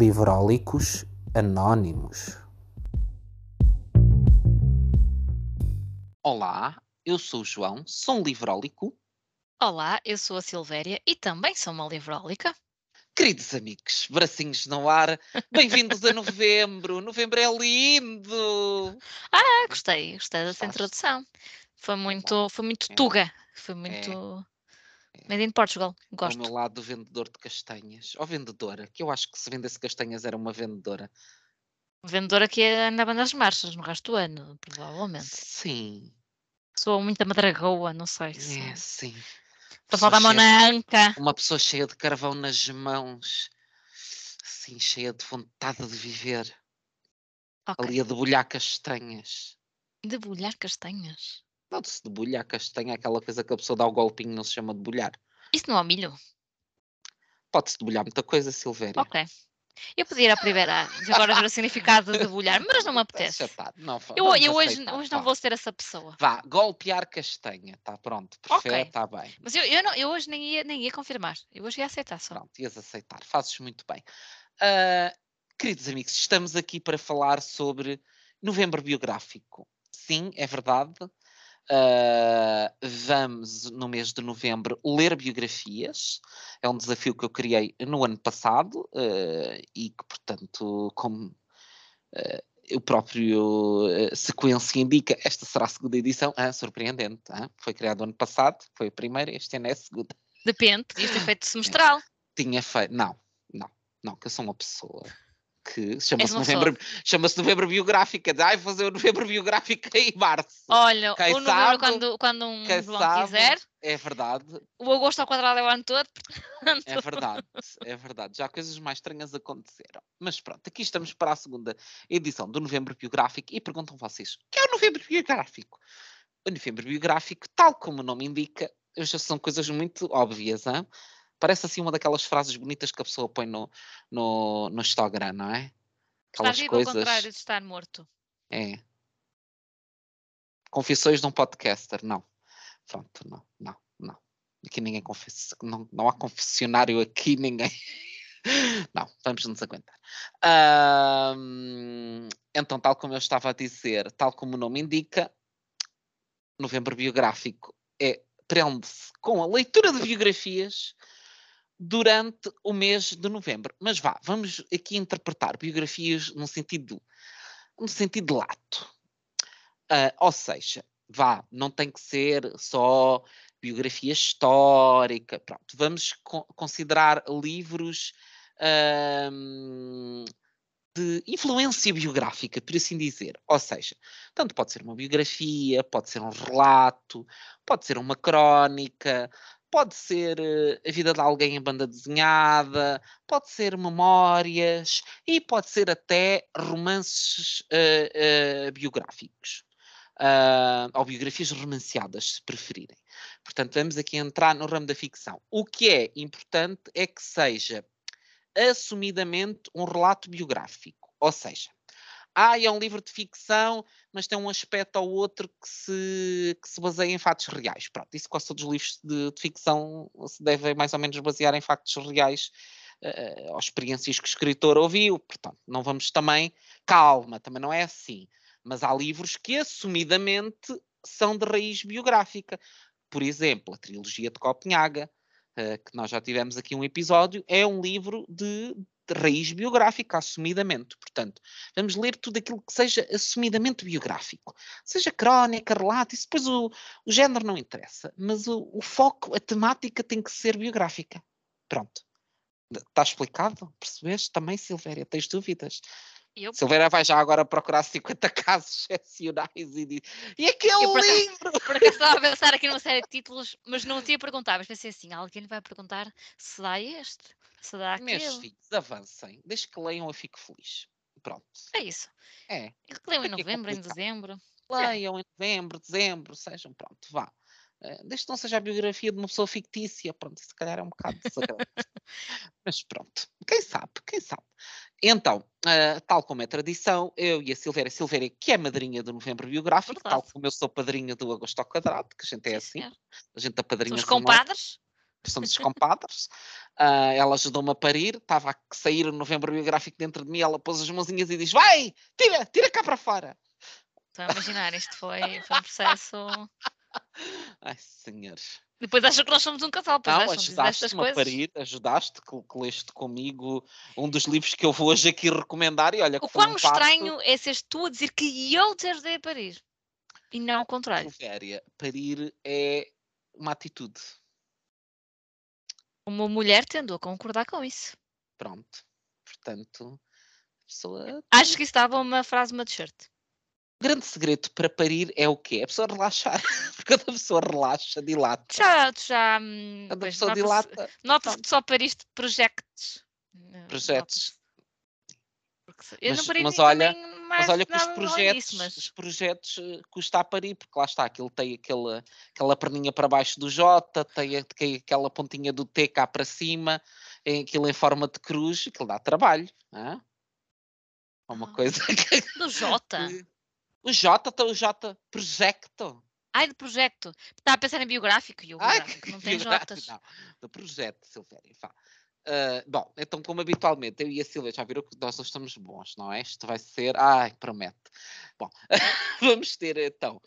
Livrólicos Anónimos. Olá, eu sou o João, sou um livrólico. Olá, eu sou a Silvéria e também sou uma livrólica. Queridos amigos, bracinhos no ar, bem-vindos a novembro. Novembro é lindo. Ah, gostei, gostei dessa Gostaste? introdução. Foi muito, foi muito É. tuga, foi muito made in Portugal. Ao Gosto. meu lado do vendedor de castanhas. Ou vendedora, que eu acho que se vendesse castanhas era uma vendedora. Vendedora que andava nas marchas no resto do ano, provavelmente. Sim, Sou muita madragoa, não sei se. é sim. Faltar a mão na anca. Uma pessoa cheia de carvão nas mãos, assim, cheia de vontade de viver, Ok. ali a debulhar castanhas. Debulhar castanhas. Não se debulhar castanha, é aquela coisa que a pessoa dá o golpinho, não se chama debulhar. Isso não é o milho? Pode-se debulhar muita coisa, Silvéria. Ok. Eu podia ir à primeira agora ver o significado de debulhar, mas não me apetece. Tá, não, Eu, eu hoje, aceitar, hoje não vou ser essa pessoa. Vá, golpear castanha, está pronto, perfeito, está bem. Mas eu, eu, não, eu hoje nem ia, nem ia confirmar. Eu hoje ia aceitar só. Pronto, ias aceitar, fazes muito bem. Ah, queridos amigos, estamos aqui para falar sobre novembro biográfico. Sim, é verdade. Ah, vamos, no mês de novembro, ler biografias. É um desafio que eu criei no ano passado ah, e que, portanto, como ah, o próprio sequência indica, esta será a segunda edição. Ah, surpreendente. ah, Foi criado ano passado, foi a primeira, este ano é a segunda Depende, podias ter feito semestral. tinha feito. Não, não, não, que eu sou uma pessoa que chama-se novembro, chama-se novembro biográfica. de, Ai, vou fazer o novembro biográfico em março. Olha, Quem o novembro, sabe- quando, quando um sabe? quiser, É verdade, o agosto ao quadrado é o ano todo, portanto, é verdade, é verdade. Já coisas mais estranhas aconteceram. Mas pronto, aqui estamos para a segunda edição do novembro biográfico e perguntam vocês: o que é o novembro biográfico? O novembro biográfico, tal como o nome indica, já são coisas muito óbvias, hein? Parece assim uma daquelas frases bonitas que a pessoa põe no, no, no Instagram, não é? está vivo ao contrário de estar morto. É. Confissões de um podcaster, não. Pronto, não, não, não. Aqui ninguém confessa, não, não há confessionário aqui, ninguém. Não, vamos nos aguentar. Ahm, então, tal como eu estava a dizer, tal como o nome indica, novembro biográfico é prende-se com a leitura de biografias durante o mês de novembro. Mas vá, vamos aqui interpretar biografias no sentido, no sentido lato. Ah, ou seja, vá, não tem que ser só biografia histórica. Pronto, vamos co- considerar livros ahm, de influência biográfica, por assim dizer. Ou seja, tanto pode ser uma biografia, pode ser um relato, pode ser uma crónica, pode ser eh, a vida de alguém em banda desenhada, pode ser memórias e pode ser até romances eh, eh, biográficos. Ah, ou biografias romanceadas, se preferirem. Portanto, vamos aqui entrar no ramo da ficção. O que é importante é que seja assumidamente um relato biográfico. Ou seja, ah, é um livro de ficção, mas tem um aspecto ou outro que se, que se baseia em fatos reais. Pronto, isso quase todos os livros de, de ficção se devem mais ou menos basear em factos reais eh, ou experiências que o escritor ouviu. Portanto, não vamos também, calma, também não é assim. Mas há livros que assumidamente são de raiz biográfica. Por exemplo, a trilogia de Copenhaga, eh, que nós já tivemos aqui um episódio, é um livro de raiz biográfica, assumidamente. Portanto, vamos ler tudo aquilo que seja assumidamente biográfico. Seja crónica, relato, isso depois o, o género não interessa. Mas o, o foco, a temática tem que ser biográfica. Pronto. Está explicado? Percebeste? Também, Silvéria, tens dúvidas? Eu, Silveira vai já agora procurar 50 casos excepcionais e diz: E aquele Eu, por livro? por acaso, estava a pensar aqui numa série de títulos, mas não tinha perguntado. Mas pensei assim: alguém vai perguntar se dá este, se dá Meus aquele. filhos, avancem. Desde que leiam, eu fico feliz. Pronto. É isso. É. Leio em Aqui é novembro, em dezembro. Leiam em novembro, dezembro, sejam, pronto, vá. Eh, Desde que não seja a biografia de uma pessoa fictícia, pronto, se calhar é um bocado desagradável. Mas pronto, quem sabe, quem sabe. Então, ah, tal como é tradição, eu e a Silvéria, Silvéria, que é madrinha do Novembro Biográfico, tal Verdade. como eu sou padrinha do Agosto ao Quadrado, que a gente é Sim, assim, senhor. a gente apadrinha Somos compadres. somos compadres. Uh, ela ajudou-me a parir, estava a sair o novembro biográfico dentro de mim, ela pôs as mãozinhas e diz: Vai, tira, tira cá para fora. Estou a imaginar, isto foi, foi um processo. Ai, senhores. Depois acham que nós somos um casal, pois Não, ajudaste-me a parir, ajudaste, que, que leste comigo um dos livros que eu vou hoje aqui recomendar e olha O quão um estranho é seres tu a dizer que eu te ajudei a parir. E não ao contrário. Silvéria, parir é uma atitude. Uma mulher tendo a concordar com isso. Pronto. Portanto, a pessoa. Acho que isso estava uma frase, uma t-shirt. O grande segredo para parir é o quê? É a pessoa relaxar. Porque quando a pessoa relaxa, dilata. Já, já. hum, Quando a pois, pessoa nota-se- dilata, Nota-se que só pariste projetos. Projetos. Eu não Mas- parei mas olha- Mas olha que os projetos, disso, mas- os projetos eh, custa a parir, porque lá está, aquilo tem aquela, aquela perninha para baixo do J, tem, aquela pontinha do T cá para cima, aquilo em forma de cruz, aquilo dá trabalho. É uma Ah. coisa que. Do Jota. O J, está o J, projeto. Ai, de projeto. Estava a pensar em biográfico e o Ai, biográfico não tem Jotas. Não, do projeto, Silvéria. vá. Ah, bom, então, como habitualmente, eu e a Silvia já viram que nós não estamos bons, não é? Isto vai ser. Ai, promete. Bom, vamos ter então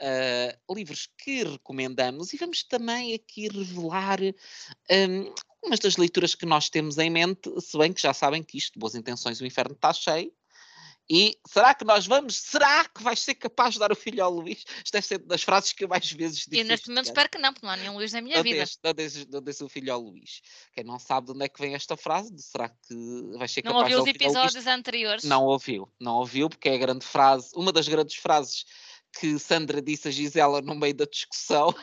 ah, livros que recomendamos e vamos também aqui revelar hum, algumas das leituras que nós temos em mente, se bem que já sabem que isto, boas intenções, o inferno está cheio. E será que nós vamos? Será que vais ser capaz de dar o filho ao Luís? Isto deve ser das frases que eu mais vezes disse. Eu neste este momento espero que não, porque não há nenhum Luís na minha Não vida. dês, não, não dês o filho ao Luís. Quem não sabe de onde é que vem esta frase, será que vais ser Não capaz de ouviu dar os o filho ao Luís? episódios anteriores? Não ouviu, não ouviu, porque é a grande frase, uma das grandes frases que Sandra disse a Gisela no meio da discussão,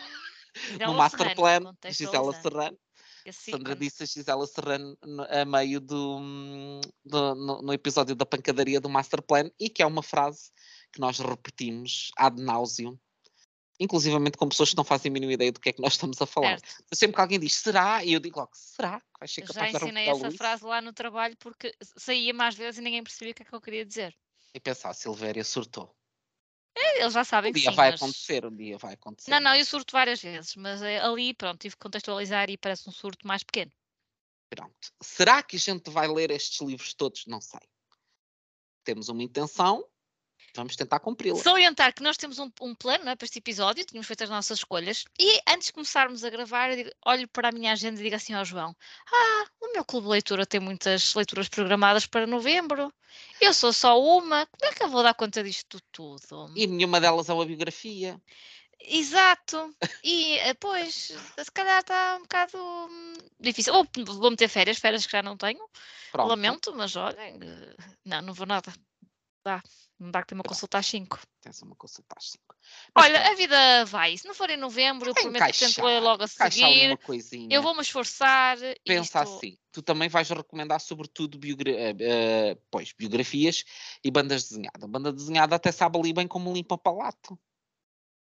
Gisela no Master Serrano, Plan, Gisela. Serrano. Esse Sandra ícone. disse a Gisela Serrano no- a meio do, do- no, no episódio da pancadaria do Master Plan e que é uma frase que nós repetimos ad nauseum, inclusivamente com pessoas que não fazem a mínima ideia do que é que nós estamos a falar. Certo. Sempre que alguém diz será, e eu digo logo será que vais ser Eu capaz já ensinei essa Luís? frase lá no trabalho porque saía mais vezes e ninguém percebia o que é que eu queria dizer. E pensar, Silvéria surtou. Eles já sabem Um que dia sim, vai mas- acontecer, um dia vai acontecer. Não, não, eu surto várias vezes, mas eh, ali, pronto, tive que contextualizar e parece um surto mais pequeno. Pronto. Será que a gente vai ler estes livros todos? Não sei. Temos uma intenção, vamos tentar cumpri-la. Salientar que nós temos um, um plano é, para este episódio, tínhamos feito as nossas escolhas, e antes de começarmos a gravar, digo- olho para a minha agenda e digo assim ao João: Ah, o meu clube de leitura tem muitas leituras programadas para novembro. Eu sou só uma, como é que eu vou dar conta disto tudo? E nenhuma delas é uma biografia. Exato. E, eh, pois, se calhar está um bocado hum, difícil. Ou vou meter férias, férias que já não tenho. Pronto. Lamento, mas olhem, eh, não, não vou nada. Dá. Não dá que ter uma consulta às 5. Tens uma consulta às cinco. Mas Olha, pronto, a vida vai. Se não for em novembro, prometo que tento ler logo a seguir. Eu vou me esforçar. Pensa isto- assim, tu também vais recomendar sobretudo biogra- eh, pois, biografias e bandas desenhadas. Banda desenhada até sabe ali bem como limpa palato.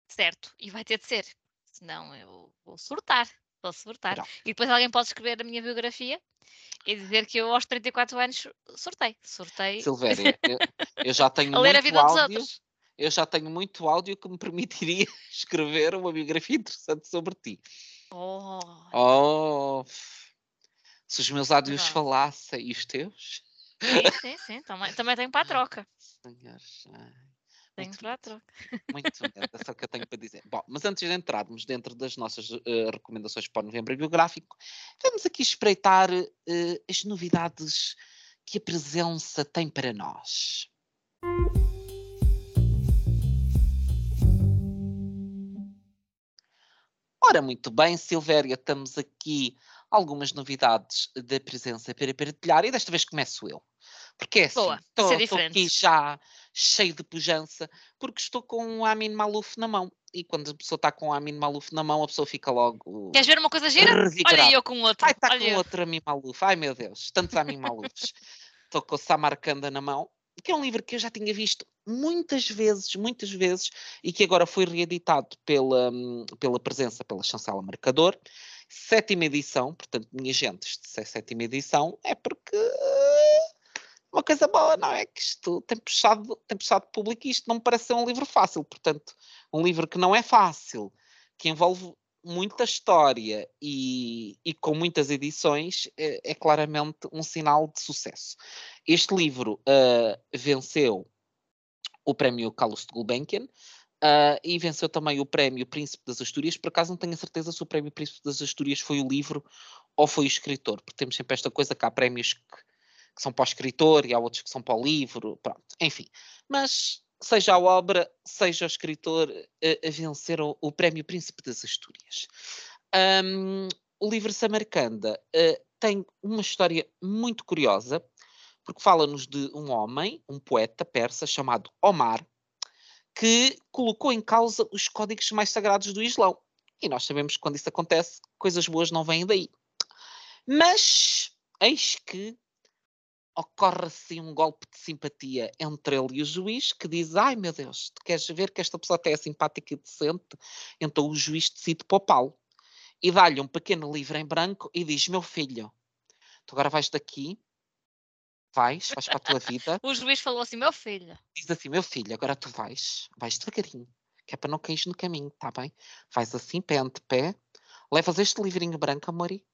Certo. E vai ter de ser. Senão eu vou surtar. Surtar. Pronto. E depois alguém pode escrever a minha biografia e dizer que eu aos 34 anos sortei. Sortei Silvéria, eu, eu já tenho a ler a muito vida dos áudio. outros. Eu já tenho muito áudio que me permitiria escrever uma biografia interessante sobre ti. Oh, Oh, se os meus áudios Verdade. falassem e os teus? sim, sim, sim. Também, também tenho para a troca. Senhores, ai, Medo. troca. Muito é só o que eu tenho para dizer. Bom, mas antes de entrarmos dentro das nossas eh, recomendações para o novembro biográfico, vamos aqui espreitar eh, as novidades que a presença tem para nós. Ora, muito bem, Silvéria, estamos aqui algumas novidades da presença para partilhar e desta vez começo eu. Porque é assim, estou é estou aqui já cheio de pujança, porque estou com o Amin Maluf na mão. E quando a pessoa está com o Amin Maluf na mão, a pessoa fica logo Queres ver uma coisa gira? Olha eu com outro. Ai, está com eu. outro Amin Maluf. Ai, meu Deus, tantos Amin Malufs. Estou com o Samarcanda na mão, que é um livro que eu já tinha visto muitas vezes, muitas vezes, e que agora foi reeditado pela, hum, pela presença, pela chancela Marcador. Sétima edição, portanto, minha gente, se é sétima edição, é porque uma coisa boa, não é? Que isto tem puxado, tem puxado público e isto não me parece ser um livro fácil. Portanto, um livro que não é fácil, que envolve muita história e, e com muitas edições, é, é, claramente um sinal de sucesso. Este livro uh, venceu o prémio Carlos de Gulbenkian, Uh, e venceu também o prémio Príncipe das Astúrias. Por acaso não tenho a certeza se o prémio Príncipe das Astúrias foi o livro ou foi o escritor, porque temos sempre esta coisa que há prémios que, que são para o escritor e há outros que são para o livro, pronto, enfim. Mas seja a obra, seja o escritor, a, a vencer o, o, prémio Príncipe das Astúrias. Um, o livro Samarcanda uh, tem uma história muito curiosa, porque fala-nos de um homem, um poeta persa chamado Omar, que colocou em causa os códigos mais sagrados do Islão. E nós sabemos que quando isso acontece, coisas boas não vêm daí. Mas eis que ocorre assim um golpe de simpatia entre ele e o juiz que diz: Ai meu Deus, tu queres ver que esta pessoa até é simpática e decente? Então o juiz decide poupá-lo e dá-lhe um pequeno livro em branco e diz: Meu filho, tu agora vais daqui vais, vais para a tua vida. o juiz falou assim, meu filho. Diz assim, meu filho, agora tu vais, vais devagarinho, que é para não cair no caminho, tá bem? Vais assim, pé ante pé, levas este livrinho branco, amori,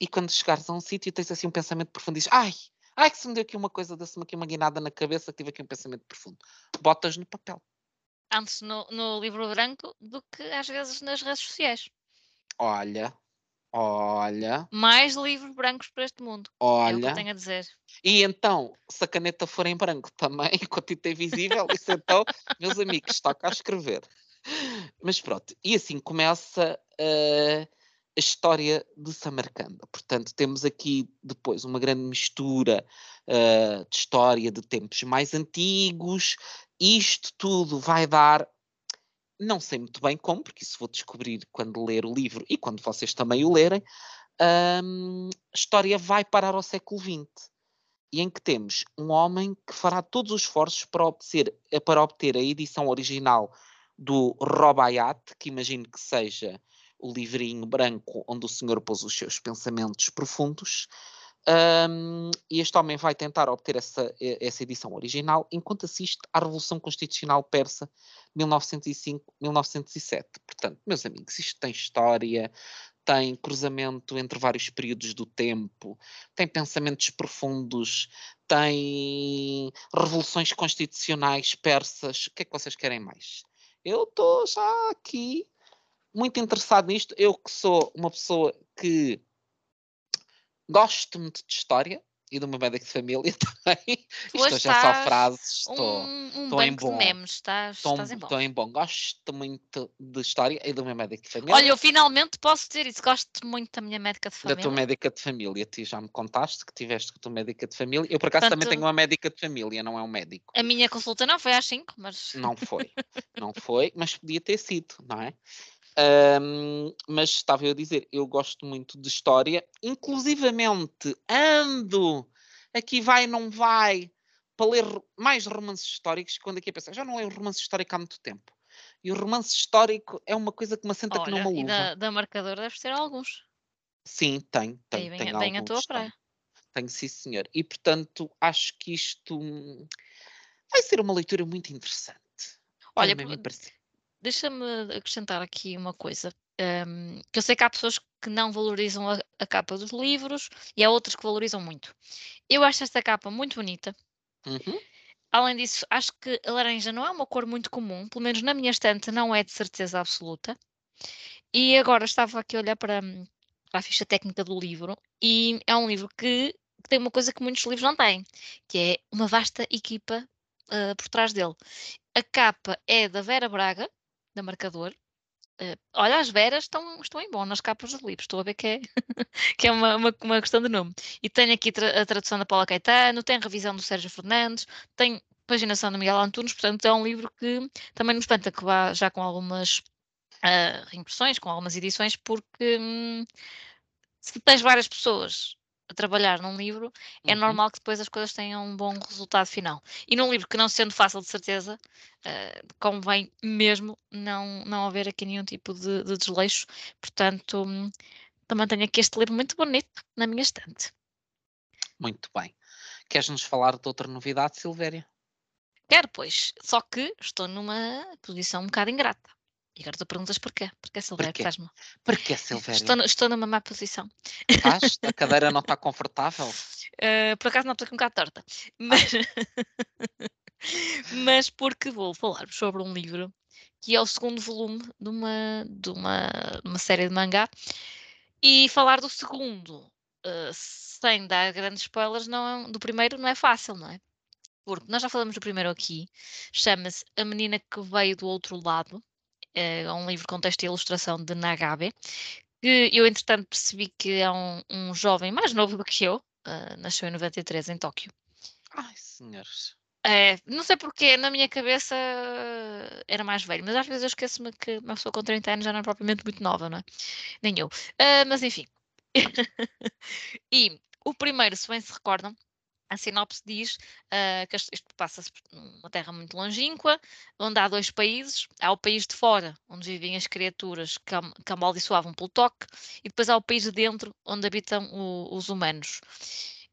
e quando chegares a um sítio tens assim um pensamento profundo, dizes, ai, ai que se me deu aqui uma coisa, deu-se-me aqui uma guinada na cabeça, tive aqui um pensamento profundo. Botas no papel. Antes no, no livro branco do que às vezes nas redes sociais. Olha, Olha. Mais livros brancos para este mundo. Olha. É o que eu tenho a dizer. E então, se a caneta for em branco também, com a tinta invisível, isso então, meus amigos, toca a escrever. Mas pronto, e assim começa uh, a história de Samarcanda. Portanto, temos aqui depois uma grande mistura uh, de história de tempos mais antigos. Isto tudo vai dar não sei muito bem como, porque isso vou descobrir quando ler o livro e quando vocês também o lerem. Um, a história vai parar ao século XX e em que temos um homem que fará todos os esforços para obter, para obter a edição original do Robayat, que imagino que seja o livrinho branco onde o senhor pôs os seus pensamentos profundos, um, e este homem vai tentar obter essa, essa edição original enquanto assiste à Revolução Constitucional Persa 1905-1907. Portanto, meus amigos, isto tem história, tem cruzamento entre vários períodos do tempo, tem pensamentos profundos, tem revoluções constitucionais persas. O que é que vocês querem mais? Eu estou já aqui muito interessado nisto. Eu que sou uma pessoa que gosto muito de história e do meu médico de família também. Isto já é só frases. Estou, um, estou em bom. de memes, estás, estou, estás em bom. Estou em bom. Gosto muito de história e do meu médico de família. Olha, eu finalmente posso dizer isso. Gosto muito da minha médica de família. Da tua médica de família. Tu já me contaste que tiveste com a tua médica de família. Eu, por acaso, Portanto, também tenho uma médica de família, não é um médico. A minha consulta não foi às 5, mas. Não foi. não foi, mas podia ter sido, não é? Um, mas estava eu a dizer, eu gosto muito de história, inclusivamente ando, aqui vai, não vai, para ler mais romances históricos, quando aqui a pensar, já não leio romance histórico há muito tempo. E o romance histórico é uma coisa que me assenta Olha, que não me luva. E da, da marcador deves ter alguns. Sim, tem, tem, tem a tua praia. Tenho, sim, senhor. E portanto, acho que isto vai ser uma leitura muito interessante. Olha, Olha Deixa-me acrescentar aqui uma coisa. Um, que eu sei que há pessoas que não valorizam a, a, capa dos livros e há outras que valorizam muito. Eu acho esta capa muito bonita. Uhum. Além disso, acho que a laranja não é uma cor muito comum, pelo menos na minha estante não é de certeza absoluta. E agora estava aqui a olhar para, para a ficha técnica do livro e é um livro que, que, tem uma coisa que muitos livros não têm, que é uma vasta equipa uh, por trás dele. A capa é da Vera Braga, da Marcador. Uh, olha, as veras estão, estão em bom nas capas dos livros, estou a ver que é, que é uma, uma, uma questão de nome. E tem aqui tra a tradução da Paula Caetano, tem revisão do Sérgio Fernandes, tem paginação do Miguel Antunes, portanto é um livro que também nos espanta que vá já com algumas uh, reimpressões, com algumas edições, porque hum, se tens várias pessoas a trabalhar num livro, é uhum. normal que depois as coisas tenham um bom resultado final. E num livro que não sendo fácil de certeza, uh, convém mesmo não, não haver aqui nenhum tipo de, de desleixo. Portanto, um, também tenho aqui este livro muito bonito na minha estante. Muito bem. Queres-nos falar de outra novidade, Silvéria? Quero, pois. Só que estou numa posição um bocado ingrata. E agora tu perguntas porquê? Porquê, Silvério? Porquê? Faz-me. Porquê, Silvério? Estou, estou numa má posição. Estás? A cadeira não está confortável? Uh, por acaso não estou com um bocado torta. Mas, mas porque vou falar sobre um livro que é o segundo volume de uma, de uma, de uma série de mangá. E falar do segundo, uh, sem dar grandes spoilers, não é- do primeiro não é fácil, não é? Porque nós já falamos do primeiro aqui, chama-se A Menina que Veio do Outro Lado, é um livro com texto e ilustração de Nagabe, que eu entretanto percebi que é um, um jovem mais novo do que eu, uh, nasceu em 93 em Tóquio. Ai, senhores. É, não sei porquê, na minha cabeça uh, era mais velho, mas às vezes eu esqueço-me que uma pessoa com 30 anos já não é propriamente muito nova, não é? Nem eu. Uh, mas enfim. e o primeiro, se bem se recordam, a sinopse diz uh, que isto passa-se numa terra muito longínqua, onde há dois países. Há o país de fora, onde vivem as criaturas que, que amaldiçoavam pelo toque, e depois há o país de dentro, onde habitam o- os humanos.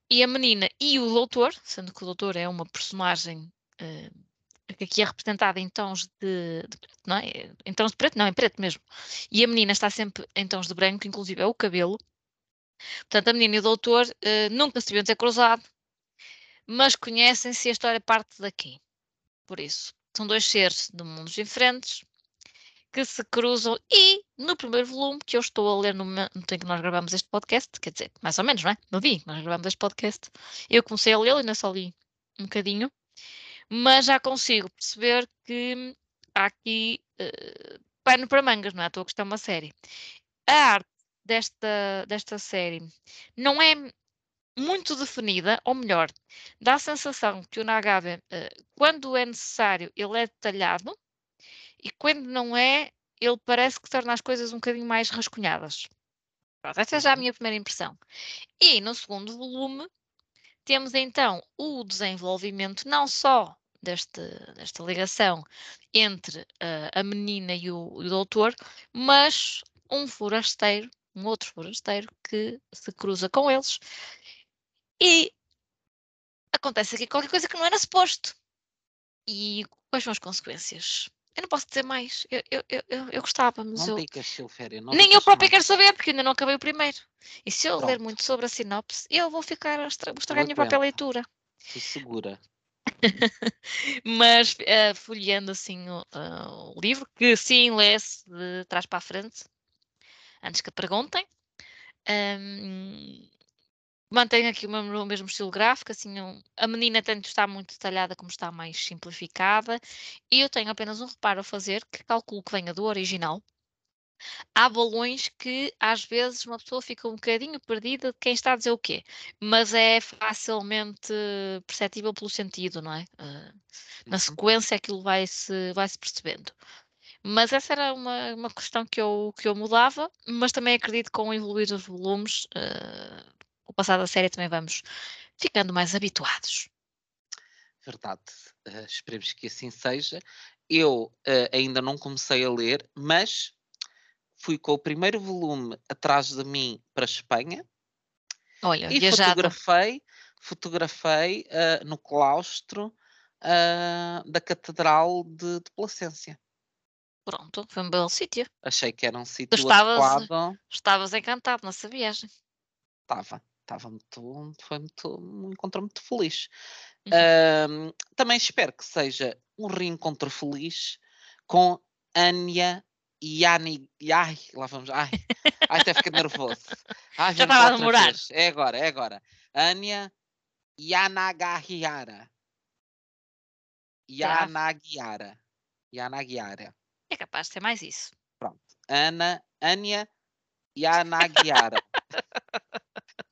E a menina e o doutor, sendo que o doutor é uma personagem eh, que aqui é representada em tons de, de preto, não é? Em tons de preto, não, em preto mesmo. E a menina está sempre em tons de branco, inclusive é o cabelo. Portanto, a menina e o doutor eh, nunca se deviam ter cruzado, mas conhecem-se e a história parte daqui. Por isso, são dois seres de mundos diferentes que se cruzam e no primeiro volume que eu estou a ler no momento em que nós gravamos este podcast, quer dizer, mais ou menos, não é? No que nós gravamos este podcast, eu comecei a lê-lo, ainda só li um bocadinho, mas já consigo perceber que há aqui eh, pano para mangas, não é? Estou a gostar uma série. A arte desta, desta série não é muito definida, ou melhor, dá a sensação que o Nagabe, eh, quando é necessário, ele é detalhado, e quando não é, ele parece que torna as coisas um bocadinho mais rascunhadas. Pronto, esta é já a Uhum. minha primeira impressão. E no segundo volume, temos então o desenvolvimento não só deste, desta ligação entre eh, a menina e o, e o doutor, mas um forasteiro, um outro forasteiro que se cruza com eles e acontece aqui qualquer coisa que não era suposto. E quais são as consequências? Eu não posso dizer mais. Eu, eu, eu, eu, gostava, mas Não eu. Não nem eu mais. quero saber, porque ainda não acabei o primeiro. E se eu ler Pronto. muito sobre a sinopse, eu vou ficar a estragar a minha própria leitura. Tu segura. Mas eh, folheando assim o, ah, o livro, que sim lê-se de trás para a frente, antes que perguntem. Ahm, mantém aqui o mesmo, o mesmo estilo gráfico, assim, um- a menina tanto está muito detalhada como está mais simplificada, e eu tenho apenas um reparo a fazer, que calculo que venha do original. Há balões que às vezes uma pessoa fica um bocadinho perdida de quem está a dizer o quê, mas é facilmente perceptível pelo sentido, não é? Ah, na Uhum. sequência aquilo vai-se vai -se percebendo. Mas essa era uma, uma questão que eu, que eu mudava, mas também acredito que com o evoluir dos volumes, ah, com o passar da série também vamos ficando mais habituados. Verdade. Eh, esperemos que assim seja. Eu eh, ainda não comecei a ler, mas fui com o primeiro volume atrás de mim para a Espanha Olha, e viajada. fotografei, fotografei eh, no claustro da Catedral de, de Placência. Pronto, foi um belo sítio. Achei que era um sítio estavas- adequado. Estavas encantado nessa viagem. Estava, estava muito, foi muito, um encontro muito feliz. Uhum. Também espero que seja um reencontro feliz com Anya e Ani. e Ai, lá vamos. Ai, ai até fiquei nervoso. Ai, Já estava a demorar. É agora, é agora. Anya Yanagihara. Yanagiara. Yanagiara. É capaz de ser mais isso. Ana, Anya Yanagiara.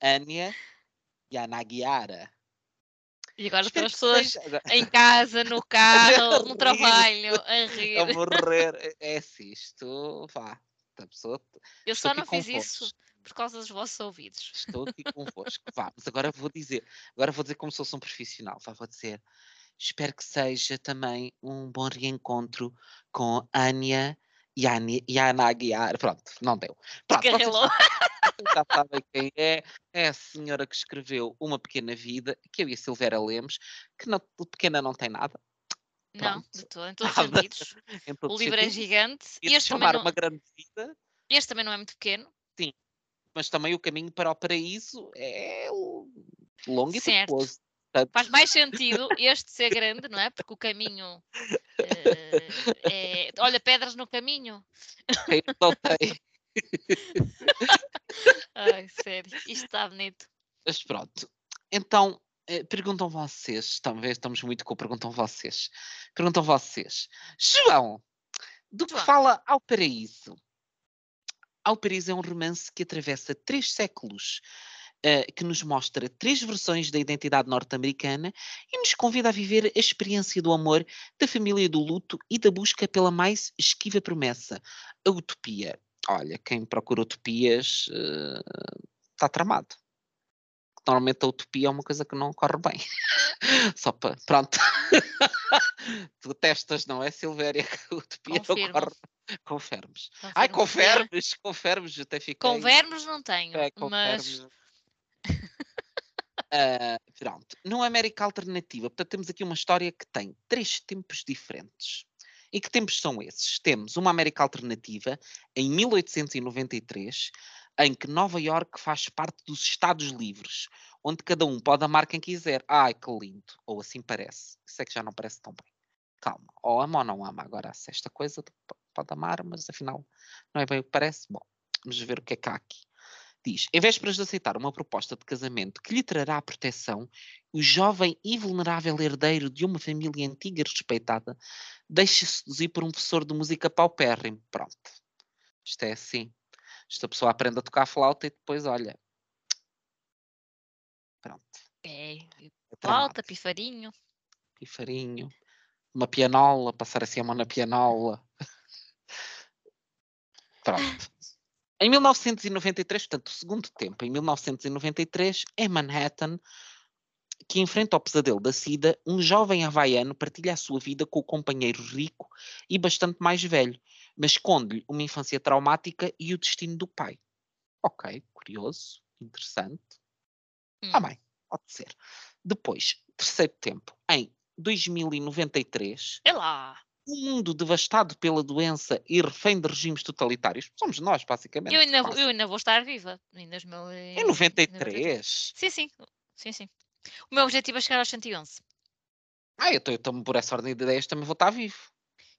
Anya Yanagiara. E agora estão as pessoas seja- em casa, no carro, no trabalho, a rir. a morrer. É assim, isto vá. A pessoa, Eu só não fiz isso por causa dos vossos ouvidos. Estou aqui convosco. Vá, mas agora vou dizer, agora vou dizer como se fosse um profissional. Vá, vou dizer. Espero que seja também um bom reencontro com Anya e Ania- e Ana Aguiar. Pronto, não deu. Pronto, vocês já sabem quem é. É a senhora que escreveu Uma Pequena Vida, que eu e a Silveira lemos, que não, pequena não tem nada. Não, Pronto. de todo, em todos os Nada. sentidos. Em O os livro é sentidos. gigante. Ia-se Este também, chamar não, uma grande vida, este também não é muito pequeno. mas também o caminho para o paraíso é longo e Certo. Portanto, Faz mais sentido este ser grande, não é? Porque o caminho. eh, é... Olha, pedras no caminho. quem não tem. Ai, sério, isto está bonito. Mas pronto. Então, eh, perguntam vocês, talvez estamos muito com perguntam vocês. Perguntam vocês. João, do que João. fala Ao Paraíso? Ao Paraíso é um romance que atravessa três séculos, eh, que nos mostra três versões da identidade norte-americana e nos convida a viver a experiência do amor, da família do luto e da busca pela mais esquiva promessa, a utopia. Olha, quem procura utopias está tramado. Normalmente a utopia é uma coisa que não corre bem. Só para. Pronto. tu testas, não é, Silvéria? Que a utopia Confirmo. não corre. Confermes. Ai, Confirmo. confermes, confermes, até fiquei. Com vermes não tenho, É, mas. Ah, pronto. Numa América alternativa, portanto, temos aqui uma história que tem três tempos diferentes. E que tempos são esses? Temos uma América alternativa em 1893, em que Nova Iorque faz parte dos Estados Livres, onde cada um pode amar quem quiser. Ai, que lindo! Ou assim parece. Isso é que já não parece tão bem. Calma. Ou ama ou não ama. Agora, se esta coisa pode amar, mas afinal não é bem o que parece. Bom, vamos ver o que é que há aqui. Diz: em vésperas de aceitar uma proposta de casamento que lhe trará proteção, o jovem e vulnerável herdeiro de uma família antiga e respeitada deixa-se seduzir por um professor de música paupérrimo. Pronto. Isto é assim. Esta pessoa aprende a tocar flauta e depois, olha. Pronto. é é flauta, pifarinho. pifarinho, uma pianola, passar assim a mão na pianola. Pronto. Em 1993, portanto, o segundo tempo, em 1993, em Manhattan, que enfrenta o pesadelo da SIDA, um jovem havaiano partilha a sua vida com o companheiro rico e bastante mais velho, mas esconde-lhe uma infância traumática e o destino do pai. Ok, curioso, interessante. Hum. Ah, bem, pode ser. Depois, terceiro tempo, em 2093, É lá. Um mundo devastado pela doença e refém de regimes totalitários. Somos nós, basicamente. Eu ainda, eu ainda vou estar viva. Ainda os meus, Em 93. Sim, sim. Sim, sim. O meu objetivo é chegar aos 111. Ah, eu estou por essa ordem de ideias, também vou estar vivo.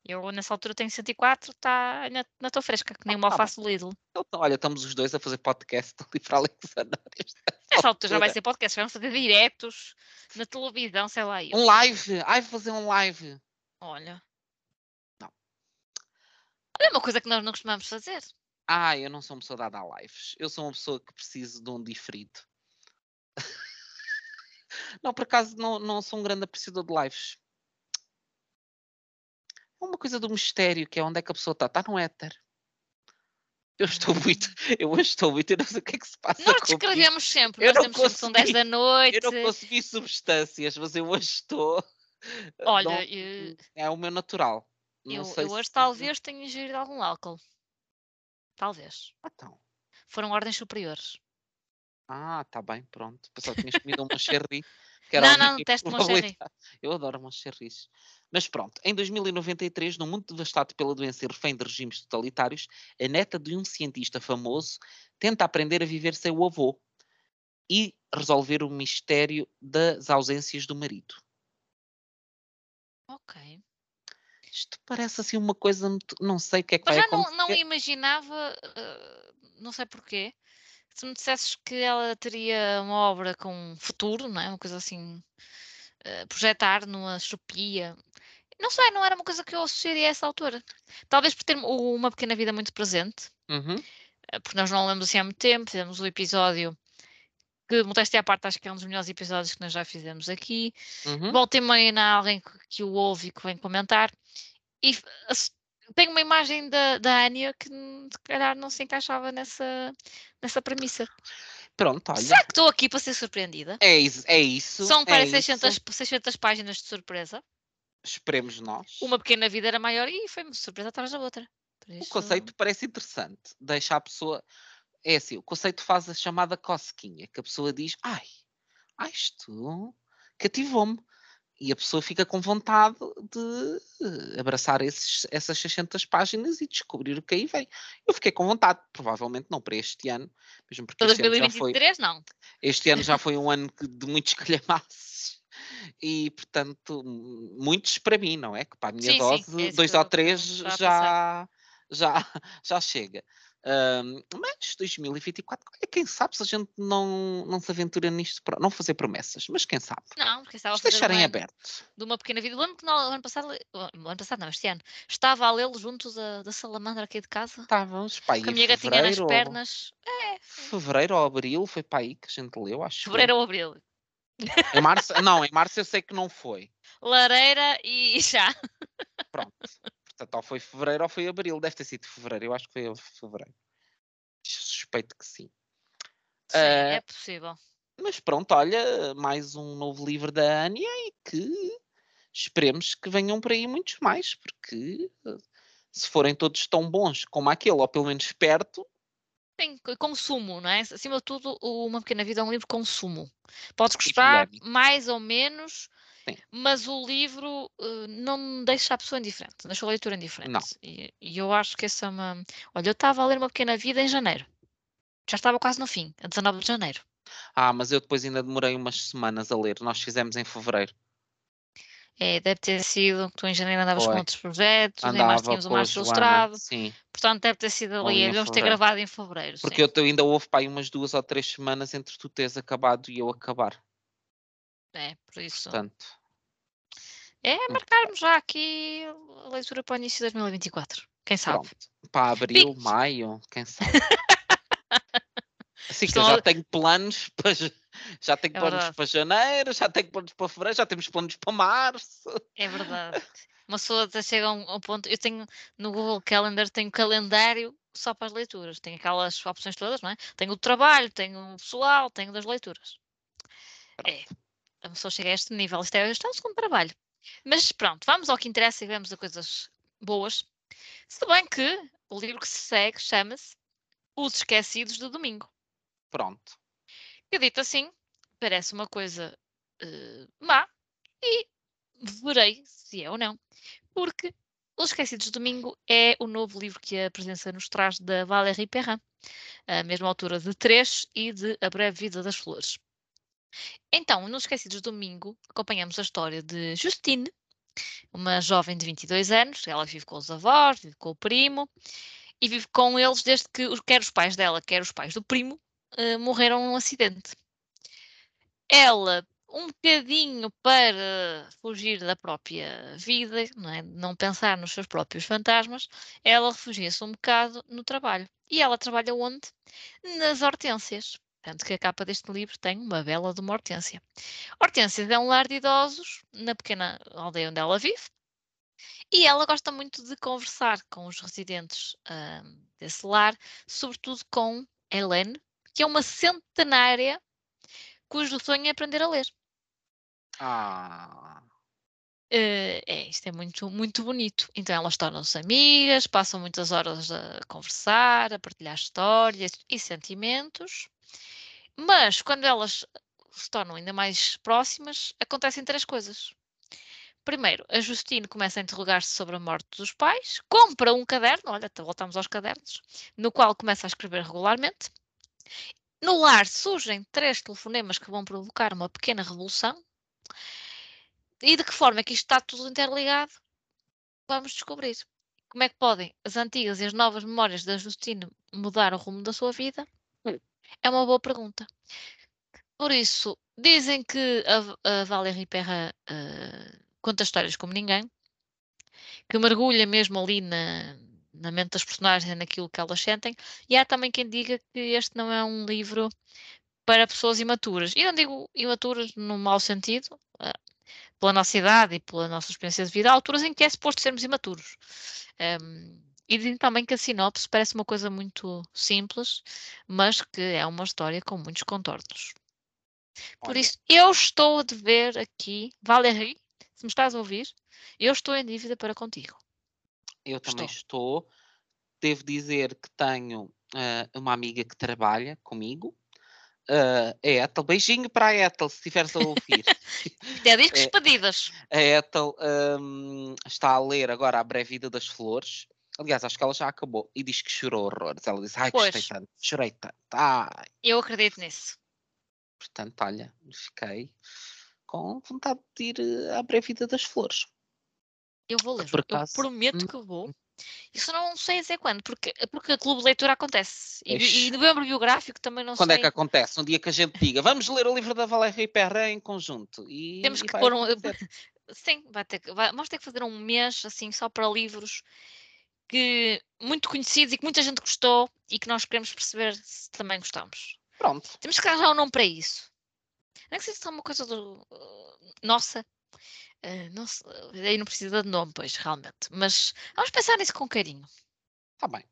Eu nessa altura tenho 104, tá, ainda ainda estou fresca, que nem Ah, uma tá alface do Lidl. Então, olha, estamos os dois a fazer podcast ali para Alexandre. Nessa altura já vai ser podcast, vamos fazer diretos na televisão, sei lá. Eu. Um live. Ai, vou fazer um live. Olha. É uma coisa que nós não costumamos fazer. Ah, eu não sou uma pessoa dada a lives. Eu sou uma pessoa que preciso de um diferido. não, por acaso, não, não sou um grande apreciador de lives. É uma coisa do mistério, que é onde é que a pessoa está. Está no éter. Eu estou muito, eu hoje estou muito, eu não sei o que é que se passa Nós descrevemos sempre, Eu nós sempre que são 10 da noite. Eu não consegui substâncias, mas eu hoje estou. Olha, não- eu- é o meu natural. Eu, eu hoje se- talvez tenha ingerido algum álcool. Talvez. Então. Foram ordens superiores. Ah, tá bem, pronto. Pensava que tinhas comido uma cherry. Que era Não, não, teste uma cherry. probabilidade. Eu adoro umas cherries. Mas pronto, em 2093, num mundo devastado pela doença e refém de regimes totalitários, a neta de um cientista famoso tenta aprender a viver sem o avô e resolver o mistério das ausências do marido. Ok. Isto parece assim uma coisa, muito- não sei o que é que Mas vai já não, acontecer. não imaginava, eh, não sei porquê, se me dissesses que ela teria uma obra com futuro, não é? Uma coisa assim, eh, projetar numa chupia. Não sei, não era uma coisa que eu associaria a essa altura. Talvez por ter uma pequena vida muito presente, Uhum, eh, porque nós não lemos assim há muito tempo, fizemos o episódio que, modéstia à parte, acho que é um dos melhores episódios que nós já fizemos aqui. uhum. Volta e meia há alguém que, que o ouve e que vem comentar. E tenho uma imagem da, da Anya que se calhar não se encaixava nessa, nessa premissa. Pronto, olha. Será que estou aqui para ser surpreendida? É isso. É isso São para é 600, isso. 600 páginas de surpresa. Esperemos nós. Uma pequena vida era maior e foi-me surpresa atrás da outra. Por O isso- conceito parece interessante. Deixa a pessoa. É assim, o conceito faz a chamada cosquinha, que a pessoa diz: Ai, ai, isto cativou-me. e a pessoa fica com vontade de abraçar esses, essas 600 páginas e descobrir o que aí vem. Eu fiquei com vontade, provavelmente não para este ano, mesmo porque este 2023 ano já foi, não. Este ano já foi um ano de muitos calhamaços e, portanto, muitos para mim, não é? Que para a minha Sim, sim, dose, é isso dois ou três já, já, já chega. Ahm, mas 2024, olha, quem sabe se a gente não, não se aventura nisto, para não fazer promessas, mas quem sabe? Não, porque estava a Vamos fazer deixar em uma, aberto. de uma pequena vida. Lembro que no ano passado, ano passado não, este ano, estava a lê-lo juntos da, da salamandra aqui de casa, Estávamos, pá, aí com a minha gatinha nas fevereiro, ou, pernas. fevereiro ou abril, foi para aí que a gente leu, acho. Fevereiro ou abril. Em março, não, em março eu sei que não foi. Lareira e chá. Pronto. Portanto, ou foi fevereiro ou foi abril. Deve ter sido fevereiro, eu acho que foi fevereiro. Suspeito que sim. Sim, Ah, é possível. Mas pronto, olha, mais um novo livro da Ania e que esperemos que venham por aí muitos mais, porque eh, se forem todos tão bons como aquele, ou pelo menos perto, Sim, co- consumo, não é? Acima de tudo, Uma Pequena Vida é um livro consumo. Podes Sim, gostar mais ou menos, Sim. mas o livro eh, não deixa a pessoa indiferente, deixa a leitura indiferente. Não. E, e eu acho que essa é uma. Olha, eu estava a ler Uma Pequena Vida em janeiro. Já estava quase no fim, a 19 de janeiro. ah, mas eu depois ainda demorei umas semanas a ler. Nós fizemos em fevereiro. É, deve ter sido que tu em janeiro andavas com Foi. outros projetos, em março Andava tínhamos o com Joana, Ilustrado, sim, portanto deve ter sido ali. ali em Devemos ter gravado em fevereiro. Porque sim. eu ainda houve aí umas duas ou três semanas entre tu teres acabado e eu acabar. É, por isso. Portanto, É muito marcarmos já aqui a leitura para o início de 2024. Quem sabe? pronto. Para abril, maio, quem sabe. Assim que eu Estão já a- tenho planos para já tenho É planos verdade. para janeiro, já tenho planos para fevereiro, já temos planos para março. É verdade. Uma pessoa até chega a um, a um ponto. Eu tenho no Google Calendar, tenho calendário só para as leituras. Tenho aquelas opções todas, não é? Tenho o trabalho, tenho o pessoal, tenho das leituras. É. A pessoa chega a este nível. Isto é, isto é um segundo trabalho. Mas pronto, vamos ao que interessa e vamos a coisas boas. Se bem que o livro que se segue chama-se Os Esquecidos do Domingo. Pronto. Que dito assim, parece uma coisa eh, má e verei se é ou não. Porque Os Esquecidos de Domingo é o novo livro que a presença nos traz da Valérie Perrin, a mesma autora de Três e de A Breve Vida das Flores. Então, nos Esquecidos Domingo, acompanhamos a história de Justine, uma jovem de 22 anos. Ela vive com os avós, vive com o primo e vive com eles desde que quer os pais dela, quer os pais do primo eh, morreram num acidente. Ela, um bocadinho para fugir da própria vida, não, é? não pensar nos seus próprios fantasmas, ela refugia-se um bocado no trabalho. E ela trabalha onde? Nas hortênsias. Tanto que a capa deste livro tem uma vela de uma hortênsia. Hortênsias é um lar de idosos na pequena aldeia onde ela vive. E ela gosta muito de conversar com os residentes ah, desse lar, sobretudo com Helene, que é uma centenária cujo sonho é aprender a ler. Ah, Eh, é, isto é muito, muito bonito. Então elas tornam-se amigas, passam muitas horas a conversar, a partilhar histórias e sentimentos. Mas quando elas se tornam ainda mais próximas, acontecem três coisas. Primeiro, a Justine começa a interrogar-se sobre a morte dos pais, compra um caderno, olha, voltamos aos cadernos, no qual começa a escrever regularmente. No lar surgem três telefonemas que vão provocar uma pequena revolução. E de que forma é que isto está tudo interligado? Vamos descobrir. Como é que podem as antigas e as novas memórias da Justine mudar o rumo da sua vida? É uma boa pergunta. Por isso, dizem que a, a Valérie Perra eh, conta histórias como ninguém, que mergulha mesmo ali na, na mente das personagens, naquilo que elas sentem, e há também quem diga que este não é um livro para pessoas imaturas. E não digo imaturas no mau sentido, eh, pela nossa idade e pela nossa experiência de vida, há alturas em que é suposto sermos imaturos. Em, e dizem também que a sinopse parece uma coisa muito simples, mas que é uma história com muitos contornos. Por olha, isso, eu estou a dever aqui, Valérie, se me estás a ouvir, eu estou em dívida para contigo. eu também Estou. estou. Devo dizer que tenho ah, uma amiga que trabalha comigo Uh, a Ethel, beijinho para a Ethel, se estiveres a ouvir. Até diz que é, expedidas. A Ethel um, está a ler agora A Breve Vida das Flores. Aliás, acho que ela já acabou e diz que chorou horrores. Ela diz: Ai, pois. gostei tanto, chorei tanto. Ai. Eu acredito nisso. Portanto, olha, fiquei com vontade de ir eh, à Breve Vida das Flores. Eu vou ler, eu prometo hum. que vou. Isso não sei dizer quando, porque, porque a Clube de Leitura acontece. E, e novembro biográfico também não quando sei. Quando é que acontece? Um dia que a gente diga, vamos ler o livro da Valéria Perrin em conjunto. E, Temos que pôr um. Sim, vai ter que, vai, vamos ter que fazer um mês assim só para livros que muito conhecidos e que muita gente gostou e que nós queremos perceber se também gostamos. Pronto. Temos que arranjar um nome para isso. Não é que seja uma coisa do, uh, nossa, Uh, não se, aí não precisa de nome, pois, realmente. Mas vamos pensar nisso com carinho. Está bem.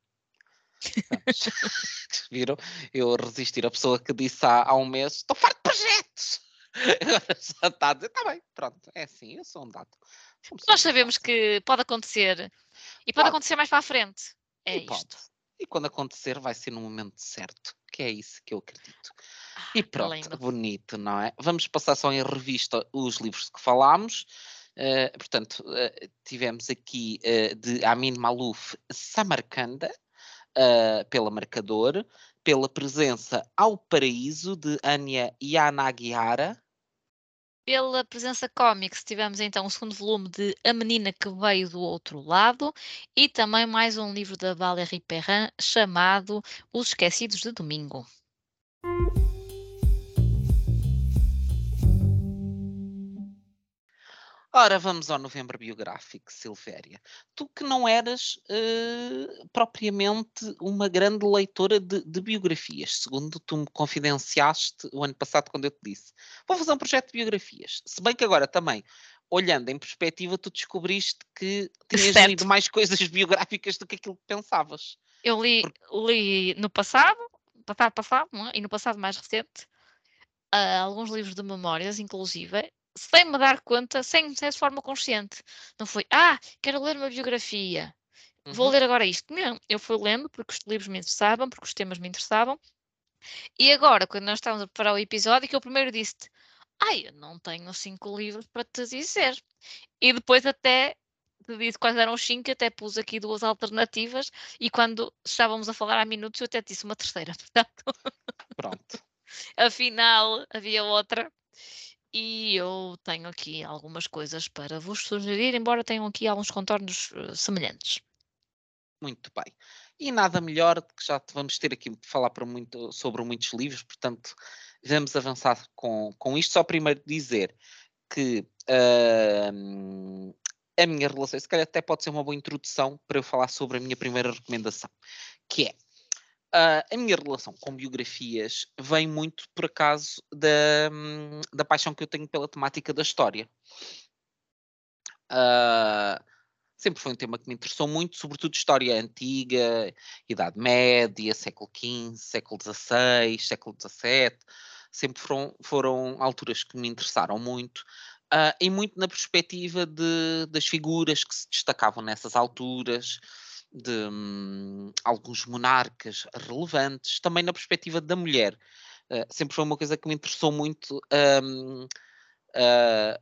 Viram? Eu resistir a pessoa que disse há, há um mês: estou farto de projetos. Agora já está a dizer: está bem, pronto, é assim, eu sou um dado. Nós sabemos que pode acontecer e pode, acontecer mais para a frente. É e isto. Pode. E quando acontecer, vai ser no momento certo, que é isso que eu acredito. Ah, e pronto, bonito, não é? Vamos passar só em revista os livros que falámos. Uh, portanto, uh, tivemos aqui uh, de Amin Malouf Samarcanda, pela Marcador, pela presença Ao Paraíso, de Anya Yanagiara. Pela presença Comics, tivemos então o segundo volume de A Menina que Veio do Outro Lado e também mais um livro da Valérie Perrin chamado Os Esquecidos de Domingo. Ora, vamos ao novembro biográfico, Silvéria. Tu que não eras uh, propriamente uma grande leitora de, de, biografias, segundo tu me confidenciaste o ano passado quando eu te disse. Vou fazer um projeto de biografias. Se bem que agora também, olhando em perspectiva, tu descobriste que tinhas certo. lido mais coisas biográficas do que aquilo que pensavas. Eu li, li no passado, passado, passado, é? e no passado mais recente, uh, alguns livros de memórias, inclusive, sem me dar conta, sem ser de forma consciente. Não foi, ah, quero ler uma biografia, vou uhum. ler agora isto. Não, eu fui lendo porque os livros me interessavam, porque os temas me interessavam. E agora, quando nós estávamos a preparar o episódio, que eu primeiro disse-te, ai, eu não tenho cinco livros para te dizer. E depois até te disse quais eram os cinco, até pus aqui duas alternativas, e quando estávamos a falar há minutos, eu até disse uma terceira, portanto. Pronto. Afinal, havia outra e eu tenho aqui algumas coisas para vos sugerir, embora tenham aqui alguns contornos uh, semelhantes. Muito bem. E nada melhor que já vamos ter aqui falar para muito, sobre muitos livros, portanto, vamos avançar com, com isto. Só primeiro dizer que uh, a minha relação, se calhar até pode ser uma boa introdução para eu falar sobre a minha primeira recomendação, que é Uh, a minha relação com biografias vem muito, por acaso, da, da paixão que eu tenho pela temática da história. Uh, sempre foi um tema que me interessou muito, sobretudo história antiga, Idade Média, século XV, século XVI, século XVII. Sempre foram, foram alturas que me interessaram muito. Uh, e muito na perspectiva de, das figuras que se destacavam nessas alturas, de hum, alguns monarcas relevantes, também na perspectiva da mulher. Uh, sempre foi uma coisa que me interessou muito, um, uh, ah,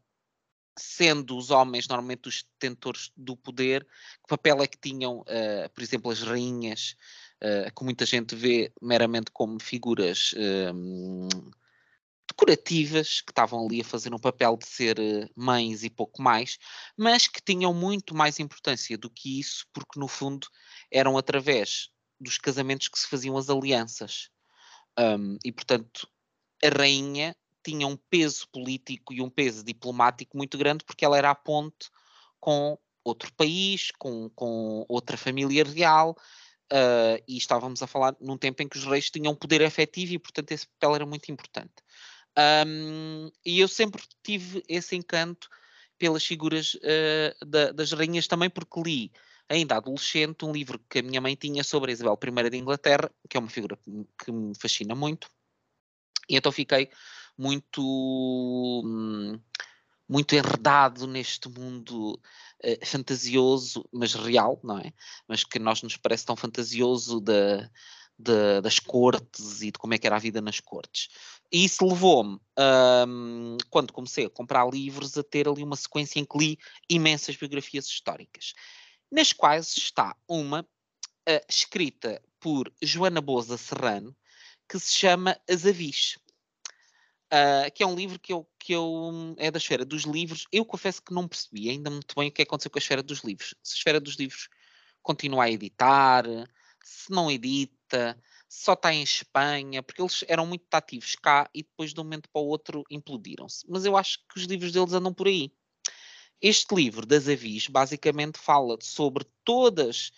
sendo os homens normalmente os detentores do poder, que papel é que tinham, uh, por exemplo, as rainhas, que muita gente vê meramente como figuras hum, decorativas, que estavam ali a fazer um papel de ser eh, mães e pouco mais, mas que tinham muito mais importância do que isso, porque no fundo eram através dos casamentos que se faziam as alianças. Um, e portanto, a rainha tinha um peso político e um peso diplomático muito grande, porque ela era a ponte com outro país, com, com outra família real, uh, e estávamos a falar num tempo em que os reis tinham poder efetivo e, portanto, esse papel era muito importante. Um, e eu sempre tive esse encanto pelas figuras uh, da, das rainhas também porque li ainda adolescente um livro que a minha mãe tinha sobre a Isabel I de Inglaterra, que é uma figura que me fascina muito. E então fiquei muito hum, muito enredado neste mundo uh, fantasioso, mas real, não é? Mas que nós nos parece tão fantasioso da, de, das cortes e de como é que era a vida nas cortes. E isso levou-me, um, quando comecei a comprar livros, a ter ali uma sequência em que li imensas biografias históricas, nas quais está uma uh, escrita por Joana Boza Serrano, que se chama As Avis. Uh, que é um livro que eu, que eu é da esfera dos livros. Eu confesso que não percebi ainda muito bem o que aconteceu com a esfera dos livros. Se a esfera dos livros continua a editar, se não edita, só está em Espanha, porque eles eram muito ativos cá e depois de um momento para o outro implodiram-se. Mas eu acho que os livros deles andam por aí. Este livro das Avis basicamente fala sobre todas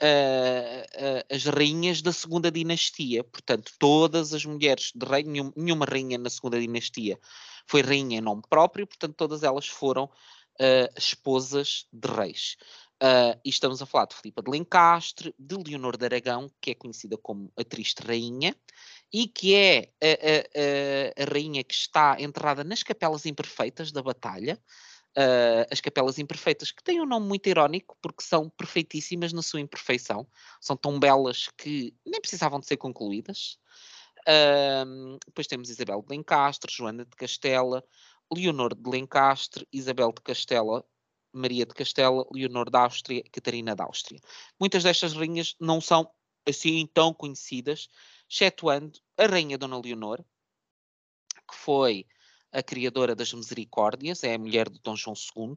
uh, uh, as rainhas da segunda dinastia, portanto, todas as mulheres de rei, nenhum, nenhuma rainha na segunda dinastia foi rainha em nome próprio, portanto, todas elas foram uh, esposas de reis. Uh, e estamos a falar de Filipa de Lencastre, de Leonor de Aragão, que é conhecida como a Triste Rainha, e que é a, a, a, a rainha que está enterrada nas Capelas Imperfeitas da Batalha, uh, as Capelas Imperfeitas, que têm um nome muito irónico, porque são perfeitíssimas na sua imperfeição, são tão belas que nem precisavam de ser concluídas. Uh, depois temos Isabel de Lencastre, Joana de Castela, Leonor de Lencastre, Isabel de Castela, Maria de Castela, Leonor da Áustria e Catarina da Áustria. Muitas destas rainhas não são assim tão conhecidas, excetuando a Rainha Dona Leonor, que foi a criadora das Misericórdias, é a mulher de Dom João II,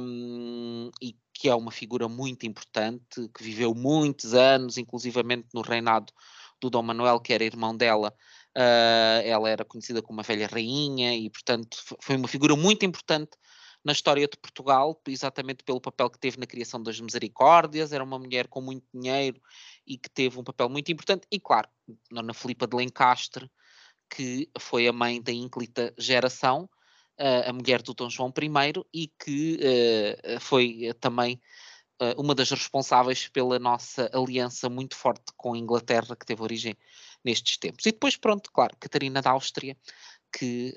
um, e que é uma figura muito importante, que viveu muitos anos, inclusivamente no reinado do Dom Manuel, que era irmão dela, uh, ela era conhecida como uma velha rainha, e portanto foi uma figura muito importante na história de Portugal, exatamente pelo papel que teve na criação das misericórdias, era uma mulher com muito dinheiro e que teve um papel muito importante, e claro, Dona Filipa de Lencastre, que foi a mãe da ínclita geração, uh, a mulher do Dom João I, e que uh, foi também uh, uma das responsáveis pela nossa aliança muito forte com a Inglaterra, que teve origem nestes tempos. E depois, pronto, claro, Catarina da Áustria, que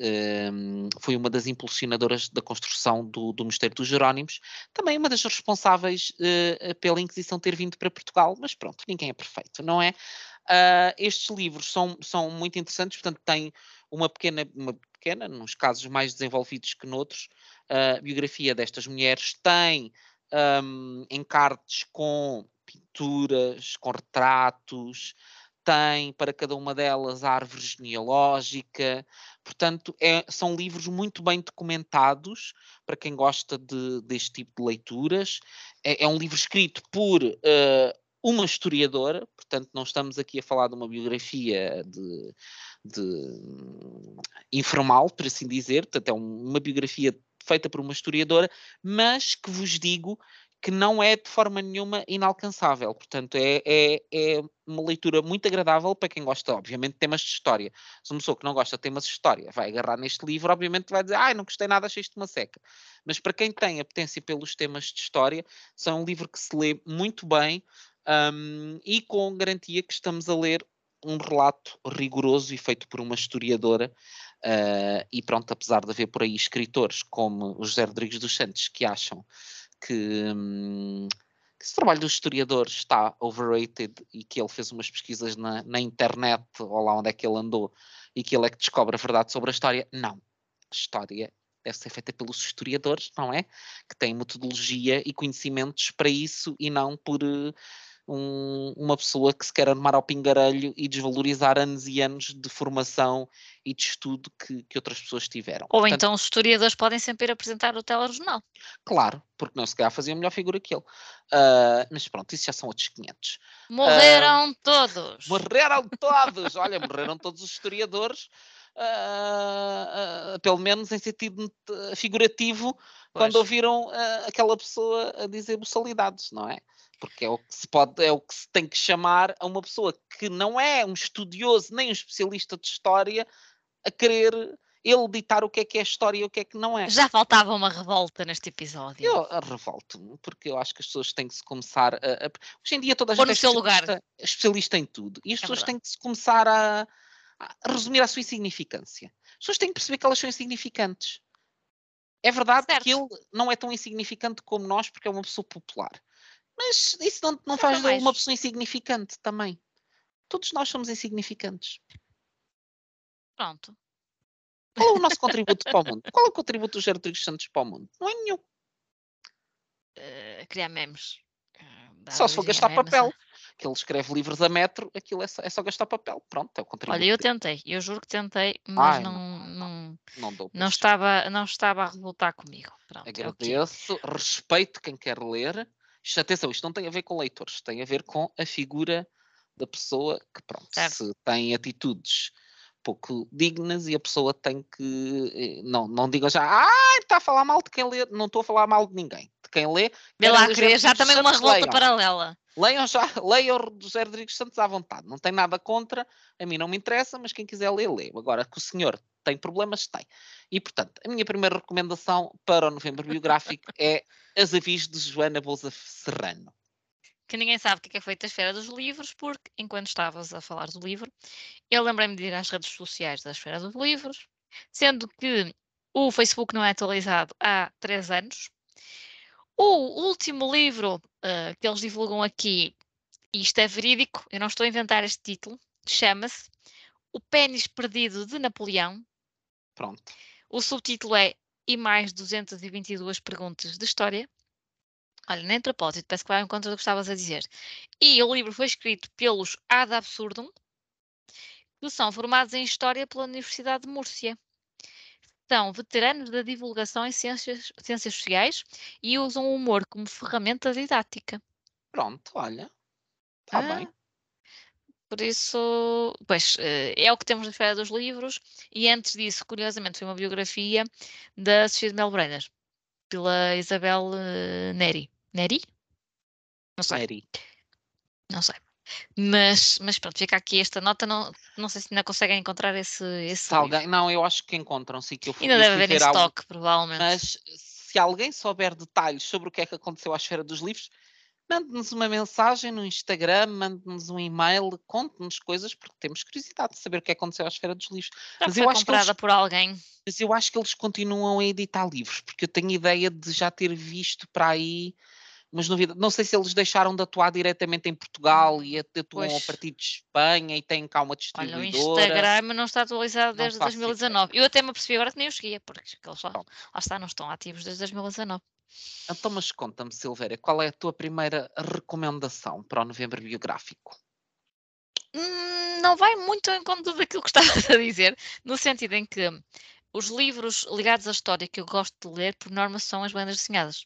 um, foi uma das impulsionadoras da construção do, do Mosteiro dos Jerónimos, também uma das responsáveis uh, pela Inquisição ter vindo para Portugal, mas pronto, ninguém é perfeito, não é? Uh, estes livros são, são muito interessantes, portanto, têm uma pequena, uma pequena, nos casos mais desenvolvidos que noutros, uh, biografia destas mulheres, tem um, encartes com pinturas, com retratos, tem para cada uma delas a árvore genealógica, portanto, é, são livros muito bem documentados para quem gosta de, deste tipo de leituras. É, é um livro escrito por uh, uma historiadora, portanto, não estamos aqui a falar de uma biografia de, de informal, por assim dizer, portanto, é uma biografia feita por uma historiadora, mas que vos digo que não é de forma nenhuma inalcançável. Portanto, é, é, é, uma leitura muito agradável para quem gosta, obviamente, de temas de história. Se uma pessoa que não gosta de temas de história vai agarrar neste livro, obviamente vai dizer, ai, não gostei nada, achei isto uma seca. Mas para quem tem a potência pelos temas de história, são um livro que se lê muito bem um, e com garantia que estamos a ler um relato rigoroso e feito por uma historiadora. Uh, e pronto, apesar de haver por aí escritores como o José Rodrigues dos Santos que acham que, hum, que esse trabalho do historiador está overrated e que ele fez umas pesquisas na, na internet ou lá onde é que ele andou e que ele é que descobre a verdade sobre a história. Não. História deve ser feita pelos historiadores, não é? Que têm metodologia e conhecimentos para isso e não por uh, um, uma pessoa que se quer armar ao pingarelho e desvalorizar anos e anos de formação e de estudo que, que outras pessoas tiveram. Ou Portanto, então os historiadores podem sempre ir apresentar o telejornal. Claro, porque não se calhar fazia melhor figura que ele. Uh, mas pronto, isso já são outros 500. Morreram uh, todos! Morreram todos! Olha, morreram todos os historiadores. Uh, uh, pelo menos em sentido figurativo, pois. quando ouviram uh, aquela pessoa a dizer buçalidades, não é? Porque é o que se pode, é o que se tem que chamar a uma pessoa que não é um estudioso nem um especialista de história a querer ele ditar o que é que é história e o que é que não é. Já faltava uma revolta neste episódio. Eu revolto-me, porque eu acho que as pessoas têm que se começar a. a hoje em dia toda a gente é especialista, especialista em tudo. E as é pessoas verdade. têm que se começar a, a, resumir a sua insignificância. As pessoas têm que perceber que elas são insignificantes. É verdade certo. que ele não é tão insignificante como nós, porque é uma pessoa popular. Mas isso não, não faz de uma pessoa insignificante também. todos nós somos insignificantes. Pronto. Qual é o nosso contributo para o mundo? Qual é o contributo do Jair Rodrigues Santos para o mundo? Não é nenhum. Uh, criar memes. Uh, só se for gastar memes, papel. Né? Que ele escreve livros a metro, aquilo é só, é só, gastar papel. Pronto, é o contributo. Olha, eu tentei, eu juro que tentei, mas Ai, não, não, não, não, não estava, não estava a revoltar comigo. Pronto, Agradeço, é respeito quem quer ler. Isto, atenção, isto não tem a ver com leitores, tem a ver com a figura da pessoa que, pronto, certo. se tem atitudes pouco dignas e a pessoa tem que. Eh, não, não diga já, ah, está a falar mal de quem lê. Não estou a falar mal de ninguém. Quem lê. Vê lá, queria já também uma revolta leiam. paralela. Leiam já, leiam o José Rodrigues Santos à vontade. Não tem nada contra, a mim não me interessa, mas quem quiser ler, lê. Agora, que o senhor tem problemas, tem. E, portanto, a minha primeira recomendação para o novembro biográfico é As Avis de Joana Bolsa Serrano que ninguém sabe o que é, que é feito a Esfera dos Livros, porque enquanto estavas a falar do livro, eu lembrei-me de ir às redes sociais da Esfera dos Livros, sendo que o Facebook não é atualizado há três anos. O último livro uh, que eles divulgam aqui, e isto é verídico, eu não estou a inventar este título, chama-se O Pênis Perdido de Napoleão. Pronto. O subtítulo é E mais 222 perguntas de história. Olha, nem propósito, parece que vai ao encontro do que estavas a dizer. E o livro foi escrito pelos Ad Absurdum, que são formados em História pela Universidade de Múrcia. São veteranos da divulgação em ciências, ciências sociais e usam o humor como ferramenta didática. Pronto, olha. Está ah, bem. Por isso, pois, eh, é o que temos na Feira dos Livros. E antes disso, curiosamente, foi uma biografia da Sofia de Melbrenner, pela Isabel uh, Neri. Neri? Não sei. Neri. Não sei. Mas, mas pronto, fica aqui esta nota. Não, não sei se ainda conseguem encontrar esse. esse alguém, não, eu acho que encontram, sim. Que eu ainda deve haver em estoque, provavelmente. Mas se alguém souber detalhes sobre o que é que aconteceu à esfera dos livros, mande-nos uma mensagem no Instagram, mande-nos um e-mail, conte-nos coisas, porque temos curiosidade de saber o que aconteceu à esfera dos livros. Já mas eu acho comprada eles, por alguém. Mas eu acho que eles continuam a editar livros, porque eu tenho ideia de já ter visto para aí mas novidade, não sei se eles deixaram de atuar diretamente em Portugal e atuam pois. a partir de Espanha e têm cá uma distribuidora. Olha, o Instagram não está atualizado desde 2019. Ideia. Eu até me apercebi agora que nem os seguia, porque eles lá, lá está, não estão ativos desde 2019. Então, mas conta-me, Silvéria, qual é a tua primeira recomendação para o novembro biográfico? Hum, não vai muito em conta daquilo que estavas a dizer, no sentido em que os livros ligados à história que eu gosto de ler, por norma, são as bandas desenhadas.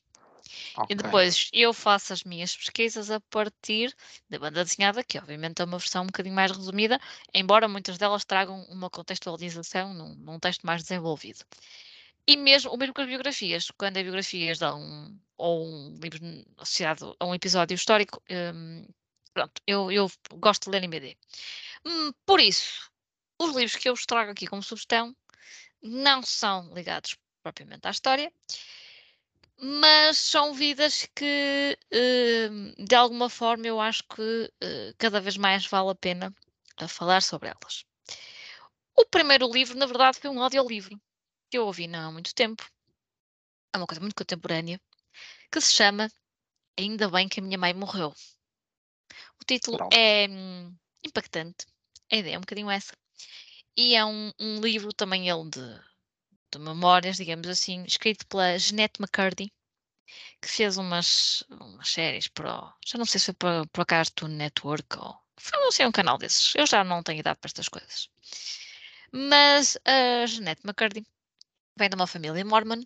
E depois eu faço as minhas pesquisas a partir da banda desenhada, que obviamente é uma versão um bocadinho mais resumida, embora muitas delas tragam uma contextualização num, num texto mais desenvolvido. E mesmo, o mesmo com as biografias, quando é biografias de um, ou um livro associado a um episódio histórico, um, pronto, eu, eu gosto de ler em BD. Hum, por isso, os livros que eu vos trago aqui como sugestão não são ligados propriamente à história, mas são vidas que, hum, de alguma forma, eu acho que eh, cada vez mais vale a pena falar sobre elas. O primeiro livro, na verdade, foi um audiolivro que eu ouvi não há muito tempo. É uma coisa muito contemporânea, que se chama Ainda Bem que a Minha Mãe Morreu. O título Pronto. é hum, impactante, a ideia é um bocadinho essa. E é um, um livro também ele de de memórias, digamos assim, escrito pela Jeanette McCurdy, que fez umas, umas séries para. Já não sei se foi para, para o Cartoon Network ou. Foi não sei, um canal desses. Eu já não tenho idade para estas coisas. Mas a Jeanette McCurdy vem de uma família mormon.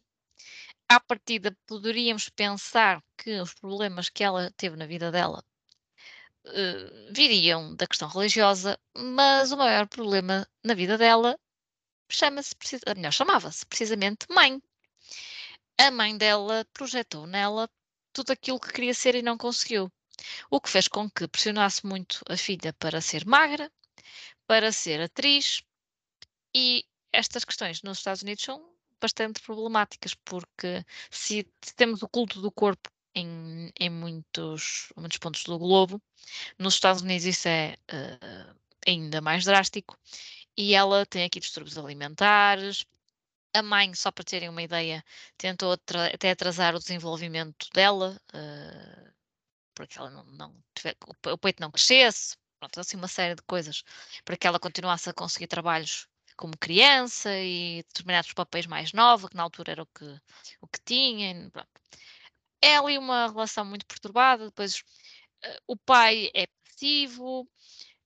À partida, poderíamos pensar que os problemas que ela teve na vida dela uh, viriam da questão religiosa, mas o maior problema na vida dela chama-se, melhor, chamava-se precisamente mãe. A mãe dela projetou nela tudo aquilo que queria ser e não conseguiu. O que fez com que pressionasse muito a filha para ser magra, para ser atriz, e estas questões nos Estados Unidos são bastante problemáticas, porque se temos o culto do corpo em, em muitos, muitos pontos do globo, nos Estados Unidos isso é uh, ainda mais drástico, e ela tem aqui distúrbios alimentares. A mãe, só para terem uma ideia, tentou até atrasar o desenvolvimento dela, uh, porque ela não, não tiver, o peito não crescesse, pronto, assim uma série de coisas para que ela continuasse a conseguir trabalhos como criança e determinados papéis mais novos, que na altura era o que, o que tinha. Pronto. É ali uma relação muito perturbada. Depois uh, o pai é passivo,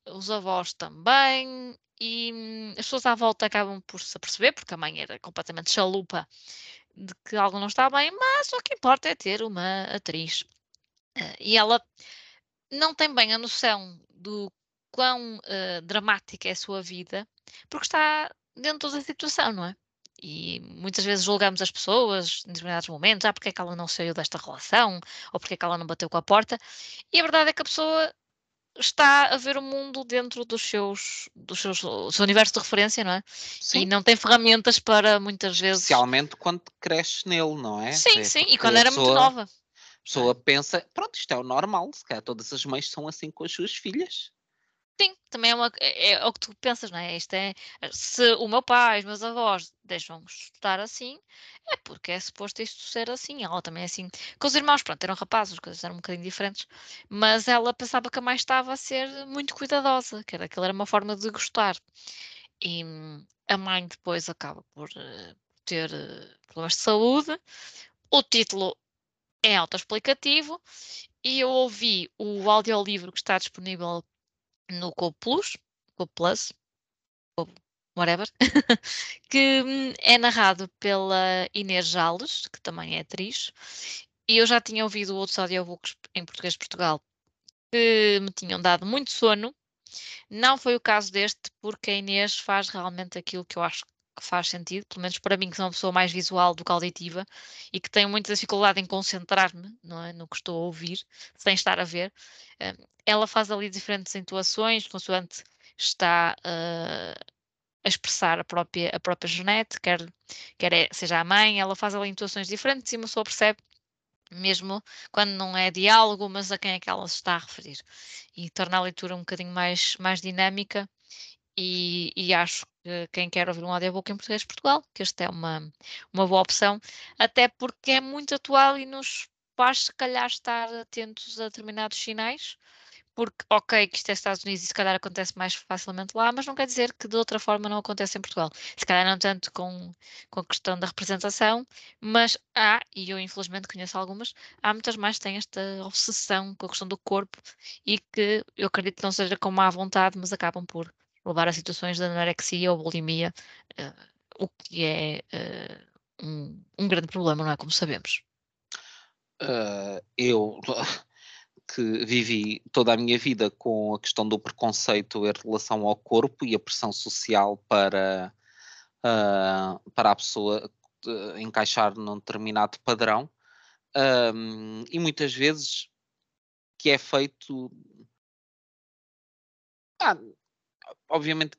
os avós também, e hum, as pessoas à volta acabam por se aperceber, porque a mãe era completamente chalupa de que algo não está bem, mas o que importa é ter uma atriz. Uh, e ela não tem bem a noção do quão uh, dramática é a sua vida, porque está dentro da situação, não é? E muitas vezes julgamos as pessoas em determinados momentos, ah, porque é que ela não saiu desta relação, ou porque é que ela não bateu com a porta, e a verdade é que a pessoa está a ver o mundo dentro dos seus, dos seus, do seu universo de referência, não é? Sim. E não tem ferramentas para muitas vezes. Especialmente quando cresce nele, não é? Sim, é sim, e quando era pessoa, muito nova. A pessoa pensa, pronto, isto é o normal, se calhar todas as mães são assim com as suas filhas. Sim, também é, uma, é, é, o que tu pensas, não é? Isto é, se o meu pai, os meus avós deixam estudar assim, é porque é suposto isto ser assim. Ela também é assim. Com os irmãos, pronto, eram rapazes, as coisas eram um bocadinho diferentes, mas ela pensava que a mãe estava a ser muito cuidadosa, que era, aquilo era uma forma de gostar. E a mãe depois acaba por uh, ter uh, problemas de saúde. O título é autoexplicativo e eu ouvi o audiolivro que está disponível no Go Plus, Go Plus, Go whatever, que hum, é narrado pela Inês Jales, que também é atriz, e eu já tinha ouvido outros audiobooks em português de Portugal que me tinham dado muito sono. Não foi o caso deste, porque a Inês faz realmente aquilo que eu acho faz sentido, pelo menos para mim, que sou uma pessoa mais visual do que auditiva e que tenho muita dificuldade em concentrar-me é, no que estou a ouvir, sem estar a ver. Uh, ela faz ali diferentes intuações, consoante está uh, a expressar a própria, a própria Jeanette, quer, quer é, seja a mãe, ela faz ali intuações diferentes e uma pessoa percebe mesmo quando não é diálogo, mas a quem é que ela se está a referir. E torna a leitura um bocadinho mais, mais dinâmica e, e, acho que quem quer ouvir um audiobook em português de Portugal, que esta é uma, uma boa opção, até porque é muito atual e nos faz se calhar estar atentos a determinados sinais, porque ok que isto é Estados Unidos e se calhar acontece mais facilmente lá, mas não quer dizer que de outra forma não acontece em Portugal. Se calhar não tanto com, com a questão da representação, mas há, e eu infelizmente conheço algumas, há muitas mais que têm esta obsessão com a questão do corpo e que eu acredito que não seja com má vontade, mas acabam por levar a situações de anorexia ou bulimia, uh, o que é uh, um, um, grande problema, não é? Como sabemos. Uh, eu que vivi toda a minha vida com a questão do preconceito em relação ao corpo e a pressão social para, para a pessoa encaixar num determinado padrão, e muitas vezes que é feito. Ah, obviamente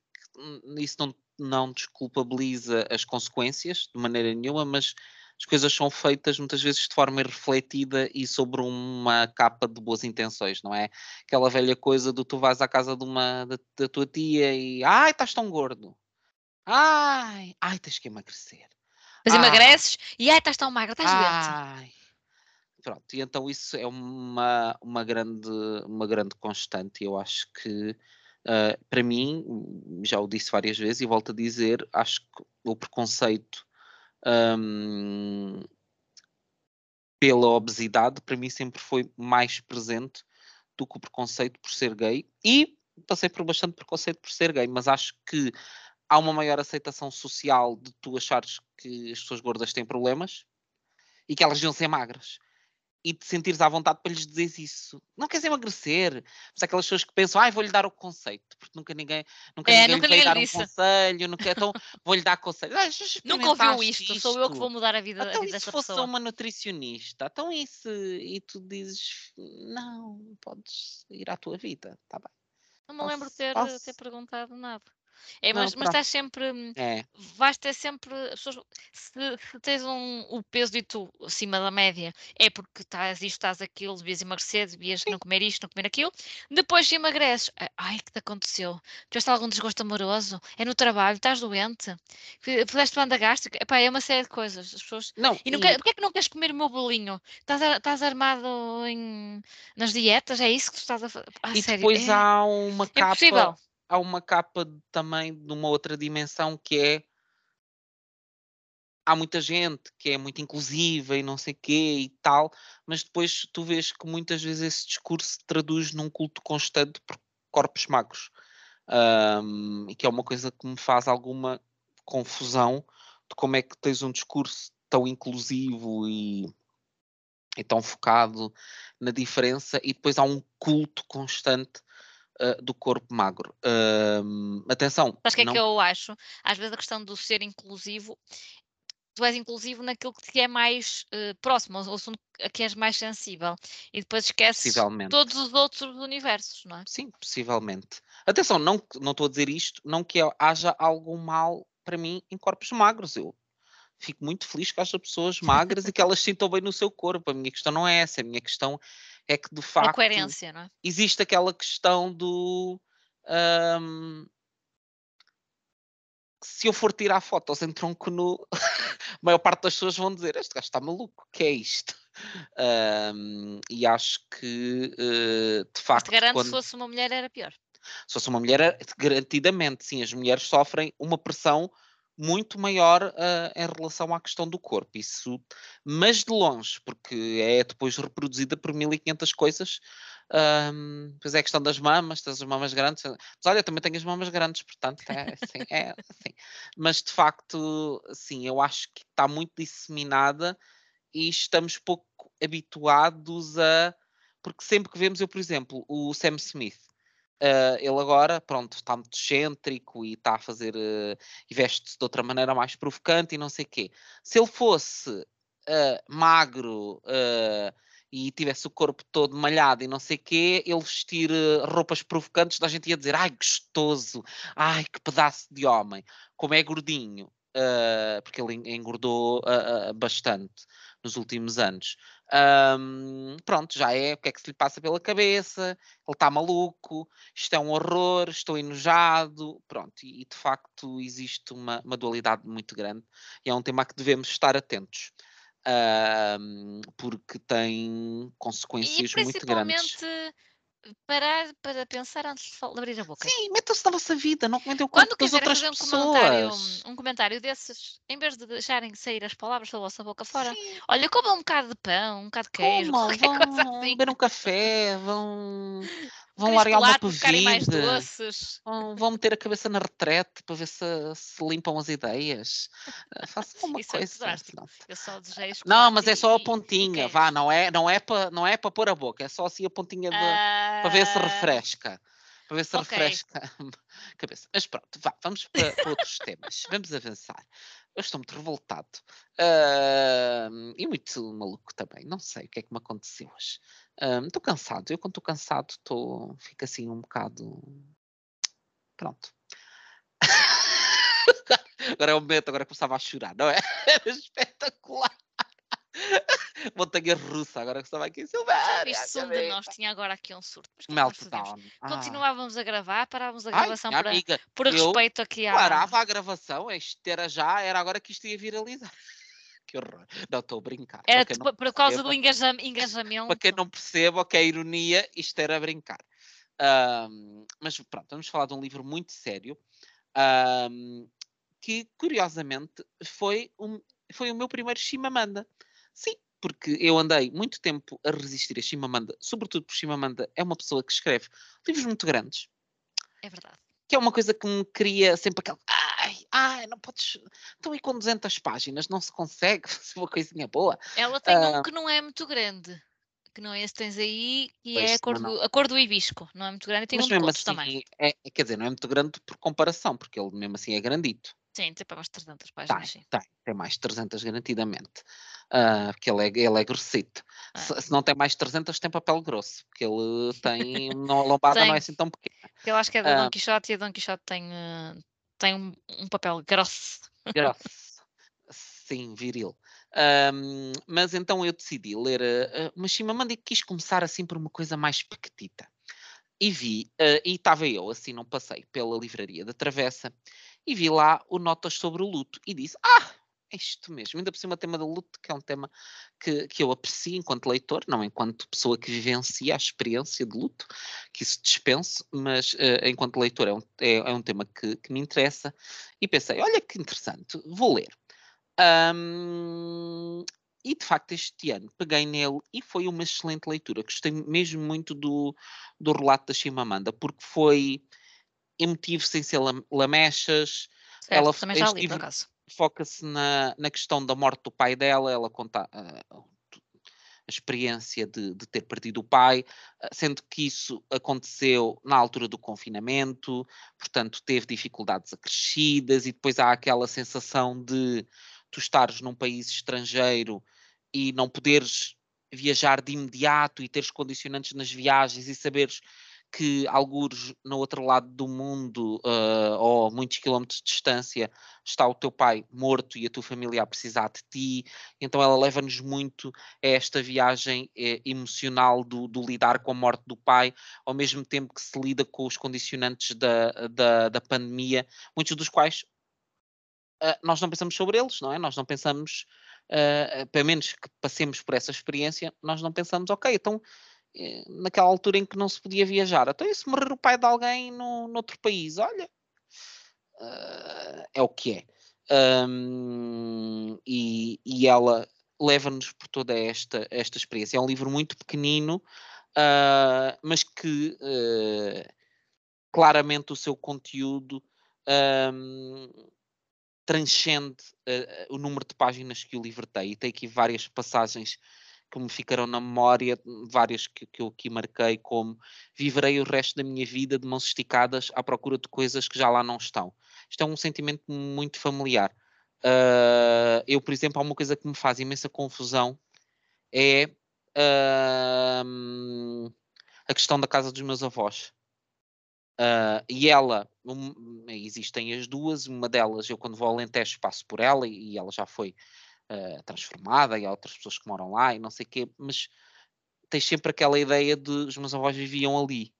isso não, não desculpabiliza as consequências de maneira nenhuma, mas as coisas são feitas muitas vezes de forma irrefletida e sobre uma capa de boas intenções, não é? Aquela velha coisa do tu vais à casa de uma da, da tua tia e ai, estás tão gordo. Ai, ai, tens que emagrecer. Mas ai, emagreces e ai, estás tão magra, estás doente. Pronto, e então isso é uma, uma, grande, uma grande constante. Eu acho que Uh, para mim, já o disse várias vezes e volto a dizer, acho que o preconceito um, pela obesidade, para mim sempre foi mais presente do que o preconceito por ser gay. E passei por bastante preconceito por ser gay, mas acho que há uma maior aceitação social de tu achares que as pessoas gordas têm problemas e que elas deviam ser magras e te sentires à vontade para lhes dizer isso. Não queres emagrecer. Mas aquelas pessoas que pensam, ai, vou-lhe dar o conceito, porque nunca ninguém, nunca é, ninguém nunca lhe vai dar disse. um conselho, nunca, então vou-lhe dar conselho. Ah, nunca ouviu isto, isto, sou eu que vou mudar a vida, então, a vida pessoa. se fosse uma nutricionista, então isso, e tu dizes, não, podes ir à tua vida, está bem. Não me posso, lembro de ter, ter perguntado nada. É, Não, mas, mas pronto. estás sempre. hum, É, Vais ter sempre. As pessoas, se, se tens um, o peso de tu acima da média, é porque estás isto, estás aquilo, devias emagrecer, devias sim. não comer isto, não comer aquilo. Depois, se emagreces, "Ah, ai, que te aconteceu? Tiveste algum desgosto amoroso? É no trabalho? Estás doente? Fizeste banda gástrica? Epá, é uma série de coisas. As pessoas. Não, E não quer, porque é que não queres comer o meu bolinho? Estás, estás armado em, nas dietas? É isso que tu estás a fazer? Ah, e sério, depois é há uma capa, impossível. Há uma capa também de uma outra dimensão que é há muita gente que é muito inclusiva e não sei quê e tal, mas depois tu vês que muitas vezes esse discurso se traduz num culto constante por corpos magros. Ahm, e que é uma coisa que me faz alguma confusão de como é que tens um discurso tão inclusivo e, e tão focado na diferença e depois há um culto constante ah, do corpo magro. Ahm, atenção, Mas o que é não que eu acho? Às vezes a questão do ser inclusivo, tu és inclusivo naquilo que te é mais eh, próximo, ao assunto a que és mais sensível. E depois esqueces todos os outros universos, não é? Sim, possivelmente. Atenção, não estou a dizer isto, não que haja algum mal para mim em corpos magros. Eu fico muito feliz que haja pessoas magras e que elas se sintam bem no seu corpo. A minha questão não é essa. A minha questão é que, de É facto, coerência, não é? existe aquela questão do. que se eu for tirar fotos em tronco nu, a maior parte das pessoas vão dizer: Este gajo está maluco, o que é isto? Ahm, e acho que, eh, de Mas facto, te garanto, quando se fosse uma mulher era pior. se fosse uma mulher, garantidamente, sim, as mulheres sofrem uma pressão muito maior ah, em relação à questão do corpo. Isso, mas de longe, porque é depois reproduzida por 1500 coisas. Ahm, depois é a questão das mamas, tens as mamas grandes. Mas olha, também tenho as mamas grandes, portanto, é assim, é assim. Mas de facto, sim, eu acho que está muito disseminada e estamos pouco habituados a. Porque sempre que vemos, eu, por exemplo, o Sam Smith, ah, ele agora, pronto, está muito excêntrico e está a fazer. ah, e veste-se de outra maneira mais provocante e não sei o quê. Se ele fosse ah, magro ah, e tivesse o corpo todo malhado e não sei o quê, ele vestir ah, roupas provocantes, da gente ia dizer: ai, gostoso, ai, que pedaço de homem. Como é gordinho, porque ele en- engordou bastante nos últimos anos. Ahm, pronto, já é o que é que se lhe passa pela cabeça, ele está maluco, isto é um horror, estou enojado, pronto, e, e de facto existe uma, uma dualidade muito grande e é um tema a que devemos estar atentos, ahm, porque tem consequências muito grandes. principalmente parar para pensar antes de abrir a boca. Sim, metam-se na vossa vida, não comentem o corpo das quiserem outras fazer um comentário, pessoas. um comentário desses, em vez de deixarem sair as palavras da vossa boca fora, Sim, olha, comam um bocado de pão, um bocado de queijo, comam, qualquer coisa vão assim. beber um café, vão, vão largar uma doces. Vão, vão meter a cabeça na retrete para ver se, se limpam as ideias. Ah, Façam uma Isso é coisa. Não, Eu só desejei não, mas é só a pontinha, vá, não é, não é para não é para pôr a boca, é só assim a pontinha de, para ver se Ah, refresca. Para ver se ok. refresca a cabeça. Mas pronto, vá, vamos para, para outros temas. Vamos avançar. Eu estou muito revoltado. Ah, e muito maluco também. Não sei o que é que me aconteceu hoje. Ah, Estou cansado. Eu, quando estou cansado, estou, fico assim um bocado. Pronto. Agora é o momento, agora começava a chorar, não é? Era espetacular. Montanha russa, agora que estava aqui viste se um de nós tinha agora aqui um surto? É? Meltdown. Ah. Continuávamos a gravar, parávamos a Ai, gravação minha por, a- amiga, por respeito aqui à. parava a gravação, isto era já, era agora que isto ia viralizar. Que horror. Não, estou a brincar. Era tipo não por causa do perceba- engaja- para engajamento. quem não perceba que é ironia, isto era a brincar. Ahm, mas pronto, vamos falar de um livro muito sério, ahm, que curiosamente foi, um, foi o meu primeiro Chimamanda. Sim, porque eu andei muito tempo a resistir a Chimamanda, sobretudo porque Chimamanda é uma pessoa que escreve livros muito grandes, É verdade. que é uma coisa que me cria sempre aquele. Ai, não podes. Estão aí com 200 páginas, não se consegue fazer uma coisinha boa. Ela tem um Ah. que não é muito grande. Que não é esse que tens aí, e é a cor, do, a cor do hibisco. Não é muito grande tem Mas um mesmo contos também. assim, é, quer dizer, não é muito grande por comparação, porque ele mesmo assim é grandito. Sim, tem para mais 300 páginas, Tem, tem, tem mais de 300 garantidamente. Uh, porque ele é, ele é grossito. É. Se, se, não tem mais de 300, tem papel grosso, porque ele tem. Não, a lombada não é assim tão pequena. Eu acho que é do Uh, Don Quixote e a Don Quixote tem, tem um, um, papel grosso. Grosso. Sim, viril. Um, mas então eu decidi ler uh, uma Chimamanda e quis começar assim por uma coisa mais pequetita. E vi, uh, e estava eu assim num passeio pela livraria da Travessa e vi lá o Notas sobre o Luto e disse: Ah, é isto mesmo. Ainda por cima, o tema do luto, que é um tema que, que eu aprecio enquanto leitor, não enquanto pessoa que vivencia a experiência de luto, que isso dispenso, mas uh, enquanto leitor é um, é, é um tema que, que, me interessa. E pensei: olha que interessante, vou ler. Um, e de facto, este ano peguei nele e foi uma excelente leitura. Gostei mesmo muito do, do relato da Chimamanda, porque foi emotivo sem ser lamechas. Certo, ela também já li, livro foca-se na, na questão da morte do pai dela, ela conta uh, a experiência de, de, ter perdido o pai, uh, sendo que isso aconteceu na altura do confinamento, portanto teve dificuldades acrescidas e depois há aquela sensação de tu estares num país estrangeiro e não poderes viajar de imediato e teres condicionantes nas viagens e saberes que algures no outro lado do mundo uh, ou muitos quilómetros de distância está o teu pai morto e a tua família a precisar de ti, então ela leva-nos muito a esta viagem eh, emocional do, do, lidar com a morte do pai, ao mesmo tempo que se lida com os condicionantes da, da, da pandemia, muitos dos quais uh, nós não pensamos sobre eles, não é? Nós não pensamos, uh, pelo menos que passemos por essa experiência, nós não pensamos, ok, então naquela altura em que não se podia viajar. Então, e se morrer o pai de alguém no, noutro país? Olha, uh, é o que é. Um, e, e, ela leva-nos por toda esta, esta experiência. É um livro muito pequenino, uh, mas que uh, claramente o seu conteúdo um, transcende o número de páginas que o livro tem. E tem aqui várias passagens que me ficaram na memória, várias que, que eu aqui marquei, como viverei o resto da minha vida de mãos esticadas à procura de coisas que já lá não estão. Isto é um sentimento muito familiar. Uh, eu, por exemplo, há uma coisa que me faz imensa confusão, é uh, a questão da casa dos meus avós. Uh, e ela, um, existem as duas, uma delas eu quando vou ao Alentejo passo por ela e, e ela já foi uh, transformada e há outras pessoas que moram lá e não sei o quê, mas tens sempre aquela ideia de os meus avós viviam ali.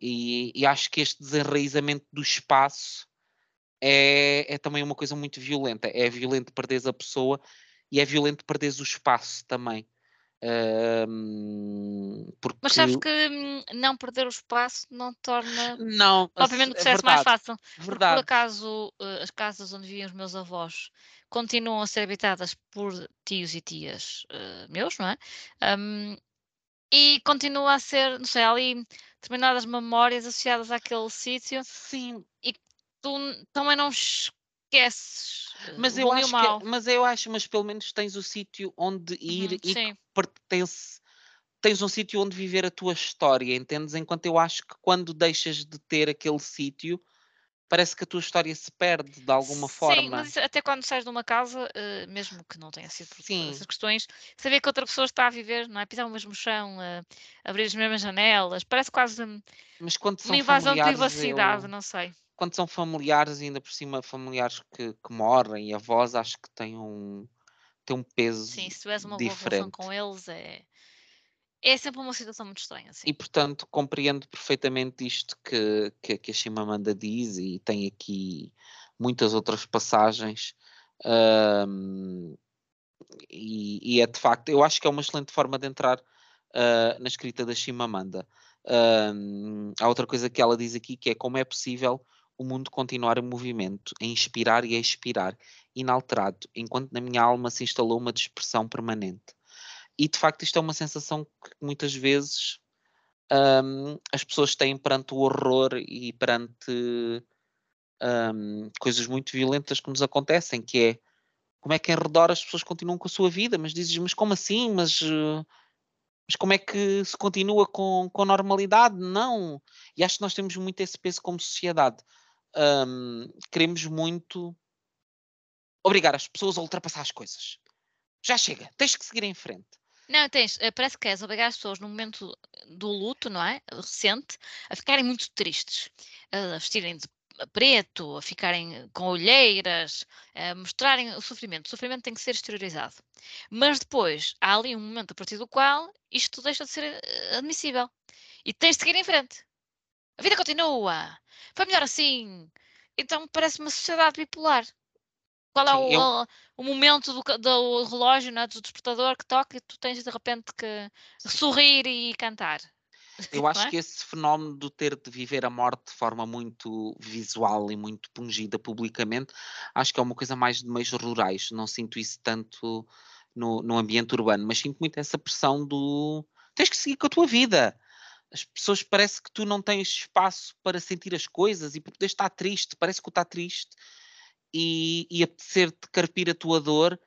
E, e acho que este desenraizamento do espaço é, é, também uma coisa muito violenta. É violento perderes a pessoa e é violento perderes o espaço também. Porque... Mas sabes que hum, não perder o espaço não torna não, obviamente o processo é mais fácil. Verdade. Por acaso, uh, as casas onde viviam os meus avós continuam a ser habitadas por tios e tias uh, meus, não é? Um, e continua a ser, não sei, ali determinadas memórias associadas àquele sítio. Sim. E tu também não esqueces. Eh, mas eu, acho que, mas eu acho, mas pelo menos tens o sítio onde ir uhum, e sim. que pertence. Tens um sítio onde viver a tua história, entendes? Enquanto eu acho que quando deixas de ter aquele sítio, parece que a tua história se perde de alguma Sim, forma. mas até quando sais de uma casa, uh, mesmo que não tenha sido por Sim. essas questões, saber que outra pessoa está a viver, não é? Pisar o mesmo chão, uh, abrir as mesmas janelas, parece quase mas quando uma invasão de privacidade, eu... não sei. Quando são familiares, ainda por cima familiares que, que morrem e avós, acho que tem um, tem um peso Sim, se tu és uma diferente. boa relação com eles, é é sempre uma situação muito estranha, sim. E portanto compreendo perfeitamente isto que, que, que a Chimamanda diz e tem aqui muitas outras passagens. Um, e, e, é de facto, eu acho que é uma excelente forma de entrar uh, na escrita da Chimamanda. Um, há outra coisa que ela diz aqui que é como é possível o mundo continuar em movimento, a inspirar e a expirar, inalterado, enquanto na minha alma se instalou uma dispersão permanente. E de facto, isto é uma sensação que muitas vezes um, as pessoas têm perante o horror e perante um, coisas muito violentas que nos acontecem, que é como é que em redor as pessoas continuam com a sua vida, mas dizes, mas como assim? Mas, mas como é que se continua com, com normalidade? Não. E acho que nós temos muito esse peso como sociedade. Um, queremos muito obrigar as pessoas a ultrapassar as coisas. Já chega, tens que seguir em frente. Não, tens, eh, parece que queres obrigar as pessoas no momento do luto, não é? Recente, a ficarem muito tristes, a vestirem de preto, a ficarem com olheiras, a mostrarem o sofrimento. O sofrimento tem que ser exteriorizado. Mas depois há ali um momento a partir do qual isto deixa de ser eh, admissível. E tens de seguir em frente. A vida continua. Foi melhor assim. Então parece uma sociedade bipolar. Qual é Sim, o, eu- o- o momento do, do relógio, né, do despertador que toca e tu tens de repente que sorrir e cantar? Eu acho é? que esse fenómeno do ter de viver a morte de forma muito visual e muito pungida publicamente, acho que é uma coisa mais de meios rurais. Não sinto isso tanto no, no ambiente urbano, mas sinto muito essa pressão do tens que seguir com a tua vida. As pessoas parece que tu não tens espaço para sentir as coisas e para poder estar triste, parece que o está triste e, e apetecer-te carpir a tua dor,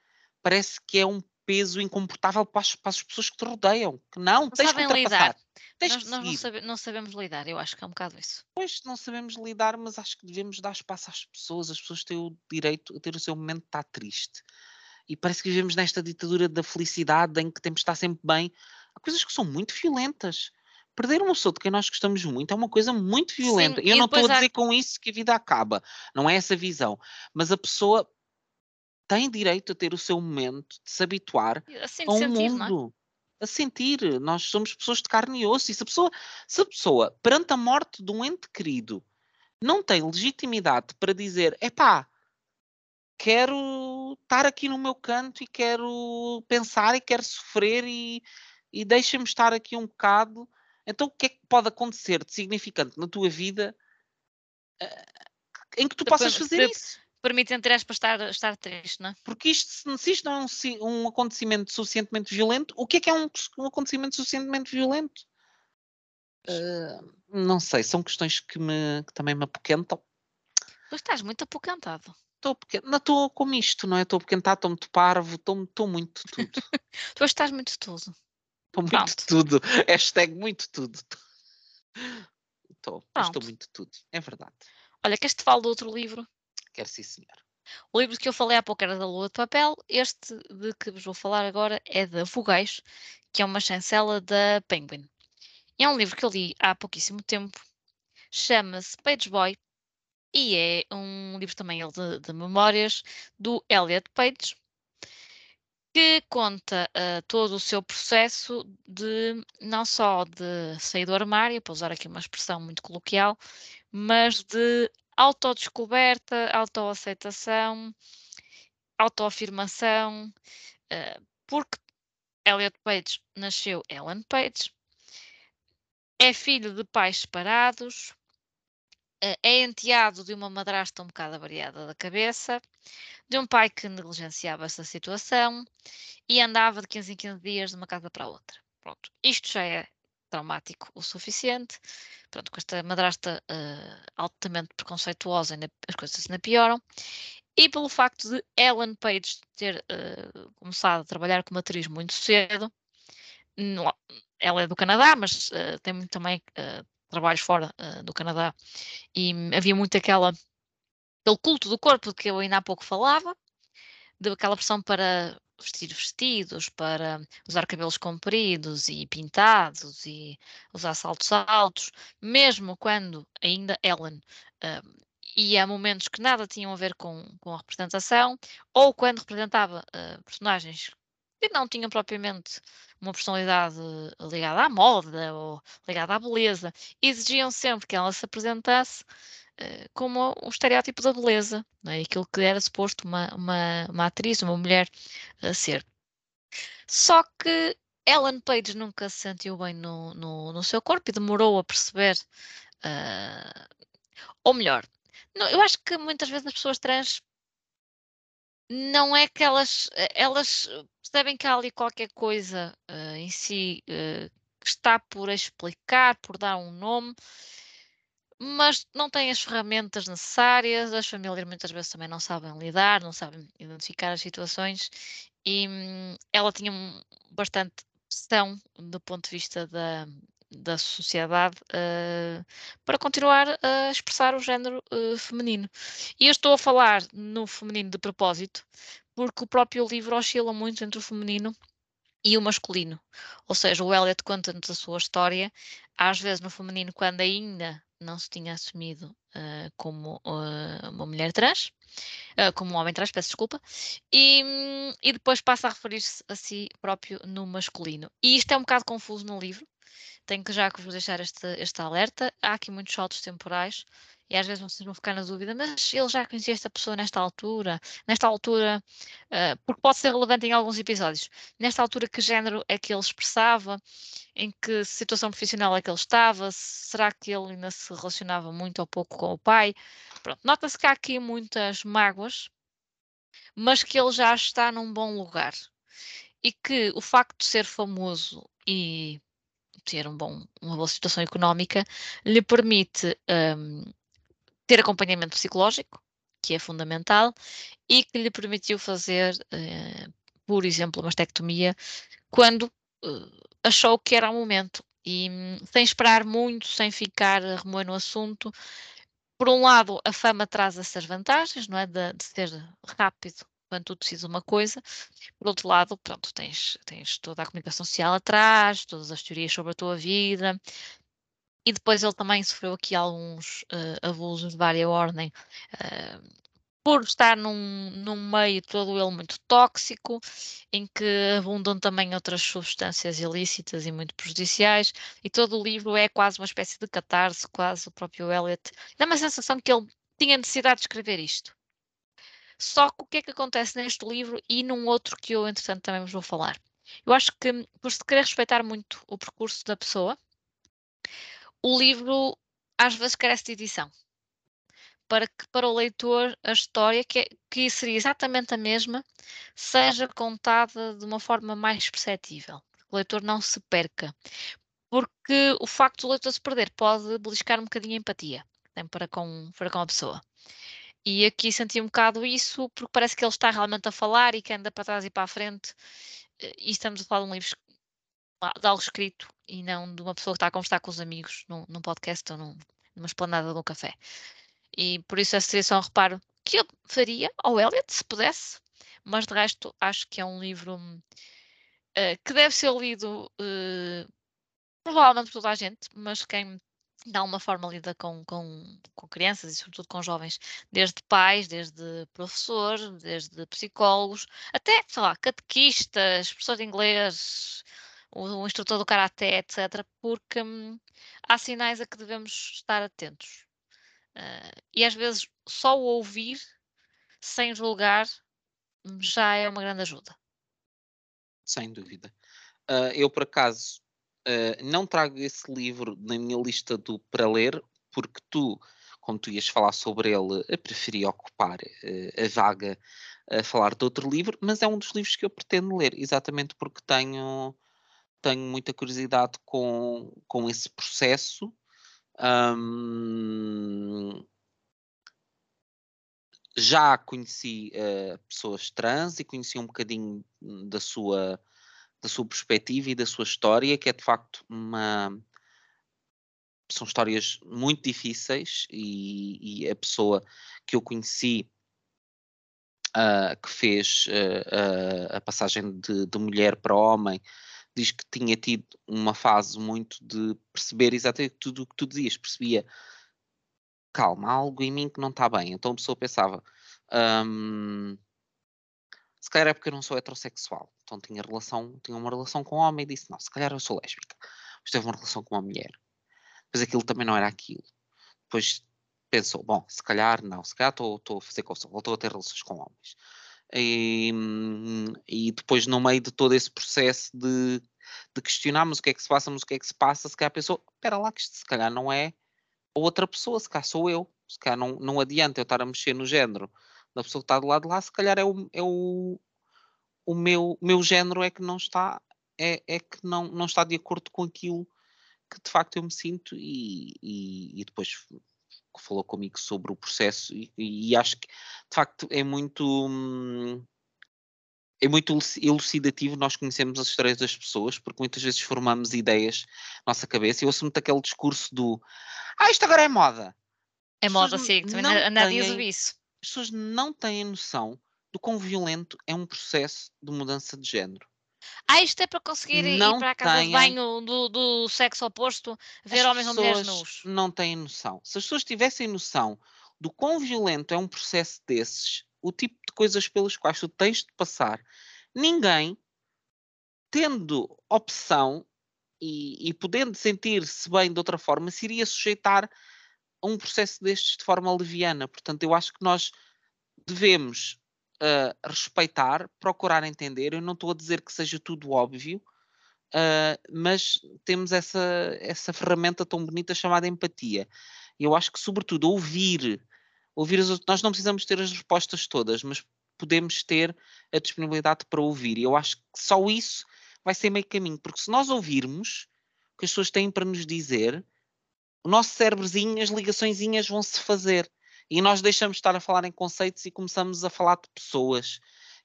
parece que é um peso incomportável para as, para as pessoas que te rodeiam. Que não, tens que sabem ultrapassar. lidar. Tens Nós, que nós não, sabe- não sabemos lidar, eu acho que é um bocado isso. Pois não sabemos lidar, mas acho que devemos dar espaço às pessoas. As pessoas têm o direito a ter o seu momento de estar triste. E parece que vivemos nesta ditadura da felicidade em que temos de estar sempre bem. Há coisas que são muito violentas. Perder uma pessoa de quem nós gostamos muito é uma coisa muito violenta. Sim, E eu não estou a depois há- dizer com isso que a vida acaba. Não é essa visão. Mas a pessoa tem direito a ter o seu momento de se habituar a um sentir, é? mundo a sentir. Nós somos pessoas de carne e osso. E se a pessoa, se a pessoa perante a morte de um ente querido, não tem legitimidade para dizer: epá, quero estar aqui no meu canto e quero pensar e quero sofrer e, e deixa-me estar aqui um bocado. Então, o que é que pode acontecer de significante na tua vida eh, em que tu possas fazer isso? Permite, entre aspas, estar, estar triste, não é? Porque isto, se- isto não é um, um acontecimento suficientemente violento, o que é que é um, um acontecimento suficientemente violento? Ah, não sei, são questões que, me, que também me apoquentam. Tu estás muito apoquentado. Estou não estou como isto, não é? Estou apoquentado, estou muito parvo, estou muito tudo. Tu estás muito tudo. Estou muito Pronto. tudo. Hashtag muito tudo. Estou, estou muito tudo. É verdade. Olha, queres te falo do outro livro? Quero sim, senhor. O livro que eu falei há pouco era da Lua de Papel. Este de que vos vou falar agora é da Vogais, que é uma chancela da Penguin. É um livro que eu li há pouquíssimo tempo. Chama-se Page Boy e é um livro também ele de, de memórias do Elliot Page, que conta ah, todo o seu processo de não só de sair do armário, para usar aqui uma expressão muito coloquial, mas de autodescoberta, autoaceitação, autoafirmação, ah, porque Elliot Page nasceu Ellen Page, é filho de pais separados, ah, é enteado de uma madrasta um bocado avariada da cabeça, de um pai que negligenciava essa situação e andava de 15 em 15 dias de uma casa para a outra. Pronto, isto já é traumático o suficiente. Pronto, com esta madrasta ah, altamente preconceituosa, ainda- as coisas ainda pioram. E pelo facto de Ellen Page ter ah, começado a trabalhar como atriz muito cedo, ela é do Canadá, mas ah, tem muito também trabalhos fora do Canadá, e havia muito aquela, aquele culto do corpo de que eu ainda há pouco falava, daquela pressão para vestir vestidos, para usar cabelos compridos e pintados e usar saltos altos, mesmo quando ainda Ellen ia a momentos que nada tinham a ver com, com a representação, ou quando representava ah, personagens que não tinham propriamente uma personalidade ligada à moda ou ligada à beleza, exigiam sempre que ela se apresentasse como o estereótipo da beleza, não é? aquilo que era suposto uma, uma, uma atriz, uma mulher a ser. Só que Ellen Page nunca se sentiu bem no, no, no seu corpo e demorou a perceber, ah, ou melhor, não, eu acho que muitas vezes as pessoas trans não é que elas, eh, elas eh, percebem que há ali qualquer coisa ah, em si eh, que está por explicar, por dar um nome, mas não têm as ferramentas necessárias, as famílias muitas vezes também não sabem lidar, não sabem identificar as situações e hum, ela tinha bastante pressão do ponto de vista da, da sociedade uh, para continuar a expressar o género uh, feminino. E eu estou a falar no feminino de propósito, porque o próprio livro oscila muito entre o feminino e o masculino. Ou seja, o Elliot conta-nos a sua história, às vezes no feminino, quando ainda não se tinha assumido uh, como uh, uma mulher trans, uh, como um homem trans, peço desculpa, e, e depois passa a referir-se a si próprio no masculino. E isto é um bocado confuso no livro, tenho que já vos deixar este, este alerta. Há aqui muitos saltos temporais e às vezes vocês vão ficar na dúvida, mas ele já conhecia esta pessoa nesta altura, nesta altura, uh, porque pode ser relevante em alguns episódios, nesta altura que género é que ele expressava, em que situação profissional é que ele estava, será que ele ainda se relacionava muito ou pouco com o pai? Pronto, nota-se que há aqui muitas mágoas, mas que ele já está num bom lugar. E que o facto de ser famoso e ter um bom, uma boa situação económica lhe permite um, ter acompanhamento psicológico, que é fundamental, e que lhe permitiu fazer, uh, por exemplo, uma mastectomia quando uh, achou que era o momento. E um, sem esperar muito, sem ficar a remoer no assunto, por um lado, a fama traz essas vantagens, não é? De, de ser rápido quando tu decides uma coisa. Por outro lado, pronto, tens, tens toda a comunicação social atrás, todas as teorias sobre a tua vida, e depois ele também sofreu aqui alguns uh, abusos de várias ordem, uh, por estar num, num meio todo ele muito tóxico, em que abundam também outras substâncias ilícitas e muito prejudiciais, e todo o livro é quase uma espécie de catarse, quase o próprio Eliot. Dá uma sensação que ele tinha necessidade de escrever isto. Só que o que é que acontece neste livro e num outro que eu, entretanto, também vos vou falar? Eu acho que, por se querer respeitar muito o percurso da pessoa, o livro às vezes carece de edição. Para que para o leitor a história, que, é, que seria exatamente a mesma, seja contada de uma forma mais perceptível. O leitor não se perca. Porque o facto do leitor se perder pode beliscar um bocadinho a empatia tem para com, para com a pessoa. E aqui senti um bocado isso, porque parece que ele está realmente a falar e que anda para trás e para a frente. Eh, e estamos a falar de um livro de algo escrito e não de uma pessoa que está a conversar com os amigos num, num podcast ou num, numa esplanada de um café. E por isso essa seria só um reparo que eu faria ao Elliot, se pudesse, mas de resto acho que é um livro uh, que deve ser lido uh, provavelmente por toda a gente, mas quem de alguma forma lida com, com, com crianças e sobretudo com jovens, desde pais, desde professores, desde psicólogos, até, sei lá, catequistas, professores de inglês, o, o instrutor do karaté, etc., porque hum, há sinais a que devemos estar atentos. Uh, e às vezes só o ouvir, sem julgar, já é uma grande ajuda. Sem dúvida. Uh, eu, por acaso, Uh, não trago esse livro na minha lista do para ler, porque tu, como tu ias falar sobre ele, preferi ocupar uh, a vaga a falar de outro livro, mas é um dos livros que eu pretendo ler, exatamente porque tenho, tenho muita curiosidade com, com esse processo. Um, já conheci uh, pessoas trans e conheci um bocadinho da sua da sua perspectiva e da sua história, que é de facto uma. São histórias muito difíceis e, e a pessoa que eu conheci uh, que fez uh, uh, a passagem de, de, mulher para homem diz que tinha tido uma fase muito de perceber exatamente tudo o que tu dizias, percebia calma, algo em mim que não está bem. Então a pessoa pensava. Um, se calhar é porque eu não sou heterossexual. Então tinha relação, tinha uma relação com um homem e disse, não, se calhar eu sou lésbica. Mas teve uma relação com uma mulher. Mas aquilo também não era aquilo. Depois pensou, bom, se calhar não, se calhar estou a fazer coisa, voltou a ter relações com homens. E, e, depois no meio de todo esse processo de, de questionarmos o que é que se passa, mas o que é que se passa, se calhar pensou, espera lá que isto se calhar não é outra pessoa, se calhar sou eu, se calhar não, não adianta eu estar a mexer no género da pessoa que está do lado de lá, se calhar é o, é o, o meu, meu género é que não está, é, é que não, não está de acordo com aquilo que de facto eu me sinto e, e, e depois falou comigo sobre o processo e, e, acho que de facto é muito é muito elucidativo nós conhecemos as histórias das pessoas, porque muitas vezes formamos ideias na nossa cabeça. Eu ouço muito aquele discurso do ah, isto agora é moda. É moda, sim, também na dias ouvi isso. As pessoas não têm noção do quão violento é um processo de mudança de género. Ah, isto é para conseguir não ir para a casa têm, de banho do, do sexo oposto, ver homens ou mulheres nus. Não têm noção. Se as pessoas tivessem noção do quão violento é um processo desses, o tipo de coisas pelas quais tu tens de passar, ninguém, tendo opção e, e podendo sentir-se bem de outra forma, se iria sujeitar a um processo destes de forma leviana. Portanto, eu acho que nós devemos uh, respeitar, procurar entender. Eu não estou a dizer que seja tudo óbvio, uh, mas temos essa, essa ferramenta tão bonita chamada empatia. Eu acho que, sobretudo, ouvir, ouvir as, nós não precisamos ter as respostas todas, mas podemos ter a disponibilidade para ouvir. E eu acho que só isso vai ser meio caminho, porque se nós ouvirmos o que as pessoas têm para nos dizer, o nosso cérebrozinho, as ligaçõezinhas vão se fazer. E nós deixamos de estar a falar em conceitos e começamos a falar de pessoas.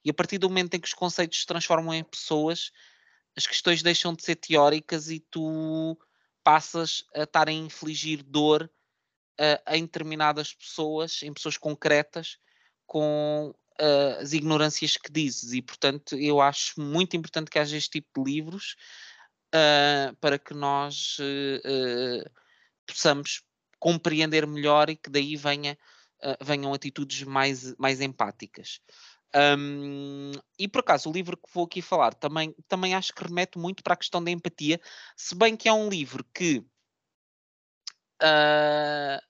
E a partir do momento em que os conceitos se transformam em pessoas, as questões deixam de ser teóricas e tu passas a estar a infligir dor a, determinadas pessoas, em pessoas concretas, com as ignorâncias que dizes. E, portanto, eu acho muito importante que haja este tipo de livros uh, para que nós uh, possamos compreender melhor e que daí venha, uh, venham atitudes mais, mais empáticas. Um, e por acaso, o livro que vou aqui falar também, também acho que remete muito para a questão da empatia, se bem que é um livro que uh,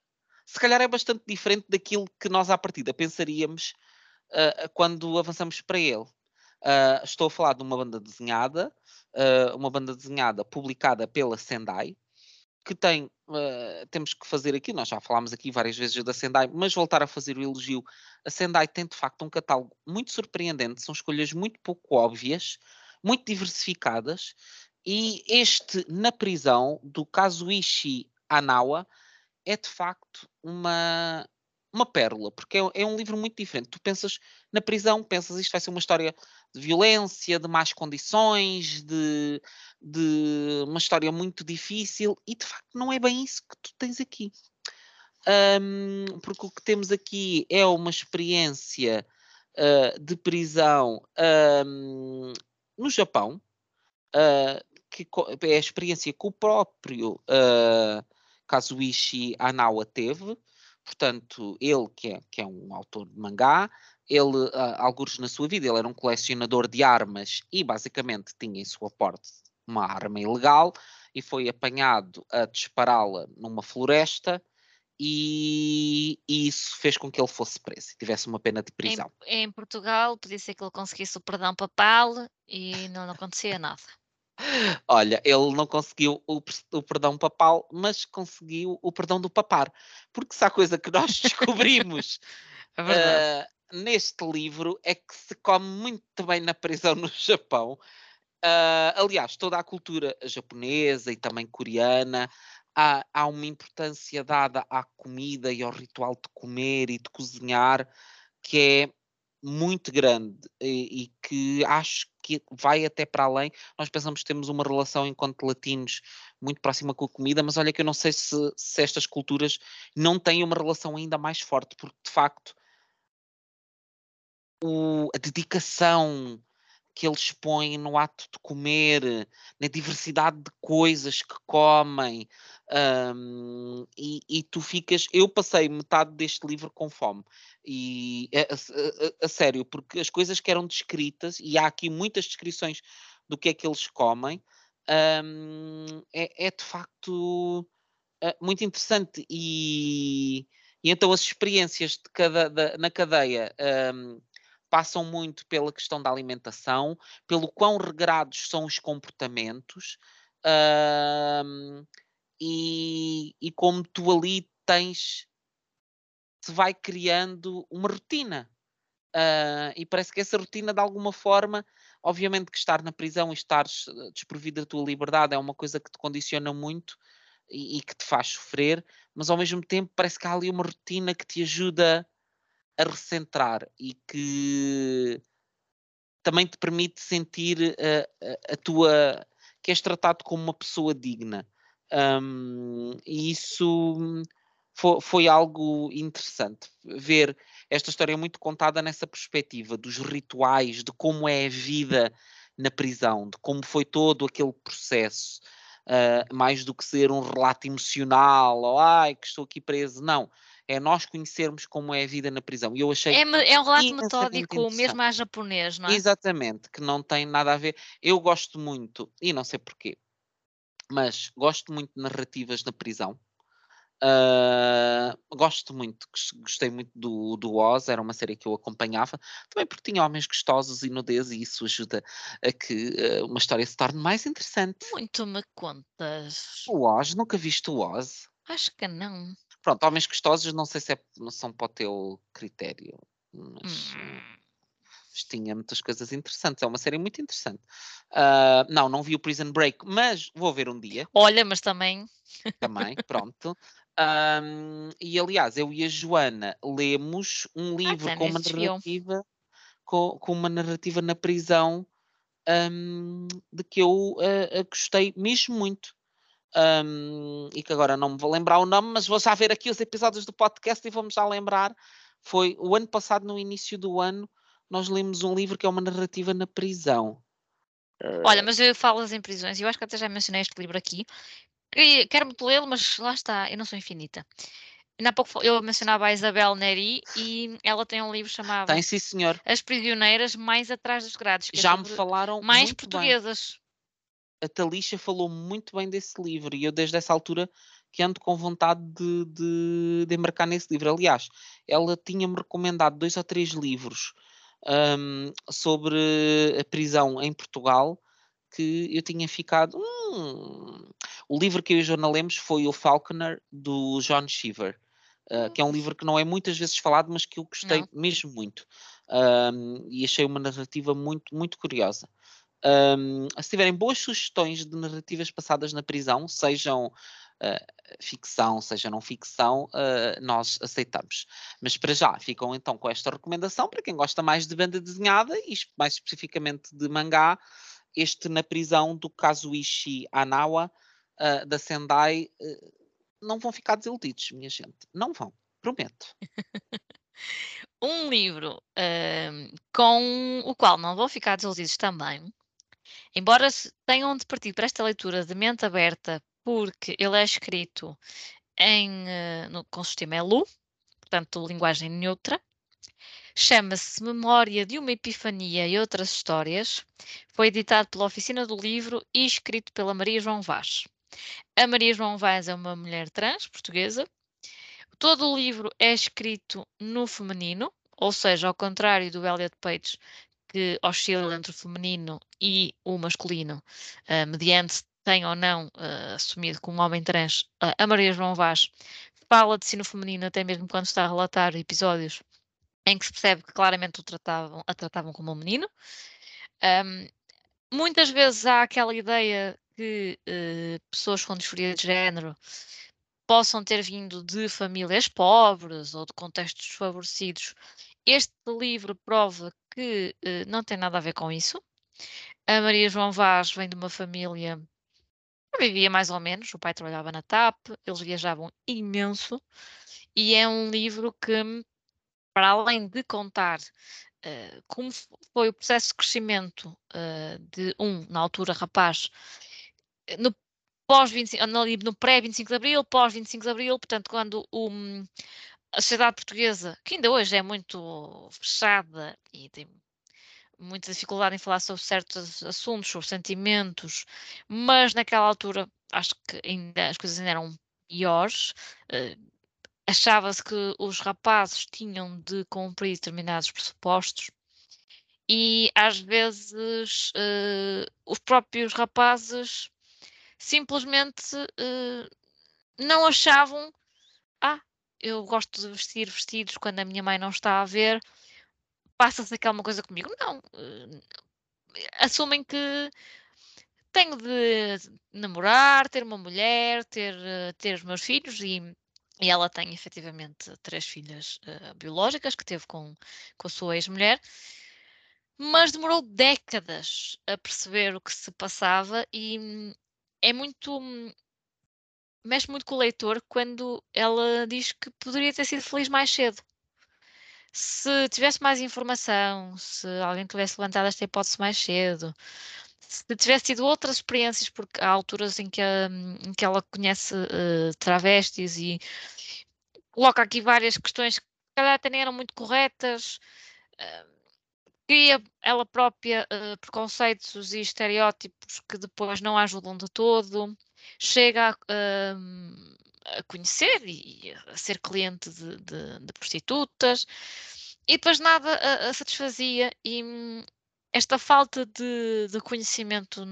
se calhar é bastante diferente daquilo que nós à partida pensaríamos uh, quando avançamos para ele. estou a falar de uma banda desenhada, uma banda desenhada publicada pela Sendai, que tem, uh, temos que fazer aqui, nós já falámos aqui várias vezes da Sendai, mas voltar a fazer o elogio. A Sendai tem de facto um catálogo muito surpreendente, são escolhas muito pouco óbvias, muito diversificadas, e este Na Prisão, do Kazuichi Anawa, é de facto uma, uma pérola, porque é, é, um livro muito diferente. Tu pensas na prisão, pensas isto vai ser uma história de violência, de más condições, de, de uma história muito difícil, e de facto não é bem isso que tu tens aqui. Um, porque o que temos aqui é uma experiência uh, de prisão um, no Japão, uh, que é a experiência que o próprio uh, Kazuichi Anawa teve, portanto, ele que é, que é um autor de mangá, ele, uh, alguns na sua vida, ele era um colecionador de armas e basicamente tinha em sua porte uma arma ilegal e foi apanhado a dispará-la numa floresta e, e, isso fez com que ele fosse preso e tivesse uma pena de prisão. Em, em Portugal, podia ser que ele conseguisse o perdão papal e não, não acontecia nada. Olha, ele não conseguiu o, o, perdão papal, mas conseguiu o perdão do papar. Porque se há coisa que nós descobrimos é uh, neste livro é que se come muito bem na prisão no Japão. Uh, aliás, toda a cultura japonesa e também coreana há, há uma importância dada à comida e ao ritual de comer e de cozinhar que é muito grande e, e, que acho que vai até para além. Nós pensamos que temos uma relação enquanto latinos muito próxima com a comida, mas olha que eu não sei se, se estas culturas não têm uma relação ainda mais forte, porque de facto o, a dedicação que eles põem no ato de comer, na diversidade de coisas que comem, um, e, e, tu ficas. Eu passei metade deste livro com fome. E a, a, a, sério, porque as coisas que eram descritas, e há aqui muitas descrições do que é que eles comem, um, é, é, de facto uh, muito interessante. E, e, então as experiências de cada, da, na cadeia um, passam muito pela questão da alimentação, pelo quão regrados são os comportamentos. E, e como tu ali tens se vai criando uma rotina. Uh, e parece que essa rotina, de alguma forma, obviamente que estar na prisão e estar eh, desprovido da tua liberdade é uma coisa que te condiciona muito e, e, que te faz sofrer, mas ao mesmo tempo parece que há ali uma rotina que te ajuda a recentrar e que também te permite sentir a, a tua que és tratado como uma pessoa digna. Um, e isso foi, foi, algo interessante. Ver esta história muito contada nessa perspectiva dos rituais, de como é a vida na prisão, de como foi todo aquele processo, uh, mais do que ser um relato emocional, ou ai, que estou aqui preso. Não. É nós conhecermos como é a vida na prisão. E eu achei. É, é um relato metódico, mesmo a japonês, não é? Exatamente, que não tem nada a ver. Eu gosto muito, e não sei porquê, mas gosto muito de narrativas na prisão. Uh, gosto muito, gostei muito do, do Oz, era uma série que eu acompanhava, também porque tinha homens gostosos e nudez, e isso ajuda a que uh, uma história se torne mais interessante. Muito me contas. O Oz, nunca viste o Oz? Acho que não. Pronto, homens gostosos, não sei se é, são para o teu critério, mas. Hum tinha muitas coisas interessantes. É uma série muito interessante. Uh, não, não vi o Prison Break, mas vou ver um dia. Olha, mas também. Também, pronto. Um, e aliás, eu e a Joana lemos um ah, livro ah, com uma narrativa com, com, uma narrativa na prisão um, de que eu uh, gostei mesmo muito. Um, e que agora não me vou lembrar o nome, mas vou já ver aqui os episódios do podcast e vamos já lembrar. Foi o ano passado, no início do ano, nós lemos um livro que é uma narrativa na prisão. Olha, mas eu falo em prisões, e eu acho que até já mencionei este livro aqui, Quero muito lê-lo, mas lá está, eu não sou infinita. Ainda há pouco eu mencionava a Isabel Neri e ela tem um livro chamado Tem, sim, senhor. As Prisioneiras Mais Atrás dos Grades. É Já me falaram mais portuguesas. Bem. A Talisha falou muito bem desse livro e eu desde essa altura que ando com vontade de, de, de embarcar nesse livro. Aliás, ela tinha-me recomendado dois ou três livros um, sobre a prisão em Portugal que eu tinha ficado. Hum. O livro que eu e Joana lemos foi o Falconer, do John Cheever, uh, que é um livro que não é muitas vezes falado, mas que eu gostei não. mesmo muito. Um, e achei uma narrativa muito, muito curiosa. Um, se tiverem boas sugestões de narrativas passadas na prisão, sejam ficção, seja não ficção, nós aceitamos. Mas para já, ficam então com esta recomendação para quem gosta mais de banda desenhada e mais especificamente de mangá este na prisão do Kazuichi Anawa, da Sendai, não vão ficar desiludidos, minha gente. Não vão, prometo. um livro com o qual não vão ficar desiludidos também, embora tenham de partir para esta leitura de mente aberta, porque ele é escrito em, no, com sistema ELU, portanto, linguagem neutra, Chama-se Memória de uma Epifania e Outras Histórias. Foi editado pela Oficina do Livro e escrito pela Maria João Vaz. A Maria João Vaz é uma mulher trans portuguesa. Todo o livro é escrito no feminino, ou seja, ao contrário do Elliot Page, que oscila entre o feminino e o masculino, uh, mediante tem ou não uh, assumido como homem trans, uh, a Maria João Vaz fala de si no feminino até mesmo quando está a relatar episódios em que se percebe que claramente o tratavam, a tratavam como um menino. Um, muitas vezes há aquela ideia que uh, pessoas com disforia de género possam ter vindo de famílias pobres ou de contextos desfavorecidos. Este livro prova que uh, não tem nada a ver com isso. A Maria João Vaz vem de uma família vivia mais ou menos, o pai trabalhava na TAP, eles viajavam imenso, e é um livro que para além de contar uh, como foi o processo de crescimento uh, de um, na altura rapaz, eh, no pós 25, no pré 25 de Abril, pós 25 de Abril, portanto, quando o, a sociedade portuguesa, que ainda hoje é muito fechada e tem muita dificuldade em falar sobre certos assuntos, sobre sentimentos, mas naquela altura acho que ainda as coisas ainda eram piores. Uh, achava-se que os rapazes tinham de cumprir determinados pressupostos e às vezes uh, os próprios rapazes simplesmente uh, não achavam ah, eu gosto de vestir vestidos quando a minha mãe não está a ver passa-se aquela coisa comigo não uh, assumem que tenho de namorar, ter uma mulher, ter, ter os meus filhos e e ela tem efetivamente três filhas uh, biológicas que teve com, com a sua ex-mulher. mas demorou décadas a perceber o que se passava e hum, é muito. Hum, mexe muito com o leitor quando ela diz que poderia ter sido feliz mais cedo. Se tivesse mais informação, se alguém tivesse levantado esta hipótese mais cedo, se tivesse tido outras experiências, porque há alturas em que, em que ela conhece uh, travestis e coloca aqui várias questões que calhar até nem eram muito corretas, uh, cria ela própria uh, preconceitos e estereótipos que depois não ajudam de todo, chega a, a conhecer e a ser cliente de, de, de prostitutas e depois nada a, a satisfazia e hum, esta falta de, de, conhecimento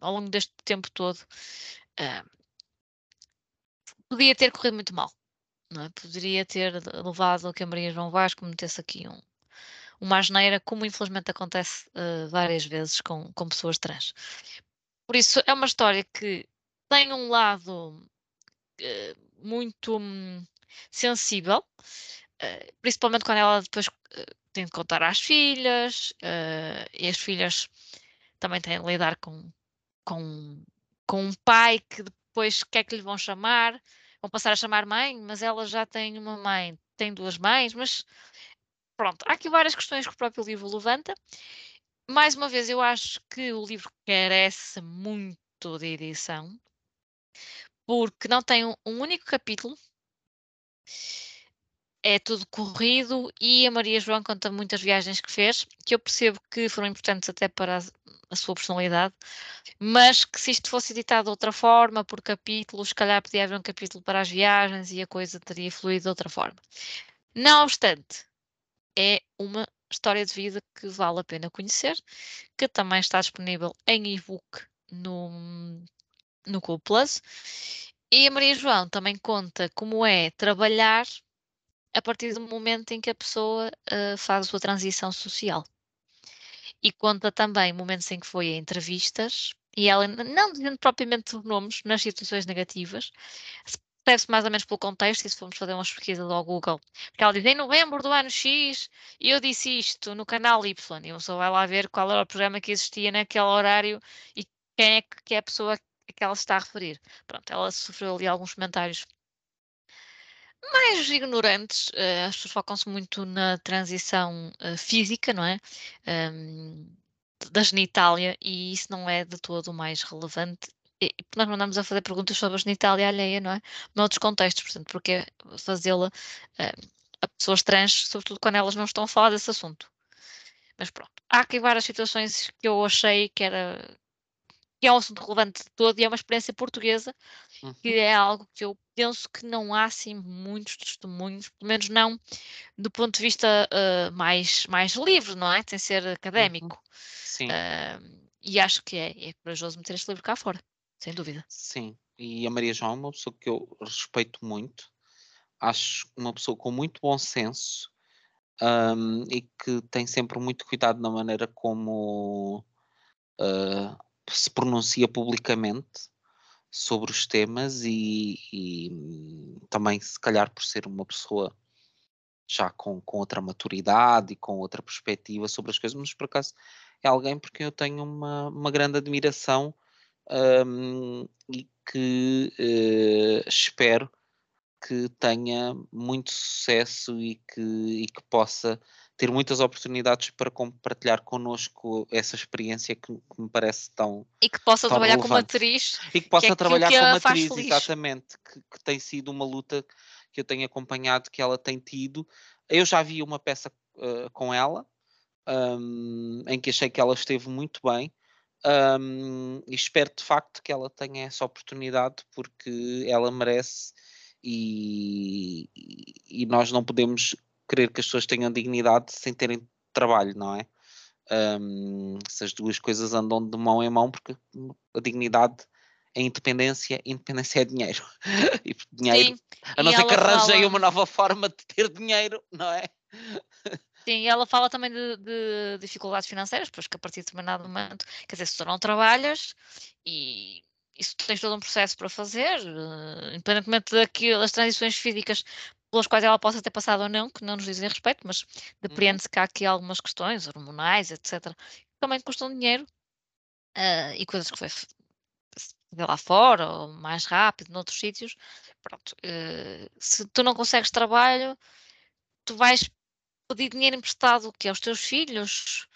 ao longo deste tempo todo uh, podia ter corrido muito mal. É? Poderia ter levado a que a Maria João Vasco metesse aqui um, uma asneira, como infelizmente acontece uh, várias vezes com, com pessoas trans. Por isso, é uma história que tem um lado muito um, sensível, uh, principalmente quando ela depois tem de contar às filhas, e as filhas também têm de lidar com, com, com um pai que depois quer que lhe vão chamar, vão passar a chamar mãe, mas ela já tem uma mãe, tem duas mães, mas pronto, há aqui várias questões que o próprio livro levanta. Mais uma vez, eu acho que o livro carece muito de edição, porque não tem um, um único capítulo, é tudo corrido e a Maria João conta muitas viagens que fez, que eu percebo que foram importantes até para a, a sua personalidade, mas que se isto fosse editado de outra forma, por capítulos, se calhar podia haver um capítulo para as viagens e a coisa teria fluído de outra forma. Não obstante, é uma história de vida que vale a pena conhecer, que também está disponível em e-book no, no Cool Plus. E a Maria João também conta como é trabalhar a partir do momento em que a pessoa uh, faz a sua transição social. E conta também momentos em que foi a entrevistas, e ela, não dizendo propriamente nomes nas situações negativas, percebe-se mais ou menos pelo contexto, e se formos fazer umas pesquisas ao Google, porque ela diz em novembro do ano X, eu disse isto no canal Y, e uma pessoa vai lá ver qual era o programa que existia naquele horário e quem é que é a pessoa a que ela se está a referir. Pronto, ela sofreu ali alguns comentários mais ignorantes, uh, as pessoas focam-se muito na transição uh, física, não é? Um, da genitália, e isso não é de todo o mais relevante e nós mandamos a fazer perguntas sobre a genitália alheia, não é? Noutros contextos, portanto, porque fazê-la uh, a pessoas trans, sobretudo quando elas não estão a falar desse assunto. Mas pronto, há aqui várias situações que eu achei que era que é um assunto relevante de todo e é uma experiência portuguesa, uhum. que é algo que eu penso que não há assim muitos testemunhos, pelo menos não do ponto de vista uh, mais, mais livre, não é? Sem ser académico. Uhum. Sim. Uh, e acho que é, é corajoso meter este livro cá fora sem dúvida. Sim, e a Maria João é uma pessoa que eu respeito muito, acho uma pessoa com muito bom senso um, e que tem sempre muito cuidado na maneira como uh, se pronuncia publicamente sobre os temas e, e, também se calhar por ser uma pessoa já com, com outra maturidade e com outra perspectiva sobre as coisas, mas por acaso é alguém porque eu tenho uma, uma grande admiração um, e que uh, espero que tenha muito sucesso e que, e que possa ter muitas oportunidades para compartilhar connosco essa experiência que, que me parece tão. E que possa trabalhar relevante. como atriz. E que possa que é trabalhar como atriz, exatamente, que, que, tem sido uma luta que eu tenho acompanhado, que ela tem tido. Eu já vi uma peça uh, com ela, um, em que achei que ela esteve muito bem. Um, e espero de facto que ela tenha essa oportunidade porque ela merece e, e, nós não podemos querer que as pessoas tenham dignidade sem terem trabalho, não é? Um, essas duas coisas andam de mão em mão porque a dignidade é independência, independência é dinheiro. e dinheiro, Sim, a não ser que arranjem fala... uma nova forma de ter dinheiro, não é? Sim, ela fala também de, de, dificuldades financeiras, pois que a partir de determinado momento, quer dizer, se tu não trabalhas e isso tens todo um processo para fazer, uh, independentemente das transições físicas, pelas quais ela possa ter passado ou não, que não nos dizem respeito, mas Uhum. depreende-se que há aqui algumas questões hormonais, etc., que também custam dinheiro ah, e coisas que foi fazer lá fora ou mais rápido noutros sítios. Pronto, eh, se tu não consegues trabalho, tu vais pedir dinheiro emprestado que aos teus filhos.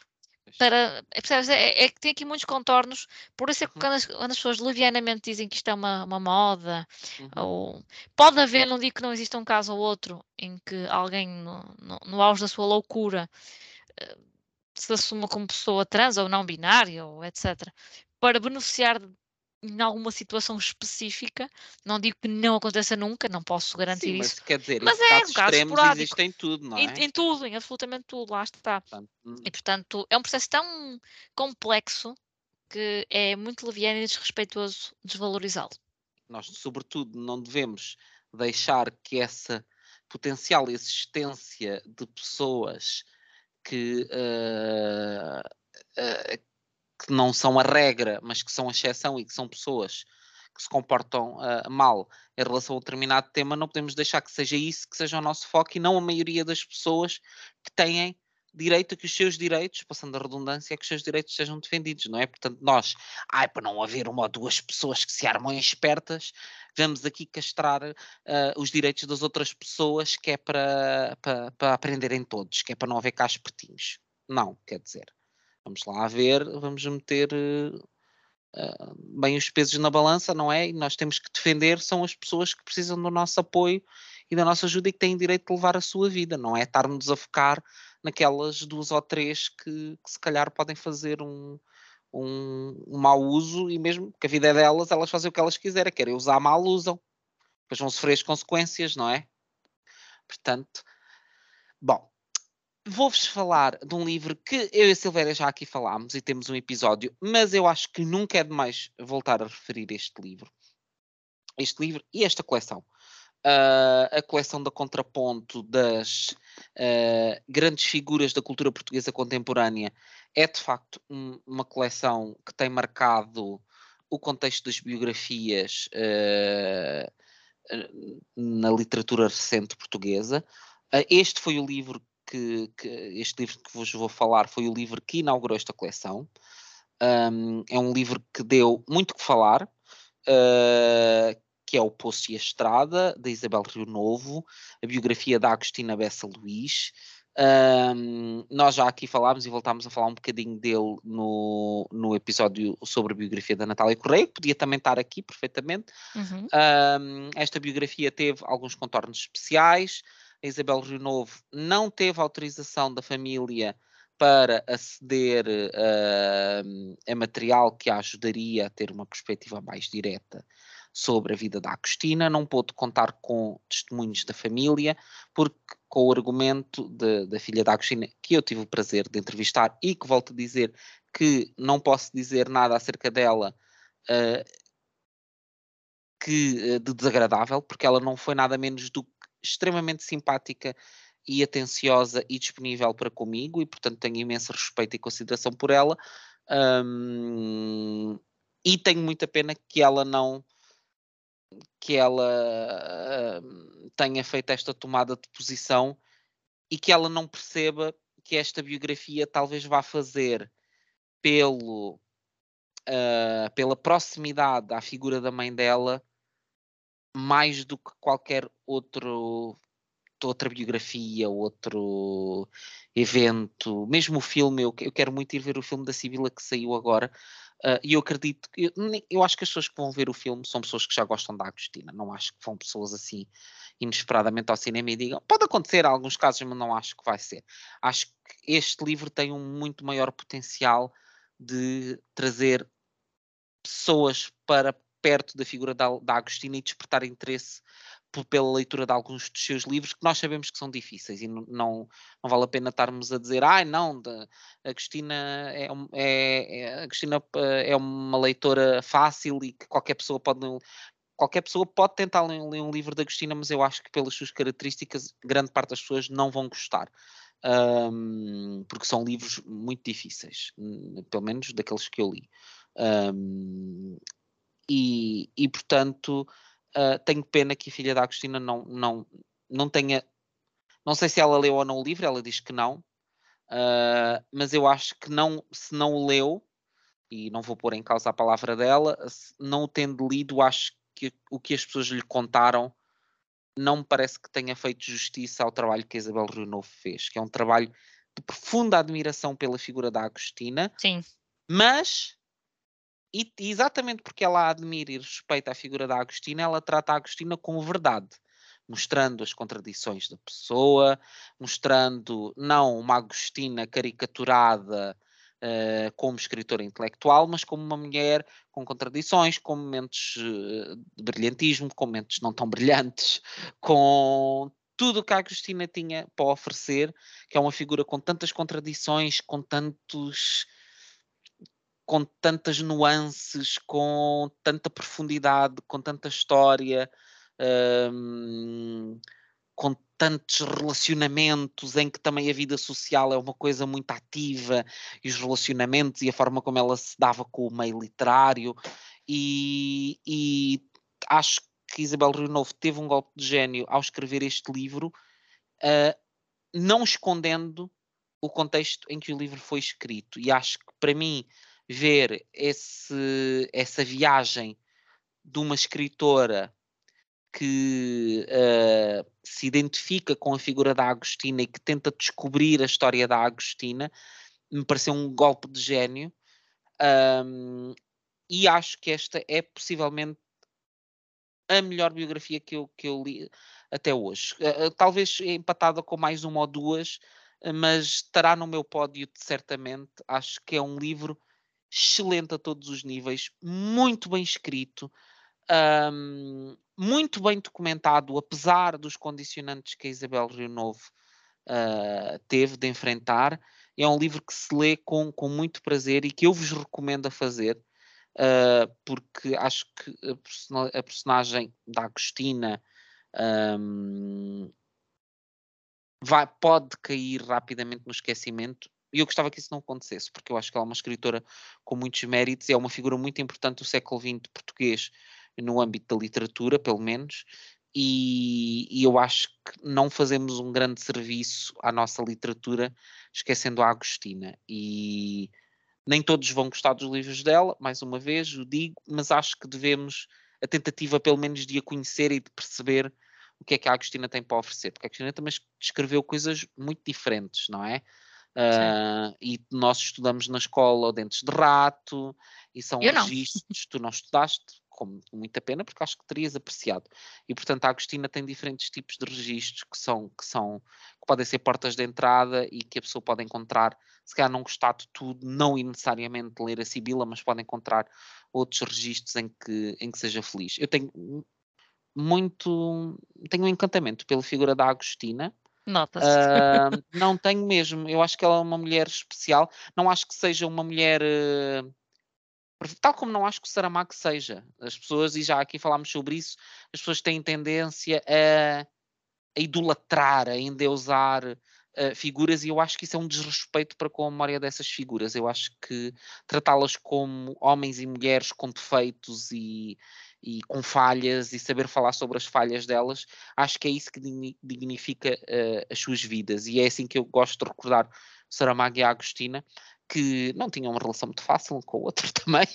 Para é, percebes? É, é que tem aqui muitos contornos, por isso é que Uhum. quando as, quando as pessoas levianamente dizem que isto é uma, uma moda, Uhum. ou pode haver, não digo que não exista um caso ou outro em que alguém no, no, no auge da sua loucura eh, se assuma como pessoa trans ou não binária ou etc. para beneficiar de- em alguma situação específica, não digo que não aconteça nunca, não posso garantir Sim, isso, mas quer dizer, mas é um caso esporádico. existem em tudo, não em, é? em tudo, em absolutamente tudo, lá está. Portanto, hum, E portanto, é um processo tão complexo que é muito leviano e desrespeitoso desvalorizá-lo. nós, sobretudo, não devemos deixar que essa potencial existência de pessoas que, eh, que não são a regra, mas que são a exceção e que são pessoas que se comportam eh, mal em relação a um determinado tema, não podemos deixar que seja isso que seja o nosso foco e não a maioria das pessoas que têm direito a que os seus direitos, passando a redundância, que os seus direitos sejam defendidos, não é? Portanto, nós, ai, para não haver uma ou duas pessoas que se armam espertas, vamos aqui castrar eh, os direitos das outras pessoas, que é para, para, para aprenderem todos, que é para não haver cá espertinhos. Não, quer dizer, vamos lá ver, vamos meter eh, bem os pesos na balança, não é? E nós temos que defender são as pessoas que precisam do nosso apoio e da nossa ajuda e que têm direito de levar a sua vida, não é estarmos a focar naquelas duas ou três que, que se calhar podem fazer um, um, um mau uso e mesmo que a vida é delas, elas fazem o que elas quiserem, querem usar mal, usam. Depois vão sofrer as consequências, não é? Portanto, bom, vou-vos falar de um livro que eu e a Silvéria já aqui falámos e temos um episódio, mas eu acho que nunca é demais voltar a referir este livro. Este livro e esta coleção. Uh, a coleção da Contraponto das uh, grandes figuras da cultura portuguesa contemporânea é de facto um, uma coleção que tem marcado o contexto das biografias uh, na literatura recente portuguesa. este foi o livro que, que, este livro que vos vou falar foi o livro que inaugurou esta coleção. Um, é um livro que deu muito que falar, uh, que é o Poço e a Estrada, da Isabel Rio Novo, a biografia da Agostina Bessa Luís. Um, nós já aqui falámos e voltámos a falar um bocadinho dele no, no episódio sobre a biografia da Natália Correia, que podia também estar aqui perfeitamente. Uhum. Um, esta biografia teve alguns contornos especiais. A Isabel Rio Novo não teve autorização da família para aceder uh, a material que a ajudaria a ter uma perspectiva mais direta sobre a vida da Agostina, não pôde contar com testemunhos da família, porque com o argumento de, da filha da Agostina, que eu tive o prazer de entrevistar e que volto a dizer que não posso dizer nada acerca dela uh, que, uh, de desagradável, porque ela não foi nada menos do extremamente simpática e atenciosa e disponível para comigo e portanto tenho imenso respeito e consideração por ela um, e tenho muita pena que ela não que ela uh, tenha feito esta tomada de posição e que ela não perceba que esta biografia talvez vá fazer pelo uh, pela proximidade à figura da mãe dela mais do que qualquer outro outra biografia, outro evento, mesmo o filme, eu, eu, quero muito ir ver o filme da Sibila que saiu agora, uh, e eu acredito, eu, eu, acho que as pessoas que vão ver o filme são pessoas que já gostam da Agostina, não acho que vão pessoas assim inesperadamente ao cinema e digam, pode acontecer em alguns casos, mas não acho que vai ser. Acho que este livro tem um muito maior potencial de trazer pessoas para perto da figura da, da Agostina e despertar interesse pela leitura de alguns dos seus livros que nós sabemos que são difíceis e não, não, vale a pena estarmos a dizer ai ah, não, de, Agostina é, é, é, Agostina é uma leitora fácil e que qualquer pessoa pode qualquer pessoa pode tentar ler, ler um livro de Agostina mas eu acho que pelas suas características grande parte das pessoas não vão gostar. Um, porque são livros muito difíceis pelo menos daqueles que eu li. Um, e, e portanto Uh, tenho pena que a filha da Agostina não, não, não tenha. Não sei se ela leu ou não o livro, ela diz que não, uh, mas eu acho que não, se não o leu, e não vou pôr em causa a palavra dela, não o tendo lido, acho que o que as pessoas lhe contaram não me parece que tenha feito justiça ao trabalho que a Isabel Rio Novo fez, que é um trabalho de profunda admiração pela figura da Agostina, Sim. mas e, exatamente porque ela admira e respeita a figura da Agostina, ela trata a Agostina com verdade, mostrando as contradições da pessoa, mostrando não uma Agostina caricaturada uh, como escritora intelectual, mas como uma mulher com contradições, com momentos uh, de brilhantismo, com momentos não tão brilhantes, com tudo o que a Agostina tinha para oferecer, que é uma figura com tantas contradições, com tantos com tantas nuances, com tanta profundidade, com tanta história, um, com tantos relacionamentos em que também a vida social é uma coisa muito ativa e os relacionamentos e a forma como ela se dava com o meio literário. E, e acho que Isabel Rio Novo teve um golpe de gênio ao escrever este livro uh, não escondendo o contexto em que o livro foi escrito. E acho que para mim ver esse, essa viagem de uma escritora que uh, se identifica com a figura da Agostina e que tenta descobrir a história da Agostina, me pareceu um golpe de gênio. Um, e acho que esta é possivelmente a melhor biografia que eu, que eu li até hoje. Uh, talvez empatada com mais uma ou duas, mas estará no meu pódio certamente. Acho que é um livro excelente a todos os níveis, muito bem escrito, um, muito bem documentado, apesar dos condicionantes que a Isabel Rio Novo uh, teve de enfrentar. É um livro que se lê com, com muito prazer e que eu vos recomendo a fazer, uh, porque acho que a, a personagem da Agostina um, vai, pode cair rapidamente no esquecimento e eu gostava que isso não acontecesse, porque eu acho que ela é uma escritora com muitos méritos e é uma figura muito importante do século XX português no âmbito da literatura, pelo menos, e, e, eu acho que não fazemos um grande serviço à nossa literatura esquecendo a Agostina. E nem todos vão gostar dos livros dela, mais uma vez, o digo, mas acho que devemos a tentativa, pelo menos, de a conhecer e de perceber o que é que a Agostina tem para oferecer, porque a Agostina também escreveu coisas muito diferentes, não é? Uh, e nós estudamos na escola Dentes de Rato, e são Eu registros, tu não estudaste, com muita pena, porque acho que terias apreciado. E portanto a Agostina tem diferentes tipos de registros que são, que são, que podem ser portas de entrada e que a pessoa pode encontrar, se calhar não gostar de tudo, não necessariamente ler a Sibila, mas pode encontrar outros registros em que, em que seja feliz. Eu tenho muito, tenho um encantamento pela figura da Agostina, Nota-se. Uh, não tenho mesmo. Eu acho que ela é uma mulher especial. Não acho que seja uma mulher. Uh, tal como não acho que o Saramago seja. As pessoas, e já aqui falámos sobre isso, as pessoas têm tendência a, a idolatrar, a endeusar uh, figuras, e eu acho que isso é um desrespeito para com a memória dessas figuras. Eu acho que tratá-las como homens e mulheres com defeitos e, e com falhas e saber falar sobre as falhas delas, acho que é isso que dignifica uh, as suas vidas. E é assim que eu gosto de recordar Saramago e a Agostina, que não tinham uma relação muito fácil com o outro também.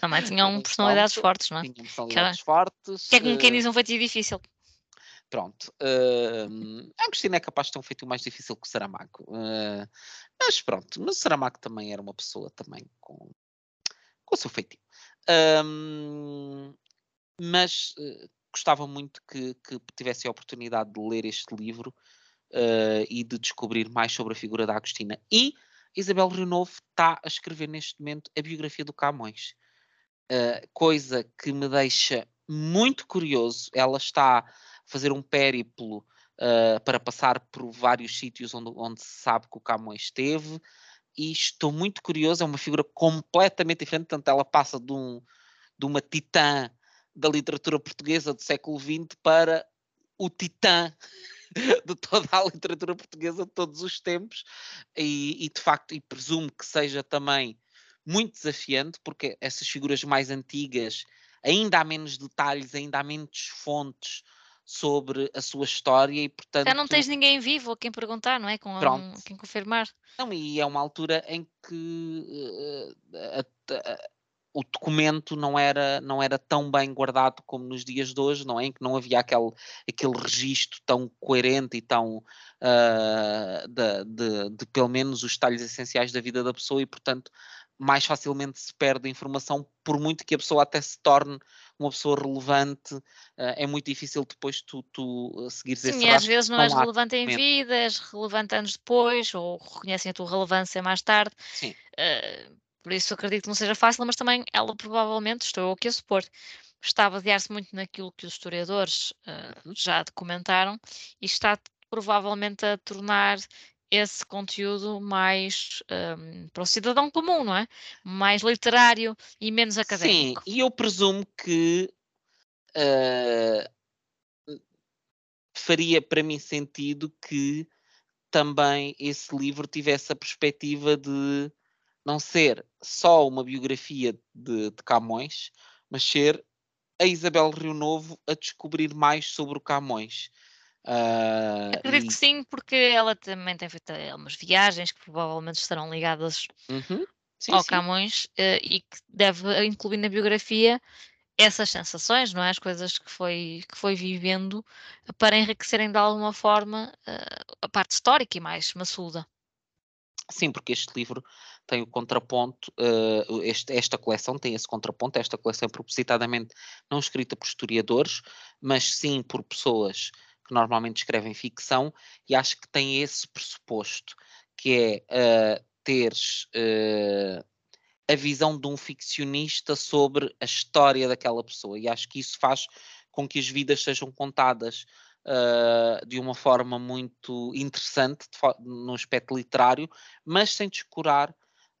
Também tinham personalidades fortes, não é? Tinham personalidades que fortes. Que é como quem diz um feitiço difícil. Pronto. Uh, a Agostina é capaz de ter um feitiço mais difícil que o Saramago. Uh, mas pronto. Mas o Saramago também era uma pessoa também com, com o seu feitiço. Um, mas uh, gostava muito que, que, tivesse a oportunidade de ler este livro uh, e de descobrir mais sobre a figura da Agostina. E Isabel Rio Novo está a escrever neste momento a biografia do Camões, uh, coisa que me deixa muito curioso. Ela está a fazer um périplo para passar por vários sítios onde, onde se sabe que o Camões esteve e estou muito curioso, é uma figura completamente diferente, portanto ela passa de, um, de uma titã da literatura portuguesa do século XX para o titã de toda a literatura portuguesa de todos os tempos e, e, de facto, e presumo que seja também muito desafiante, porque essas figuras mais antigas ainda há menos detalhes, ainda há menos fontes sobre a sua história e portanto... Já não tens ninguém vivo a quem perguntar, não é? Com um, quem confirmar. Não, e é uma altura em que uh, o documento não era, não era tão bem guardado como nos dias de hoje, não é? Em que não havia aquele, aquele registro tão coerente e tão uh, de, de, de, pelo menos os detalhes essenciais da vida da pessoa e, portanto, mais facilmente se perde a informação, por muito que a pessoa até se torne uma pessoa relevante, uh, é muito difícil depois tu, tu seguires Sim, esse Sim, às vezes não és relevante em vida, és relevante anos depois, ou reconhecem a tua relevância mais tarde. Sim. Uh, por isso acredito que não seja fácil, mas também ela provavelmente, estou eu aqui a supor, está a basear-se muito naquilo que os historiadores uh, já documentaram e está provavelmente a tornar esse conteúdo mais um, para o cidadão comum, não é? Mais literário e menos académico. Sim, e eu presumo que uh, faria para mim sentido que também esse livro tivesse a perspectiva de não ser só uma biografia de, de Camões, mas ser a Isabel Rio Novo a descobrir mais sobre o Camões. Uh, Acredito e... que sim, porque ela também tem feito umas viagens que provavelmente estarão ligadas uhum. sim, ao sim. Camões uh, e que deve incluir na biografia essas sensações, não é? As coisas que foi, que foi vivendo para enriquecerem de alguma forma uh, a parte histórica e mais maçuda. Sim, porque este livro tem o contraponto, uh, este, esta coleção tem esse contraponto, esta coleção é propositadamente não escrita por historiadores, mas sim por pessoas que normalmente escrevem ficção, e acho que tem esse pressuposto, que é uh, teres uh, a visão de um ficcionista sobre a história daquela pessoa, e acho que isso faz com que as vidas sejam contadas uh, de uma forma muito interessante no aspecto literário, mas sem descurar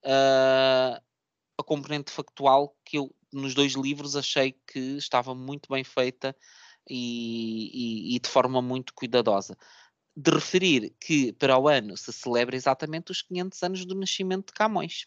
a componente factual que eu nos dois livros achei que estava muito bem feita e, e, e de forma muito cuidadosa de referir que para o ano se celebra exatamente os 500 anos do nascimento de Camões.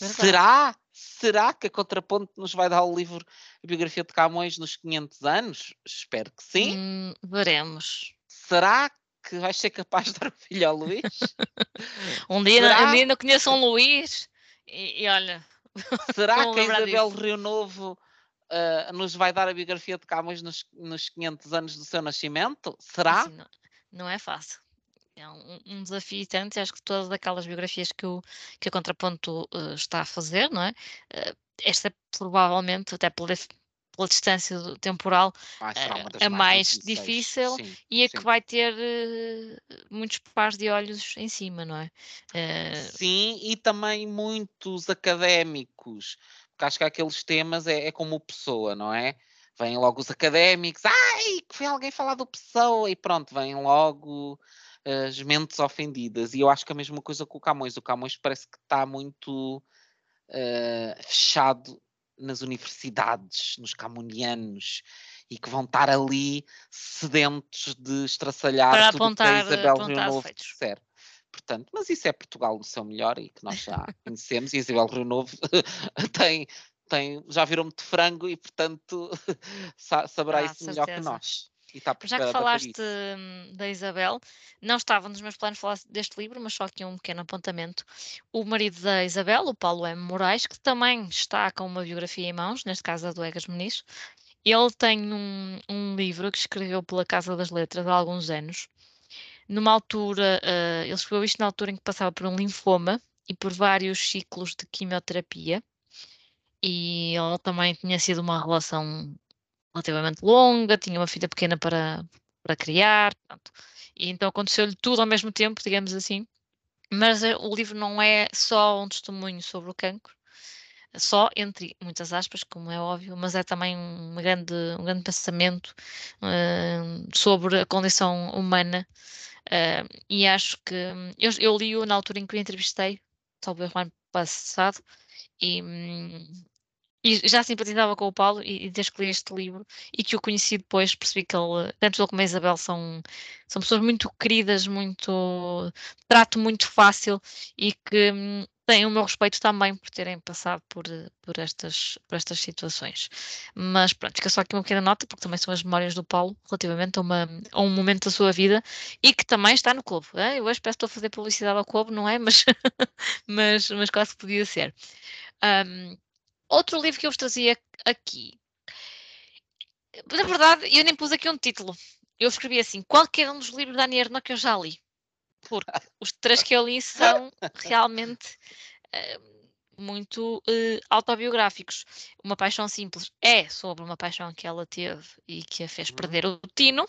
Verdade. Será? Será que a Contraponto nos vai dar o livro A Biografia de Camões nos 500 anos? Espero que sim. Hum, veremos. Será que vais ser capaz de dar o filho ao Luís? um, dia, Será? não conheço um Luís e, e olha. Será que a Isabel. Rio Novo uh, nos vai dar a biografia de Camões nos, nos 500 anos do seu nascimento? Será? Assim, não, não é fácil é um, um desafio tanto, acho que todas aquelas biografias que o, que o Contraponto uh, está a fazer, não é? Uh, esta provavelmente, até pela, pela distância temporal, uh, a mais, mais difícil sim, e a sim. que vai ter muitos pares de olhos em cima, não é? Sim, e também muitos académicos, porque acho que aqueles temas é, é como pessoa, não é? Vêm logo os académicos, ai, que foi alguém falar do pessoa, e pronto, vêm logo as mentes ofendidas. E eu acho que a mesma coisa com o Camões. O Camões parece que está muito uh, fechado nas universidades, nos camonianos, e que vão estar ali sedentos de estraçalhar Para tudo apontar, que a Isabel Rio Novo disser. Portanto, mas isso é Portugal no seu melhor e que nós já conhecemos, e Isabel Rio Novo tem, tem, já virou-me de frango e, portanto, saberá ah, isso certeza. melhor que nós. Tá Já que falaste hum, da Isabel, não estava nos meus planos falar deste livro, mas só aqui um pequeno apontamento. O marido da Isabel, o Paulo M. Moraes, que também está com uma biografia em mãos, neste caso a do Egas Muniz, ele tem um, um livro que escreveu pela Casa das Letras há alguns anos. Numa altura, uh, ele escreveu isto na altura em que passava por um linfoma e por vários ciclos de quimioterapia. E ele também tinha sido uma relação relativamente longa, tinha uma filha pequena para, para criar, pronto. e então aconteceu-lhe tudo ao mesmo tempo, digamos assim. Mas eh, o livro não é só um testemunho sobre o cancro, só entre muitas aspas, como é óbvio, mas é também um grande, um grande pensamento uh, sobre a condição humana. Uh, e acho que eu, eu li-o na altura em que o entrevistei, talvez o ano passado, e, hum, e já simpatizava com o Paulo e, e desde que li este livro e que o conheci depois percebi que ele, tanto ele como a Isabel são, são pessoas muito queridas, muito trato muito fácil e que hum, têm o meu respeito também por terem passado por, por, estas, por estas situações. Mas pronto, fica só aqui uma pequena nota, porque também são as memórias do Paulo relativamente a, uma, a um momento da sua vida e que também está no clube. Eu hoje peço que estou a fazer publicidade ao clube, não é? Mas, mas, mas quase podia ser. Um, outro livro que eu vos trazia aqui. Na verdade, eu nem pus aqui um título. Eu escrevi assim: qualquer um dos livros da Annie que eu já li. Porque os três que eu li são realmente uh, muito uh, autobiográficos. Uma Paixão Simples é sobre uma paixão que ela teve e que a fez uhum. perder o Tino.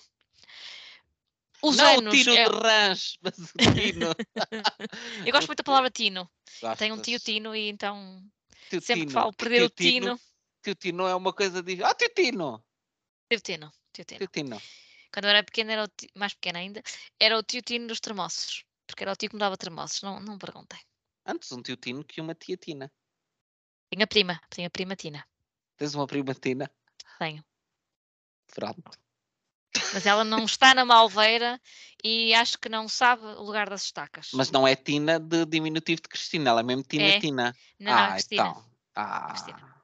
Os não anos o Tino é... de Rãs, mas o Tino. eu gosto muito da palavra Tino. Gostas? Tenho um tio Tino e então tio sempre Tino. falo perder tio o Tino. Tino. Tio Tino é uma coisa de. Ah, tio Tino! Tio Tino. Tio Tino. Tio Tino. Quando eu era pequena, era tio, mais pequena ainda, era o tio Tino dos termossos. Porque era o tio que me dava termossos, não, não perguntei. Antes um tio Tino que uma tia Tina. Tenho a prima, tenho a prima Tina. Tens uma prima Tina? Tenho. Pronto. Mas ela não está na Malveira e acho que não sabe o lugar das estacas. Mas não é Tina de diminutivo de Cristina, ela é mesmo Tina é. Tina. Não, ah, não, Cristina. Então. Ah, Cristina.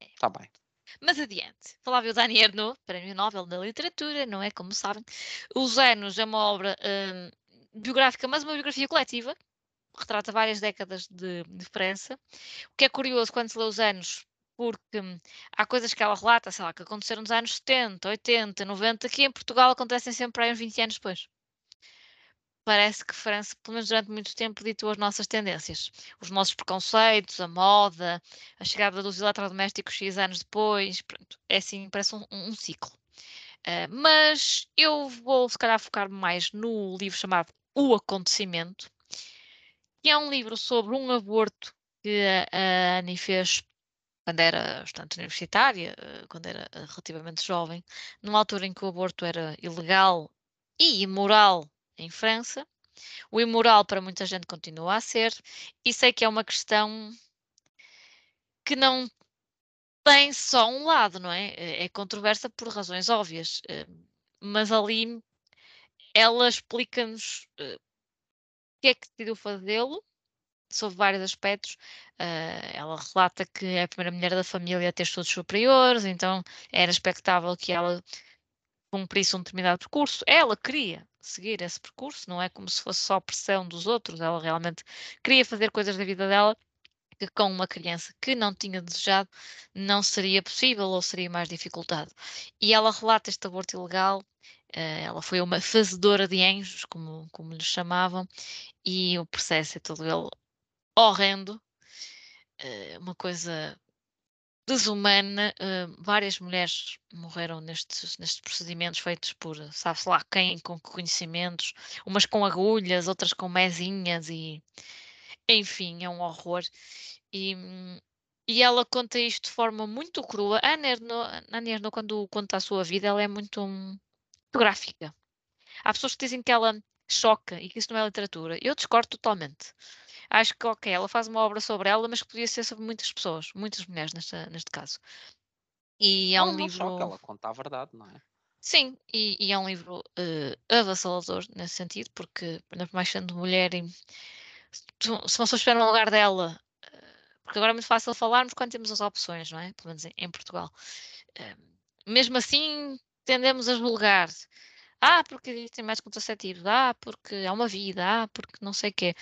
Está bem. Mas adiante, falava o Dani Ernaux, Prémio Nobel da Literatura, não é? Como sabem. Os Anos é uma obra hum, biográfica, mas uma biografia coletiva, retrata várias décadas de, de França. O que é curioso quando se lê os anos, porque hum, há coisas que ela relata, sei lá, que aconteceram nos anos 70, 80, 90, que em Portugal acontecem sempre aí uns 20 anos depois parece que França, pelo menos durante muito tempo, ditou as nossas tendências. Os nossos preconceitos, a moda, a chegada dos eletrodomésticos X anos depois, pronto, é assim, parece um, um ciclo. Uh, mas eu vou, se calhar, focar mais no livro chamado O Acontecimento, que é um livro sobre um aborto que a, Annie fez quando era estudante universitária, ah, quando era relativamente jovem, numa altura em que o aborto era ilegal e imoral em França. O imoral para muita gente continua a ser, e sei que é uma questão que não tem só um lado, não é? É, é controversa por razões óbvias, eh, mas ali ela explica-nos eh, o que é que decidiu fazê-lo, sobre vários aspectos. Uh, ela relata que é a primeira mulher da família a ter estudos superiores, então era expectável que ela cumprisse um determinado percurso. Ela queria seguir esse percurso, não é como se fosse só pressão dos outros, ela realmente queria fazer coisas da vida dela que com uma criança que não tinha desejado não seria possível ou seria mais dificultado. E ela relata este aborto ilegal, uh, ela foi uma fazedora de anjos, como, como lhe chamavam, e o processo é todo ele horrendo, uh, uma coisa desumana. Uh, várias mulheres morreram nestes, nestes procedimentos feitos por sabe-se lá quem, com conhecimentos, umas com agulhas, outras com mesinhas e enfim, é um horror. E, e ela conta isto de forma muito crua. A Ana Erno, quando conta a sua vida, ela é muito, muito gráfica. Há pessoas que dizem que ela choca e que isso não é literatura. Eu discordo totalmente acho que, ok, ela faz uma obra sobre ela, mas que podia ser sobre muitas pessoas, muitas mulheres nesta, neste caso. E é não, um não livro. Choca, ela conta a verdade, não é? Sim, e, e é um livro uh, avassalador nesse sentido, porque, por mais sendo mulher, e, se, se uma pessoa estiver no lugar dela, uh, porque agora é muito fácil falarmos quando temos as opções, não é? Pelo menos em, em Portugal. Uh, mesmo assim, tendemos a julgar. Ah, porque existem mais contraceptivos. Ah, porque é uma vida. Ah, porque não sei o quê.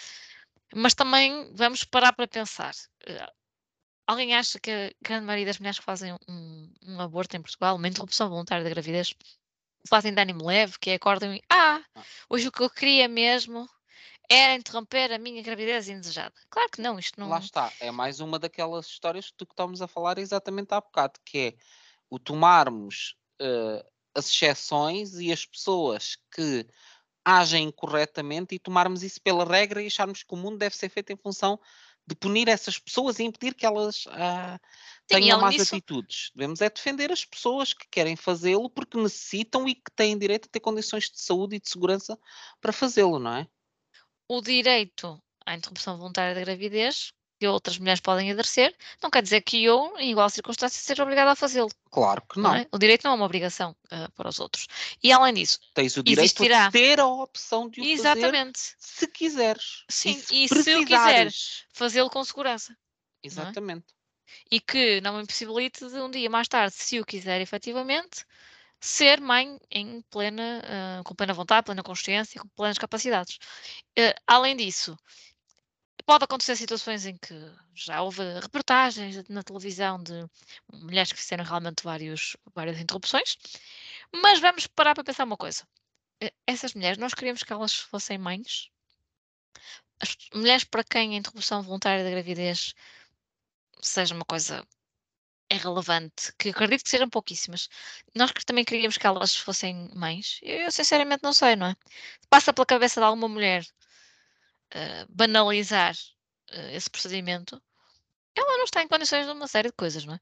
Mas também vamos parar para pensar. Eh, alguém acha que a grande maioria das mulheres que fazem um, um aborto em Portugal, uma interrupção voluntária da gravidez, fazem de ânimo leve, que é acordam e ah, ah, hoje o que eu queria mesmo era interromper a minha gravidez indesejada. Claro que não, isto não. Lá está, é mais uma daquelas histórias que estamos a falar exatamente há bocado, que é o tomarmos uh, as exceções e as pessoas que agem incorretamente e tomarmos isso pela regra e acharmos que o mundo deve ser feito em função de punir essas pessoas e impedir que elas uh, tenham más disso... atitudes. Devemos é defender as pessoas que querem fazê-lo porque necessitam e que têm direito a ter condições de saúde e de segurança para fazê-lo, não é? O direito à interrupção voluntária da gravidez que outras mulheres podem exercer, não quer dizer que eu, em igual circunstância, seja obrigada a fazê-lo. Claro que não. não é? O direito não é uma obrigação uh, para os outros. E além disso, tens o direito existirá... de ter a opção de o Exatamente. fazer se quiseres. Sim, e e se, se eu quiseres fazê-lo com segurança. é? Exatamente. E que não me impossibilite de um dia mais tarde, se eu quiser efetivamente, ser mãe em plena, uh, com plena vontade, plena consciência, com plenas capacidades. Uh, além disso, pode acontecer situações em que já houve reportagens na televisão de mulheres que fizeram realmente vários, várias interrupções, mas vamos parar para pensar uma coisa. Uh, essas mulheres, nós queríamos que elas fossem mães. As mulheres para quem a interrupção voluntária da gravidez seja uma coisa é relevante, que acredito que sejam pouquíssimas. Nós também queríamos que elas fossem mães. Eu, sinceramente não sei, não é? Passa pela cabeça de alguma mulher uh, banalizar uh, esse procedimento, ela não está em condições de uma série de coisas, não é?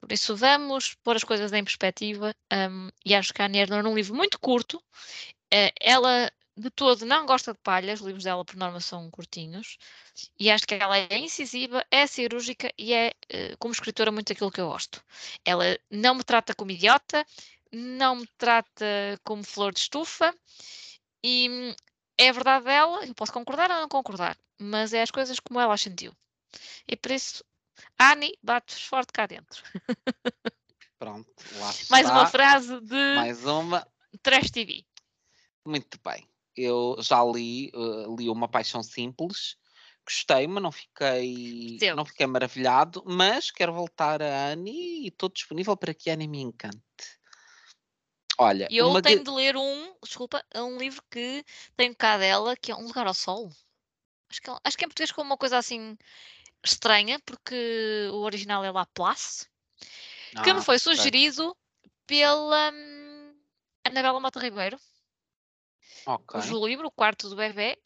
Por isso vamos pôr as coisas em perspectiva um, e acho que a Anier, num livro muito curto, uh, ela de todo não gosta de palhas, os livros dela por norma são curtinhos, e acho que ela é incisiva, é cirúrgica e é, eh, como escritora, muito aquilo que eu gosto. Ela não me trata como idiota, não me trata como flor de estufa, e hum, é a verdade dela, eu posso concordar ou não concordar, mas é as coisas como ela as sentiu. E por isso, Annie, bates forte cá dentro. Pronto, lá está. Mais uma frase de Mais uma. Trash TV. Muito bem eu já li, uh, li Uma Paixão Simples, gostei, mas não fiquei, não fiquei maravilhado, mas quero voltar a Annie e estou disponível para que a Annie me encante. Olha, eu uma... tenho de ler um, desculpa, é um livro que tenho cá dela, que é Um Lugar ao Sol. Acho que, é, acho que é em português com uma coisa assim estranha, porque o original é Laplace, ah, que me ah, foi sugerido pela hum, Anabela Mota Ribeiro. Okay. Cujo livro, O Quarto do Bebê,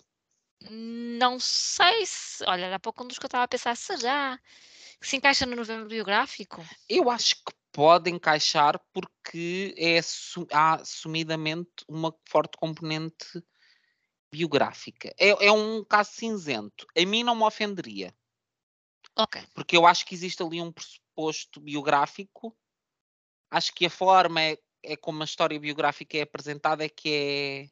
não sei se. Olha, era pouco um dos que eu estava a pensar, será que se encaixa no novembro biográfico? Eu acho que pode encaixar porque é há assumidamente uma forte componente biográfica. É, é um caso cinzento. A mim não me ofenderia. Ok. Porque eu acho que existe ali um pressuposto biográfico. Acho que a forma é, é como a história biográfica é apresentada é que é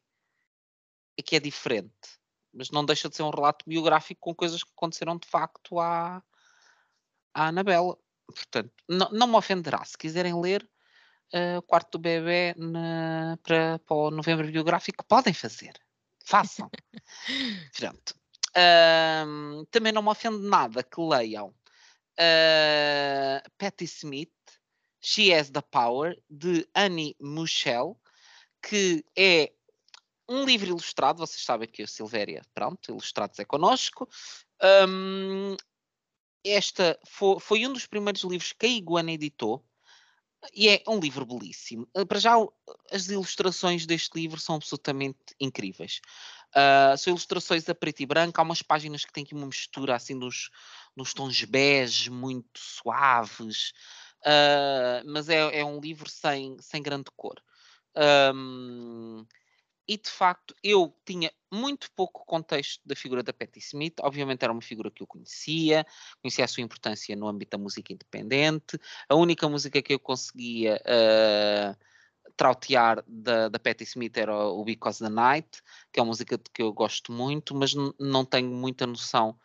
é que é diferente, mas não deixa de ser um relato biográfico com coisas que aconteceram de facto à, à Anabela. Portanto, não, não me ofenderá. Se quiserem ler uh, o quarto do bebê na, para, para o novembro biográfico, podem fazer. Façam. Pronto. Uh, também não me ofende nada que leiam uh, Patti Smith, She Has the Power, de Annie Muschel, que é um livro ilustrado, vocês sabem que a Silvéria, pronto, Ilustrados é connosco. Um, esta foi, foi, um dos primeiros livros que a Iguana editou e é um livro belíssimo. Uh, para já, as ilustrações deste livro são absolutamente incríveis. Uh, são ilustrações a preto e branco, há umas páginas que têm aqui uma mistura assim dos, dos tons bege muito suaves, uh, mas é, é, um livro sem, sem grande cor. Um, e de facto eu tinha muito pouco contexto da figura da Patti Smith. Obviamente era uma figura que eu conhecia, conhecia a sua importância no âmbito da música independente. A única música que eu conseguia uh, trautear da, da Patti Smith era o Because the Night, que é uma música que eu gosto muito, mas não tenho muita noção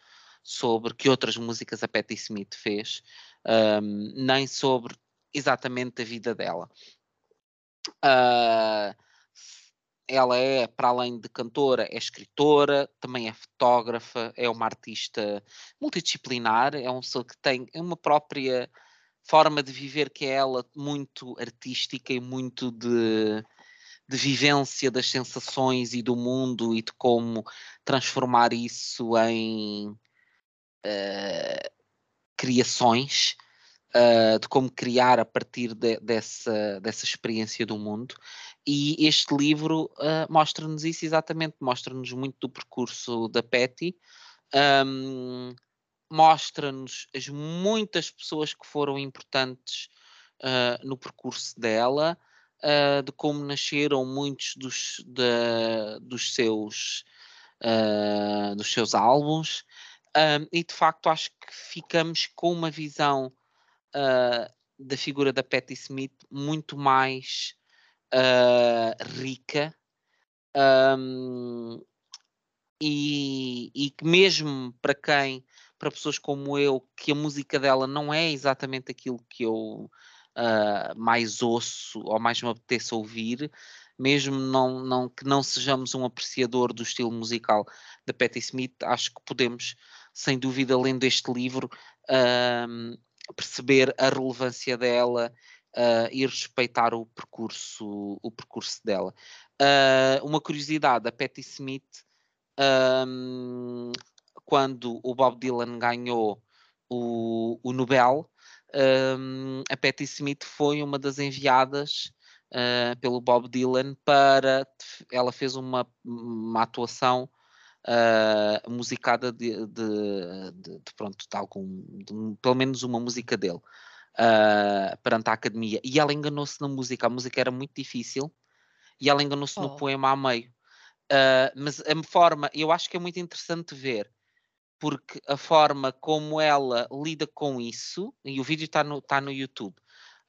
sobre que outras músicas a Patti Smith fez, um, nem sobre exatamente a vida dela. Uh, ela é, para além de cantora, é escritora, também é fotógrafa, é uma artista multidisciplinar, é uma pessoa que tem uma própria forma de viver que é ela muito artística e muito de, de vivência das sensações e do mundo e de como transformar isso em uh, criações. Uh, de como criar a partir de, dessa, dessa experiência do mundo. E este livro uh, mostra-nos isso exatamente, mostra-nos muito do percurso da Patty, um, mostra-nos as muitas pessoas que foram importantes uh, no percurso dela, uh, de como nasceram muitos dos, de, dos seus dos seus álbuns, Um, e de facto acho que ficamos com uma visão da figura da Patti Smith muito mais uh, rica um, e, e que mesmo para quem, para pessoas como eu, que a música dela não é exatamente aquilo que eu uh, mais ouço ou mais me apetece ouvir, mesmo não, não, que não sejamos um apreciador do estilo musical da Patti Smith, acho que podemos, sem dúvida, lendo este livro, uh, perceber a relevância dela uh, e respeitar o percurso, o percurso dela. Uh, uma curiosidade, a Patti Smith, um, quando o Bob Dylan ganhou o, o Nobel, um, a Patti Smith foi uma das enviadas uh, pelo Bob Dylan para. Ela fez uma, uma atuação uh, musicada de, de, de, de, pronto, algum, de, pelo menos uma música dele. Uh, perante a academia e ela enganou-se na música, a música era muito difícil e ela enganou-se oh. no poema a meio. Uh, mas a forma, eu acho que é muito interessante ver, porque a forma como ela lida com isso, e o vídeo está no, tá no YouTube,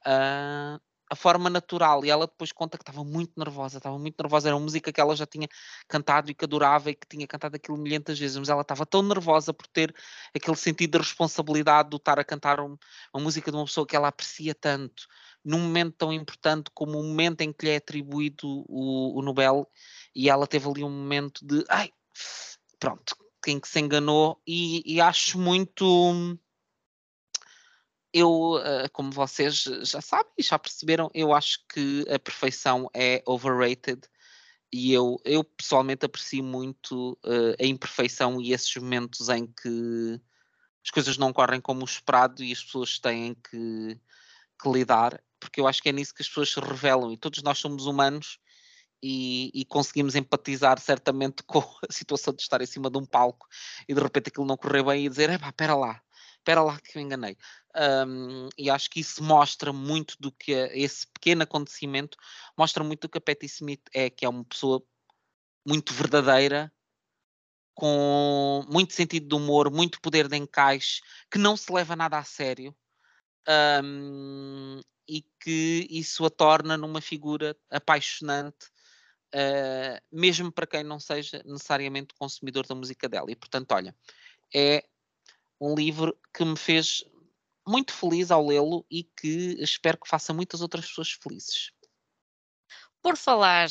uh, a forma natural, e ela depois conta que estava muito nervosa, estava muito nervosa, era uma música que ela já tinha cantado e que adorava e que tinha cantado aquilo milhentas vezes, mas ela estava tão nervosa por ter aquele sentido de responsabilidade de estar a cantar um, uma música de uma pessoa que ela aprecia tanto, num momento tão importante como o momento em que lhe é atribuído o, o Nobel, e ela teve ali um momento de ai, pronto, quem que se enganou, e, e acho muito eu, eh, como vocês já sabem, já perceberam, eu acho que a perfeição é overrated e eu, eu pessoalmente aprecio muito uh, a imperfeição e esses momentos em que as coisas não correm como o esperado e as pessoas têm que, que lidar, porque eu acho que é nisso que as pessoas se revelam e todos nós somos humanos e, e, conseguimos empatizar certamente com a situação de estar em cima de um palco e de repente aquilo não correr bem e dizer, epá, espera lá, espera lá que eu enganei. Um, e acho que isso mostra muito do que esse pequeno acontecimento mostra muito do que a Patti Smith é, que é uma pessoa muito verdadeira, com muito sentido de humor, muito poder de encaixe, que não se leva nada a sério. Um, e que isso a torna numa figura apaixonante, uh, mesmo para quem não seja necessariamente consumidor da música dela. E portanto, olha, é um livro que me fez muito feliz ao lê-lo e que espero que faça muitas outras pessoas felizes. Por falar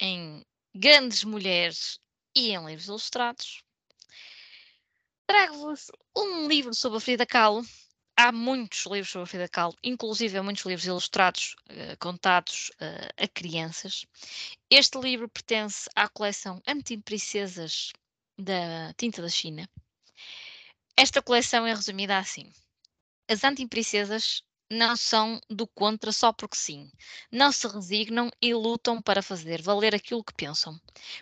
em grandes mulheres e em livros ilustrados, trago-vos um livro sobre a Frida Kahlo. Há muitos livros sobre a Frida Kahlo, inclusive muitos livros ilustrados uh, contados uh, a crianças. Este livro pertence à coleção Antiprincesas da Tinta da China esta coleção é resumida assim: as antiprincesas não são do contra só porque sim. Não se resignam e lutam para fazer valer aquilo que pensam.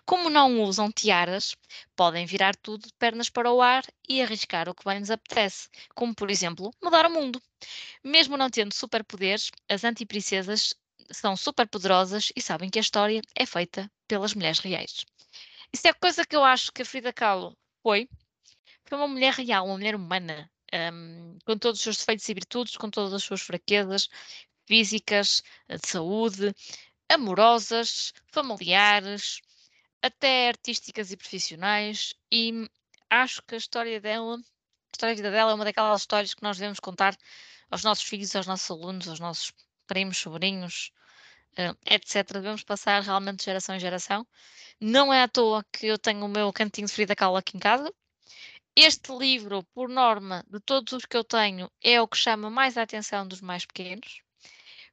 Como não usam tiaras, podem virar tudo de pernas para o ar e arriscar o que bem lhes apetece, como por exemplo mudar o mundo. Mesmo não tendo superpoderes, as antiprincesas são superpoderosas e sabem que a história é feita pelas mulheres reais. Isso é coisa que eu acho que a Frida Kahlo foi foi uma mulher real, uma mulher humana, um, com todos os seus defeitos e virtudes, com todas as suas fraquezas físicas, eh, de saúde, amorosas, familiares, até artísticas e profissionais. E acho que a história dela, a história da vida dela é uma daquelas histórias que nós devemos contar aos nossos filhos, aos nossos alunos, aos nossos primos, sobrinhos, uh, etc. Devemos passar realmente de geração em geração. Não é à toa que eu tenho o meu cantinho de Frida Kahlo aqui em casa. Este livro, por norma, de todos os que eu tenho, é o que chama mais a atenção dos mais pequenos.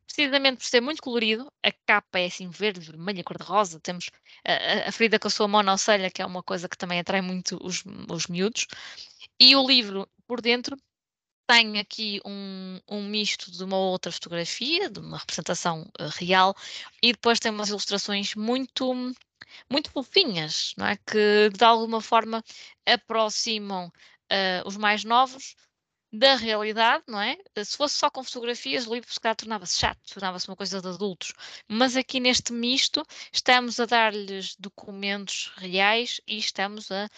Precisamente por ser muito colorido, a capa é assim verde, vermelha, cor-de-rosa. Temos a, a Frida com a sua monocelha, que é uma coisa que também atrai muito os, os miúdos. E o livro, por dentro, tem aqui um, um misto de uma outra fotografia, de uma representação uh, real, e depois tem umas ilustrações muito muito fofinhas, não é? Que de alguma forma aproximam uh, os mais novos da realidade, não é? Se fosse só com fotografias, o livro se calhar tornava-se chato, tornava-se uma coisa de adultos. Mas aqui neste misto, estamos a dar-lhes documentos reais e estamos a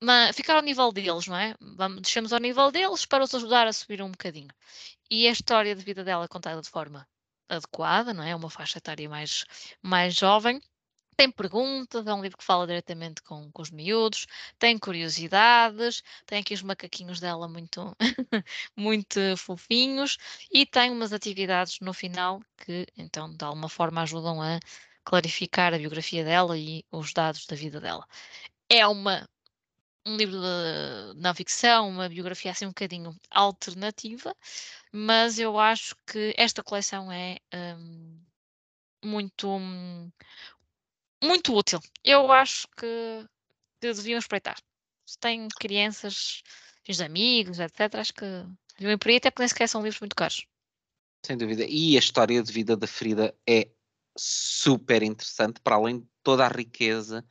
mas ficar ao nível deles, não é? Vamos, deixamos ao nível deles para os ajudar a subir um bocadinho. E a história de vida dela é contada de forma adequada, não é? Uma faixa etária mais, mais jovem. Tem perguntas, é um livro que fala diretamente com, com os miúdos, tem curiosidades, tem aqui os macaquinhos dela muito, muito fofinhos e tem umas atividades no final que, então, de alguma forma ajudam a clarificar a biografia dela e os dados da vida dela. É uma um livro de não ficção, uma biografia assim um bocadinho alternativa, mas eu acho que esta coleção é um, muito, muito útil. Eu acho que, que deviam espreitar. Se têm crianças, os amigos, etc., acho que deviam ir por aí, até porque nem sequer são livros muito caros. Sem dúvida. E a história de vida da Frida é super interessante, para além de toda a riqueza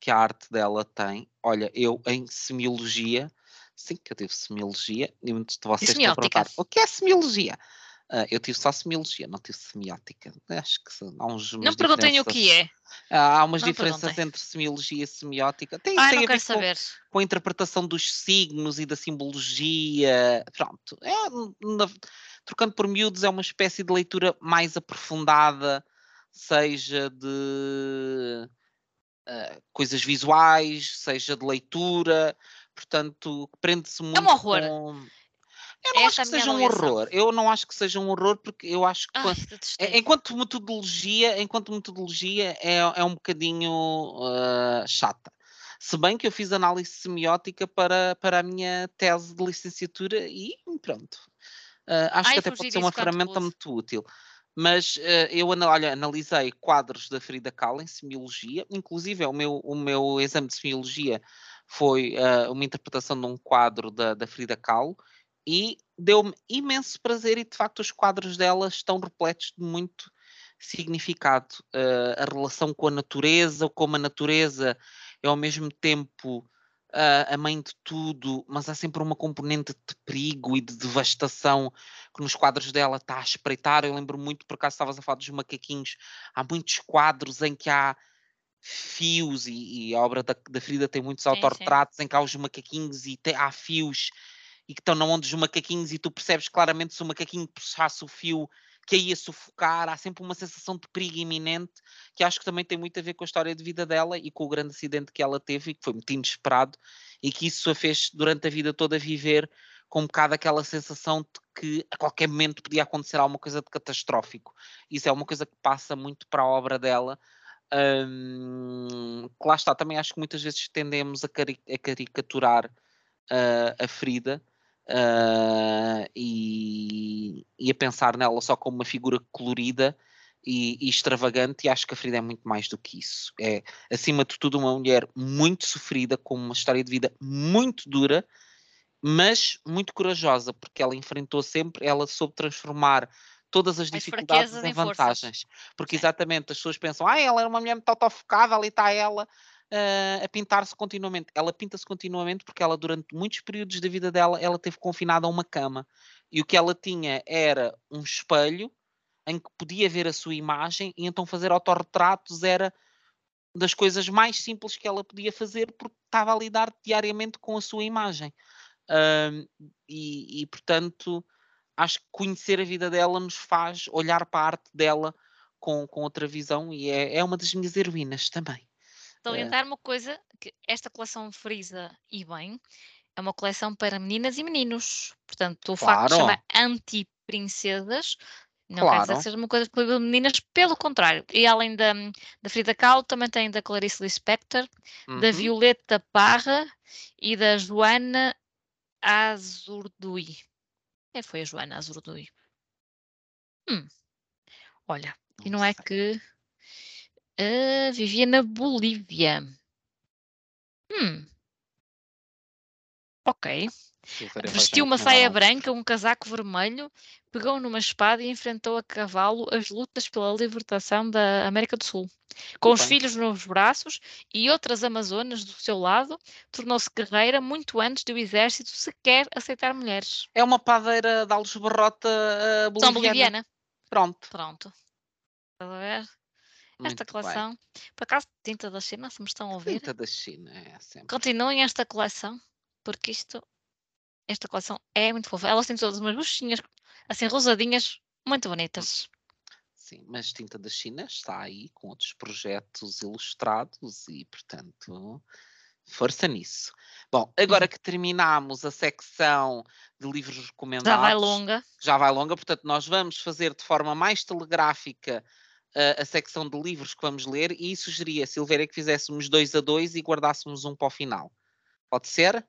que a arte dela tem. Olha, eu em semiologia, sim que eu tive semiologia, e muitos de vocês estão a perguntar, o que é semiologia? Uh, eu tive só semiologia, não tive semiótica. Acho que há uns. Não perguntem o que é. há umas não diferenças entre semiologia e semiótica. Tem, ah, tem a ver com, com, a interpretação dos signos e da simbologia. Pronto. É, na, trocando por miúdos, é uma espécie de leitura mais aprofundada, seja de uh, coisas visuais, seja de leitura, portanto, prende-se muito. É um horror. Com... Eu não Esta acho que seja um horror. Eu não acho que seja um horror porque eu acho que Ai, enquanto metodologia, enquanto metodologia é, é um bocadinho uh, chata. Se bem que eu fiz análise semiótica para, para a minha tese de licenciatura e pronto. Uh, acho Ai, que até pode ser uma ferramenta muito útil. Mas uh, eu olha, analisei quadros da Frida Kahlo em semiologia, inclusive o meu, o meu exame de semiologia foi uh, uma interpretação de um quadro da, da Frida Kahlo e deu-me imenso prazer e de facto os quadros dela estão repletos de muito significado. Uh, a relação com a natureza, como a natureza é ao mesmo tempo uh, a mãe de tudo, mas há sempre uma componente de perigo e de devastação que nos quadros dela está a espreitar. Eu lembro muito, por acaso estavas a falar dos macaquinhos, há muitos quadros em que há fios, e, e a obra da, da Frida tem muitos autorretratos em que há os macaquinhos e te, há fios e que estão na onda dos macaquinhos e tu percebes claramente se o macaquinho puxasse o fio que a ia sufocar, há sempre uma sensação de perigo iminente, que acho que também tem muito a ver com a história de vida dela e com o grande acidente que ela teve e que foi muito inesperado e que isso a fez durante a vida toda viver com um bocado aquela sensação de que a qualquer momento podia acontecer alguma coisa de catastrófico. Isso é uma coisa que passa muito para a obra dela. Lá está, também acho que muitas vezes tendemos a, cari a caricaturar uh, a Frida, uh, e, e, a pensar nela só como uma figura colorida e, e, extravagante, e acho que a Frida é muito mais do que isso. É, acima de tudo, uma mulher muito sofrida, com uma história de vida muito dura, mas muito corajosa, porque ela enfrentou sempre, ela soube transformar todas as, as dificuldades em vantagens. Forças. Porque exatamente as pessoas pensam, ah, ela era uma mulher muito autofocada, ali está ela uh, a pintar-se continuamente. Ela pinta-se continuamente porque ela, durante muitos períodos da vida dela, ela teve confinada a uma cama. E o que ela tinha era um espelho em que podia ver a sua imagem e então fazer autorretratos era das coisas mais simples que ela podia fazer porque estava a lidar diariamente com a sua imagem. Uh, e, e, portanto, acho que conhecer a vida dela nos faz olhar para a arte dela com, com outra visão e é, é uma das minhas heroínas também salientar é. uma coisa, que esta coleção frisa e bem, é uma coleção para meninas e meninos. Portanto, o claro. facto de chamar anti-princesas não claro. quer dizer que seja uma coisa para meninas, pelo contrário. E além da, da Frida Kahlo, também tem da Clarice Lispector, uhum. da Violeta Parra e da Joana Azurdui. Quem foi a Joana Azurdui? Hum. Olha, e não é que Uh, vivia na Bolívia. Hum. Ok. Vestiu uma saia branca, um casaco vermelho, pegou numa espada e enfrentou a cavalo as lutas pela libertação da América do Sul. Com os filhos nos braços e outras amazonas do seu lado, tornou-se guerreira muito antes do exército sequer aceitar mulheres. É uma padeira de Alves Barrota uh, boliviana. São boliviana. Pronto. Pronto. Estás a ver? Esta Muito bem. coleção, por acaso, tinta da China, se me estão a ouvir, Tinta da China, é sempre. continuem esta coleção, porque isto, esta coleção é muito fofa. Elas têm todas umas buchinhas, assim, rosadinhas, muito bonitas. Sim, mas Tinta da China está aí com outros projetos ilustrados e, portanto, força nisso. Bom, agora que terminamos a secção de livros recomendados, Já vai longa. já vai longa, portanto, nós vamos fazer de forma mais telegráfica uh, a secção de livros que vamos ler e sugeria, Silvéria, que fizéssemos dois a dois e guardássemos um para o final. Pode ser?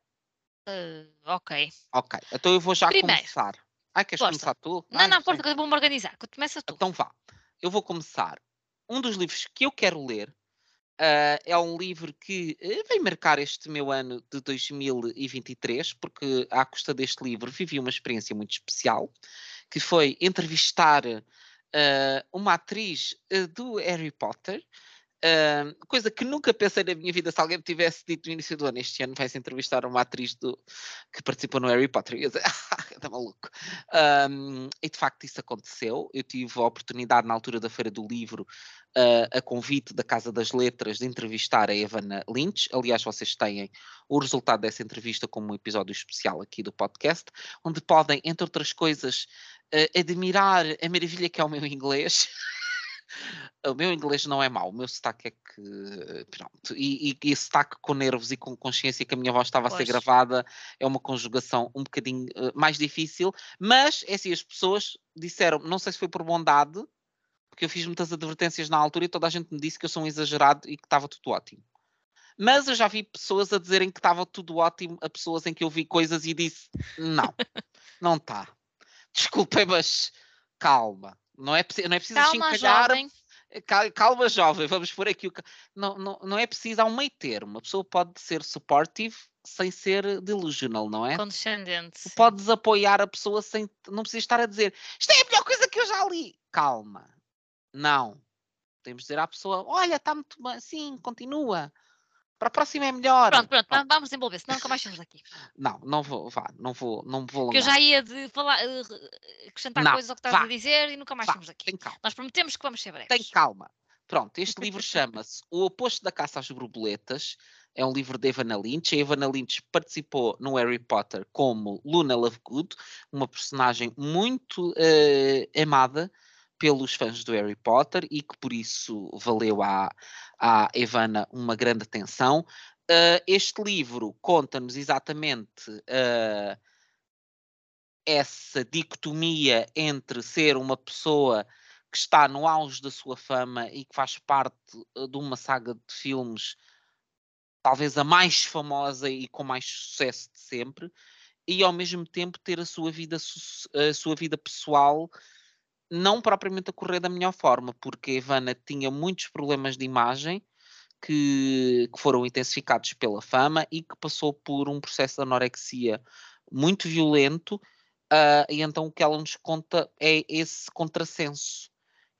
Eh, ok. Ok, então eu vou já Primeiro. começar. Ai, queres Força. começar tu? Não, Ai, não, força, que vou-me organizar. que Começa tu. Então vá. Eu vou começar. Um dos livros que eu quero ler ah, é um livro que eh, vem marcar este meu ano de 2023, porque à custa deste livro vivi uma experiência muito especial, que foi entrevistar ah, uma atriz ah, do Harry Potter. Coisa que nunca pensei na minha vida se alguém me tivesse dito no início do ano este ano vais entrevistar uma atriz do, que participou no Harry Potter eu está maluco um, e de facto isso aconteceu. Eu tive a oportunidade, na altura da Feira do Livro, uh, a convite da Casa das Letras, de entrevistar a Evana Lynch. Aliás, vocês têm o resultado dessa entrevista como um episódio especial aqui do podcast, onde podem, entre outras coisas, uh, admirar a maravilha que é o meu inglês. O meu inglês não é mau, o meu sotaque é que. Pronto. E, e, e sotaque com nervos e com consciência que a minha voz estava a ser Pois. gravada é uma conjugação um bocadinho eh, mais difícil, mas é assim, as pessoas disseram, não sei se foi por bondade, porque eu fiz muitas advertências na altura e toda a gente me disse que eu sou um exagerado e que estava tudo ótimo. Mas eu já vi pessoas a dizerem que estava tudo ótimo, a pessoas em que eu vi coisas e disse: não, não está. Desculpem, mas calma. Não é, não é preciso Calma, chincalhar jovem. Cal- Calma, jovem, vamos por aqui. o Não, não, não é preciso, há um meio termo. A pessoa pode ser supportive sem ser delusional, não é? Condescendente. Sim. podes apoiar a pessoa sem. Não precisas estar a dizer isto é a melhor coisa que eu já li. Calma. Não. Temos de dizer à pessoa: olha, está muito bem, sim, continua. Para a próxima é melhor. Pronto, pronto, Pronto. vamos desenvolver, senão nunca mais estamos aqui. Não, não vou, vá, não vou, não vou Porque eu alongar. já ia de falar, eh, re- acrescentar Não, coisas ao que estás vá, a dizer e nunca mais Vá, estamos aqui. tem calma. Nós prometemos que vamos ser breves. Tem calma. Pronto, este livro chama-se O Oposto da Caça às Borboletas. É um livro de Evana Lynch. A Evana Lynch participou no Harry Potter como Luna Lovegood, uma personagem muito eh, amada pelos fãs do Harry Potter e que por isso valeu à, à Evana uma grande atenção. Eh, este livro conta-nos exatamente eh, essa dicotomia entre ser uma pessoa que está no auge da sua fama e que faz parte eh, de uma saga de filmes, talvez a mais famosa e com mais sucesso de sempre, e ao mesmo tempo ter a sua vida, a sua vida pessoal não propriamente a correr da melhor forma, porque a Ivana tinha muitos problemas de imagem que, que foram intensificados pela fama e que passou por um processo de anorexia muito violento, ah, e então o que ela nos conta é esse contrassenso,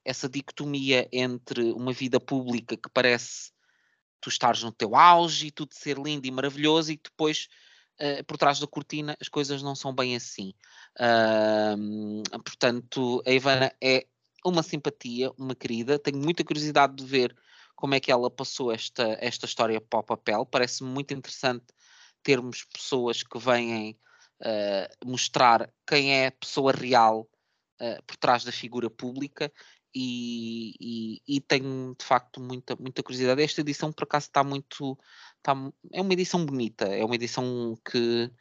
essa dicotomia entre uma vida pública que parece tu estares no teu auge e tudo ser lindo e maravilhoso e depois eh, por trás da cortina as coisas não são bem assim. Ahm, portanto, a Ivana é uma simpatia, uma querida. Tenho muita curiosidade de ver como é que ela passou esta, esta história para o papel. Parece-me muito interessante termos pessoas que vêm eh, mostrar quem é a pessoa real eh, por trás da figura pública e, e- e tenho de facto muita, muita curiosidade. Esta edição por acaso está muito. Mu- é uma edição bonita, é uma edição que,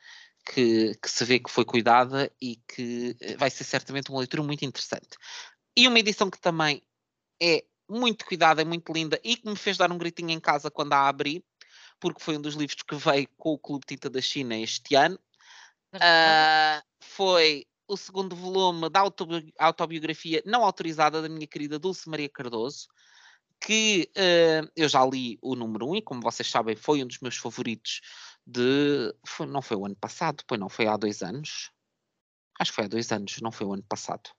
que, que se vê que foi cuidada e que eh, vai ser certamente uma leitura muito interessante. E uma edição que também é muito cuidada, é muito linda e que me fez dar um gritinho em casa quando a abri, porque foi um dos livros que veio com o Clube Tinta da China este ano. Ah, foi o segundo volume da autobi- autobiografia não autorizada da minha querida Dulce Maria Cardoso, que ah, eu já li o número 1 um, e, como vocês sabem, foi um dos meus favoritos de. foi- não foi o ano passado, pois não, foi há dois anos. Acho que foi há dois anos, não foi o ano passado.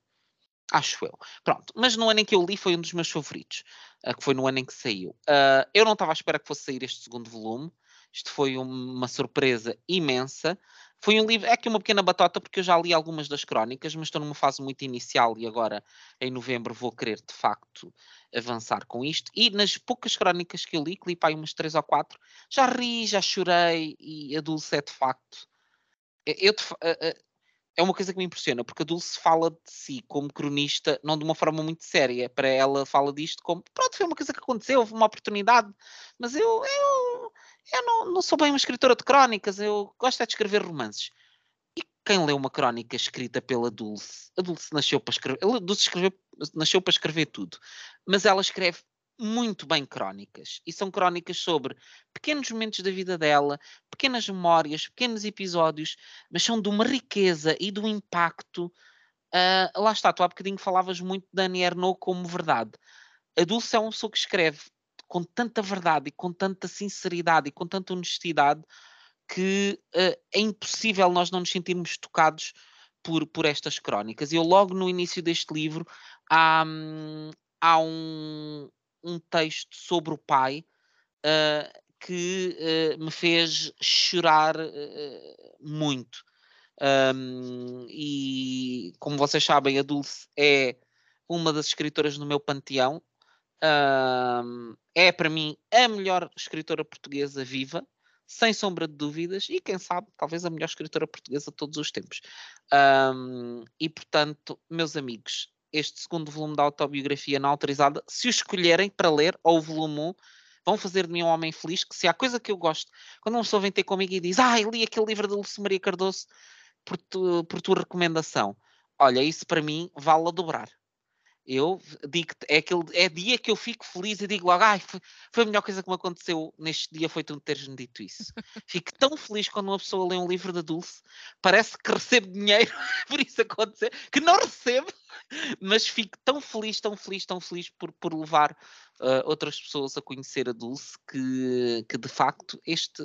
Acho eu. Pronto, mas no ano em que eu li foi um dos meus favoritos, ah, que foi no ano em que saiu. Ah, eu não estava à espera que fosse sair este segundo volume. Isto foi uma surpresa imensa. Foi um livro, é aqui uma pequena batota, porque eu já li algumas das crónicas, mas estou numa fase muito inicial e agora em novembro vou querer de facto avançar com isto. E nas poucas crónicas que eu li, que li para aí umas três ou quatro, já ri, já chorei e a Dulce é de facto. Eu, é uma coisa que me impressiona, porque a Dulce fala de si como cronista, não de uma forma muito séria. Para ela, fala disto como pronto, foi uma coisa que aconteceu, houve uma oportunidade, mas eu, eu, eu não, não sou bem uma escritora de crónicas, eu gosto é de escrever romances. E quem lê uma crónica escrita pela Dulce? A Dulce nasceu para escrever, a Dulce escreveu, nasceu para escrever tudo, mas ela escreve muito bem crónicas. E são crónicas sobre pequenos momentos da vida dela, pequenas memórias, pequenos episódios, mas são de uma riqueza e de um impacto. Uh, lá está, tu há bocadinho falavas muito de Dani Ernaud como verdade. A Dulce é uma pessoa que escreve com tanta verdade e com tanta sinceridade e com tanta honestidade que uh, é impossível nós não nos sentirmos tocados por, por estas crónicas. Eu logo no início deste livro há, hum, há um, um texto sobre o pai uh, que uh, me fez chorar muito. Um, e como vocês sabem, a Dulce é uma das escritoras no meu panteão. É para mim a melhor escritora portuguesa viva, sem sombra de dúvidas, e quem sabe, talvez a melhor escritora portuguesa de todos os tempos. E portanto, meus amigos, este segundo volume da autobiografia não autorizada, se o escolherem para ler, ou o volume 1, vão fazer de mim um homem feliz, que se há coisa que eu gosto, quando uma pessoa vem ter comigo e diz, ah, li aquele livro de Lúcia Maria Cardoso por, tu, por tua recomendação, olha, isso para mim vale a dobrar eu digo é aquele é dia que eu fico feliz e digo logo, ai, foi, foi, a melhor coisa que me aconteceu neste dia foi tu teres-me dito isso. fico tão feliz quando uma pessoa lê um livro da Dulce, parece que recebo dinheiro por isso acontecer, que não recebo, mas fico tão feliz, tão feliz, tão feliz por, por levar uh, outras pessoas a conhecer a Dulce que, que de facto este.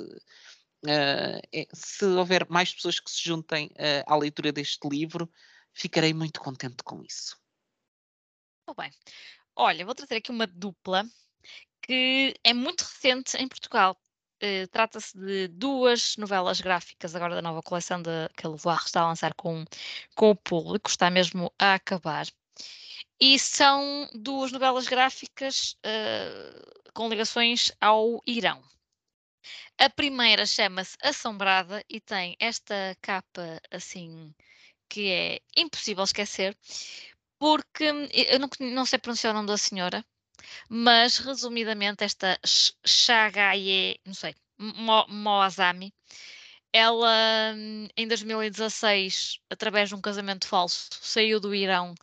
Uh, é, se houver mais pessoas que se juntem uh, à leitura deste livro, ficarei muito contente com isso. Muito bem. Olha, vou trazer aqui uma dupla que é muito recente em Portugal. Uh, Trata-se de duas novelas gráficas agora da nova coleção de, que a Levoir está a lançar com, com o público, está mesmo a acabar. E são duas novelas gráficas uh, com ligações ao Irão. A primeira chama-se Assombrada e tem esta capa assim que é impossível esquecer, porque hum, eu não, não sei pronunciar o nome da senhora, mas resumidamente esta Shagaye, não sei, Mo, Moazami, ela hum, em 2016, através de um casamento falso, saiu do Irão,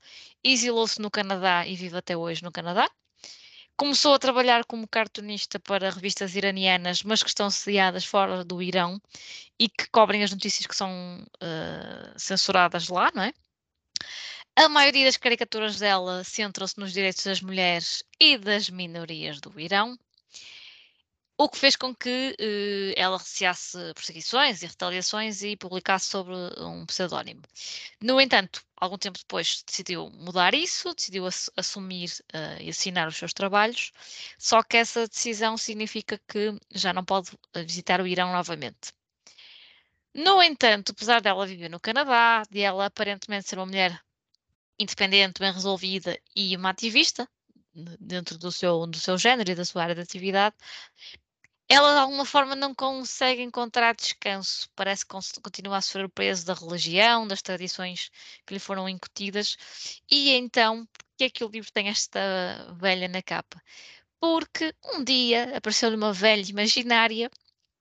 exilou-se no Canadá e vive até hoje no Canadá. Começou a trabalhar como cartunista para revistas iranianas, mas que estão sediadas fora do Irão e que cobrem as notícias que são uh, censuradas lá, não é? A maioria das caricaturas dela centram-se nos direitos das mulheres e das minorias do Irão, o que fez com que eh, ela receasse perseguições e retaliações e publicasse sobre um pseudónimo. No entanto, algum tempo depois decidiu mudar isso, decidiu ass assumir uh, e assinar os seus trabalhos, só que essa decisão significa que já não pode visitar o Irão novamente. No entanto, apesar dela viver no Canadá, de ela aparentemente ser uma mulher independente, bem resolvida e uma ativista dentro do seu, do seu género e da sua área de atividade, ela de alguma forma não consegue encontrar descanso. Parece que continua a sofrer o peso da religião, das tradições que lhe foram incutidas. E então, por que é que o livro tem esta velha na capa? Porque um dia apareceu-lhe uma velha imaginária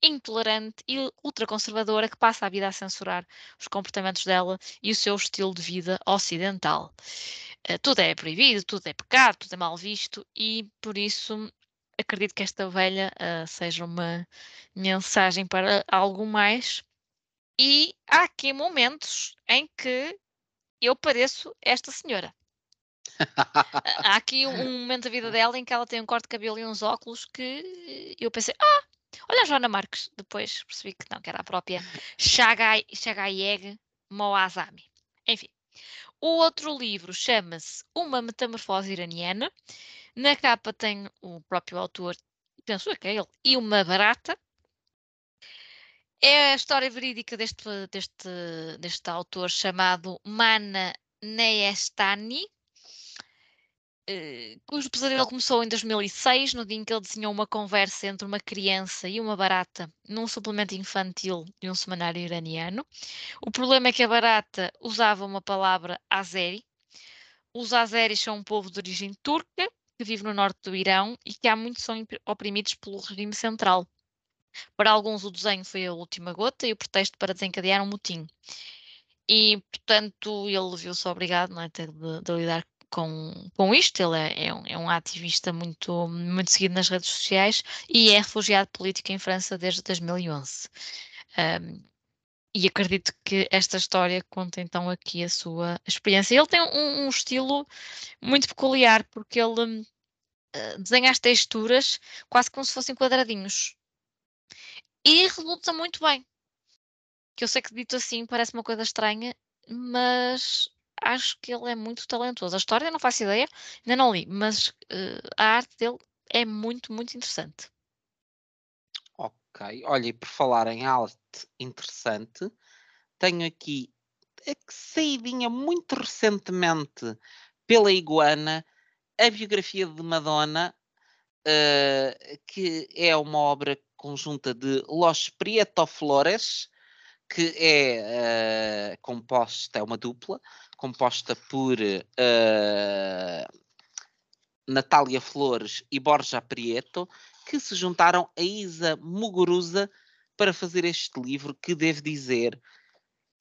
intolerante e ultraconservadora que passa a vida a censurar os comportamentos dela e o seu estilo de vida ocidental. Uh, tudo é proibido, tudo é pecado, tudo é mal visto e por isso acredito que esta velha uh, seja uma mensagem para algo mais. E há aqui momentos em que eu pareço esta senhora. há aqui um momento da vida dela em que ela tem um corte de cabelo e uns óculos que eu pensei, ah, Olha a Joana Marques, depois percebi que não, que era a própria Shagayeg Moazami. Enfim, o outro livro chama-se Uma Metamorfose Iraniana. Na capa tem o próprio autor, penso que é ele, e uma barata. É a história verídica deste, deste, deste autor chamado Mana Neyestani, eh, cujo pesadelo começou em 2006, no dia em que ele desenhou uma conversa entre uma criança e uma barata num suplemento infantil de um semanário iraniano. O problema é que a barata usava uma palavra azeri. Os azeris são um povo de origem turca que vive no norte do Irão e que há muito são oprimidos pelo regime central. Para alguns, o desenho foi a última gota e o pretexto para desencadear um motim. E, portanto, ele viu-se obrigado não é, de, de lidar com, com isto. Ele é, é, um, é, um, ativista muito, muito seguido nas redes sociais e é refugiado político em França desde 2011. Um, e acredito que esta história conta então aqui a sua experiência. Ele tem um, um estilo muito peculiar, porque ele uh, desenha as texturas quase como se fossem quadradinhos. E resulta muito bem. Que eu sei que dito assim parece uma coisa estranha, mas acho que ele é muito talentoso. A história não faço ideia, ainda não li, mas uh, a arte dele é muito, muito interessante. Ok, olha, e por falar em arte interessante, tenho aqui a saídinha muito recentemente pela Iguana a biografia de Madonna, uh, que é uma obra conjunta de Los Prieto Flores, que é uh, composta, é uma dupla, composta por uh, Natália Flores e Borja Prieto, que se juntaram a Isa Muguruza para fazer este livro, que devo dizer,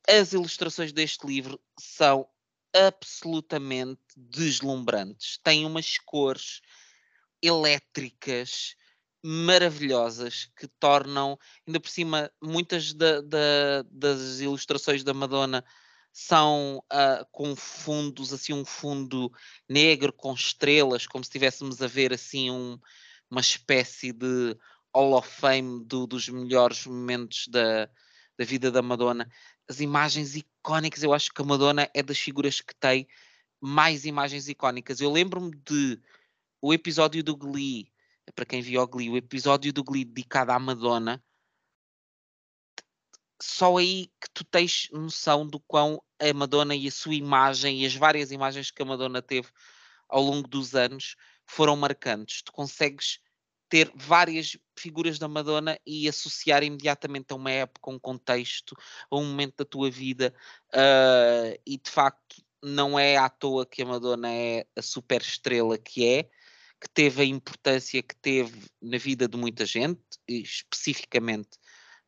as ilustrações deste livro são absolutamente deslumbrantes. Tem umas cores elétricas maravilhosas que tornam, ainda por cima, muitas da, da, das ilustrações da Madonna são uh, com fundos, assim, um fundo negro com estrelas, como se estivéssemos a ver assim um, uma espécie de Hall of Fame do, dos melhores momentos da, da vida da Madonna. As imagens icónicas, eu acho que a Madonna é das figuras que tem mais imagens icónicas. Eu lembro-me de o episódio do Glee, para quem viu o Glee, o episódio do Glee dedicado à Madonna, só aí que tu tens noção do quão a Madonna e a sua imagem e as várias imagens que a Madonna teve ao longo dos anos foram marcantes. Tu consegues ter várias figuras da Madonna e associar imediatamente a uma época, a um contexto, a um momento da tua vida, uh, e de facto não é à toa que a Madonna é a super estrela que é, que teve a importância que teve na vida de muita gente, especificamente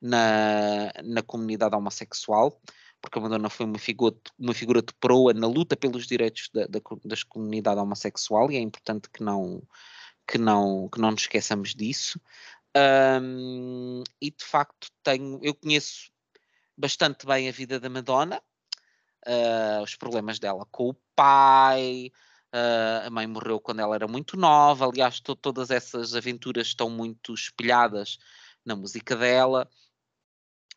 na, na comunidade homossexual, porque a Madonna foi uma figura, uma figura de proa na luta pelos direitos da, da, da comunidade homossexual e é importante que não, que não, que não nos esqueçamos disso. Um, e de facto tenho, eu conheço bastante bem a vida da Madonna, uh, os problemas dela com o pai, uh, a mãe morreu quando ela era muito nova, aliás, to todas essas aventuras estão muito espelhadas na música dela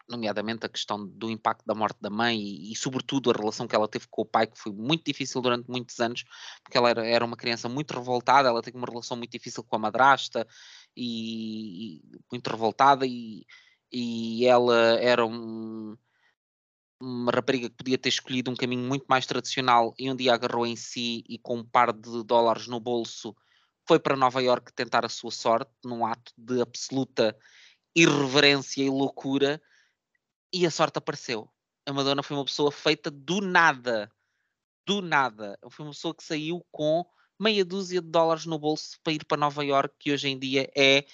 nomeadamente a questão do impacto da morte da mãe e, e, sobretudo, a relação que ela teve com o pai, que foi muito difícil durante muitos anos, porque ela era, era uma criança muito revoltada, ela teve uma relação muito difícil com a madrasta e, e muito revoltada e, e ela era um, uma rapariga que podia ter escolhido um caminho muito mais tradicional e um dia agarrou em si e com um par de dólares no bolso foi para Nova York tentar a sua sorte num ato de absoluta irreverência e loucura e a sorte apareceu. A Madonna foi uma pessoa feita do nada. Do nada. Foi uma pessoa que saiu com meia dúzia de dólares no bolso para ir para Nova York, que hoje em dia é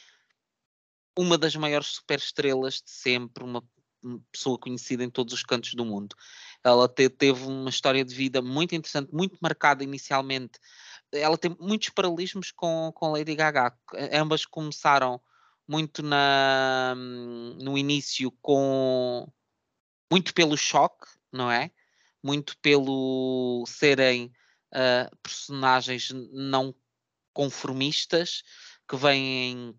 uma das maiores superestrelas de sempre, uma pessoa conhecida em todos os cantos do mundo. Ela te, teve uma história de vida muito interessante, muito marcada inicialmente. Ela tem muitos paralelismos com, com Lady Gaga. Ambas começaram muito na, no início com muito pelo choque, não é? Muito pelo serem uh, personagens não conformistas que vêm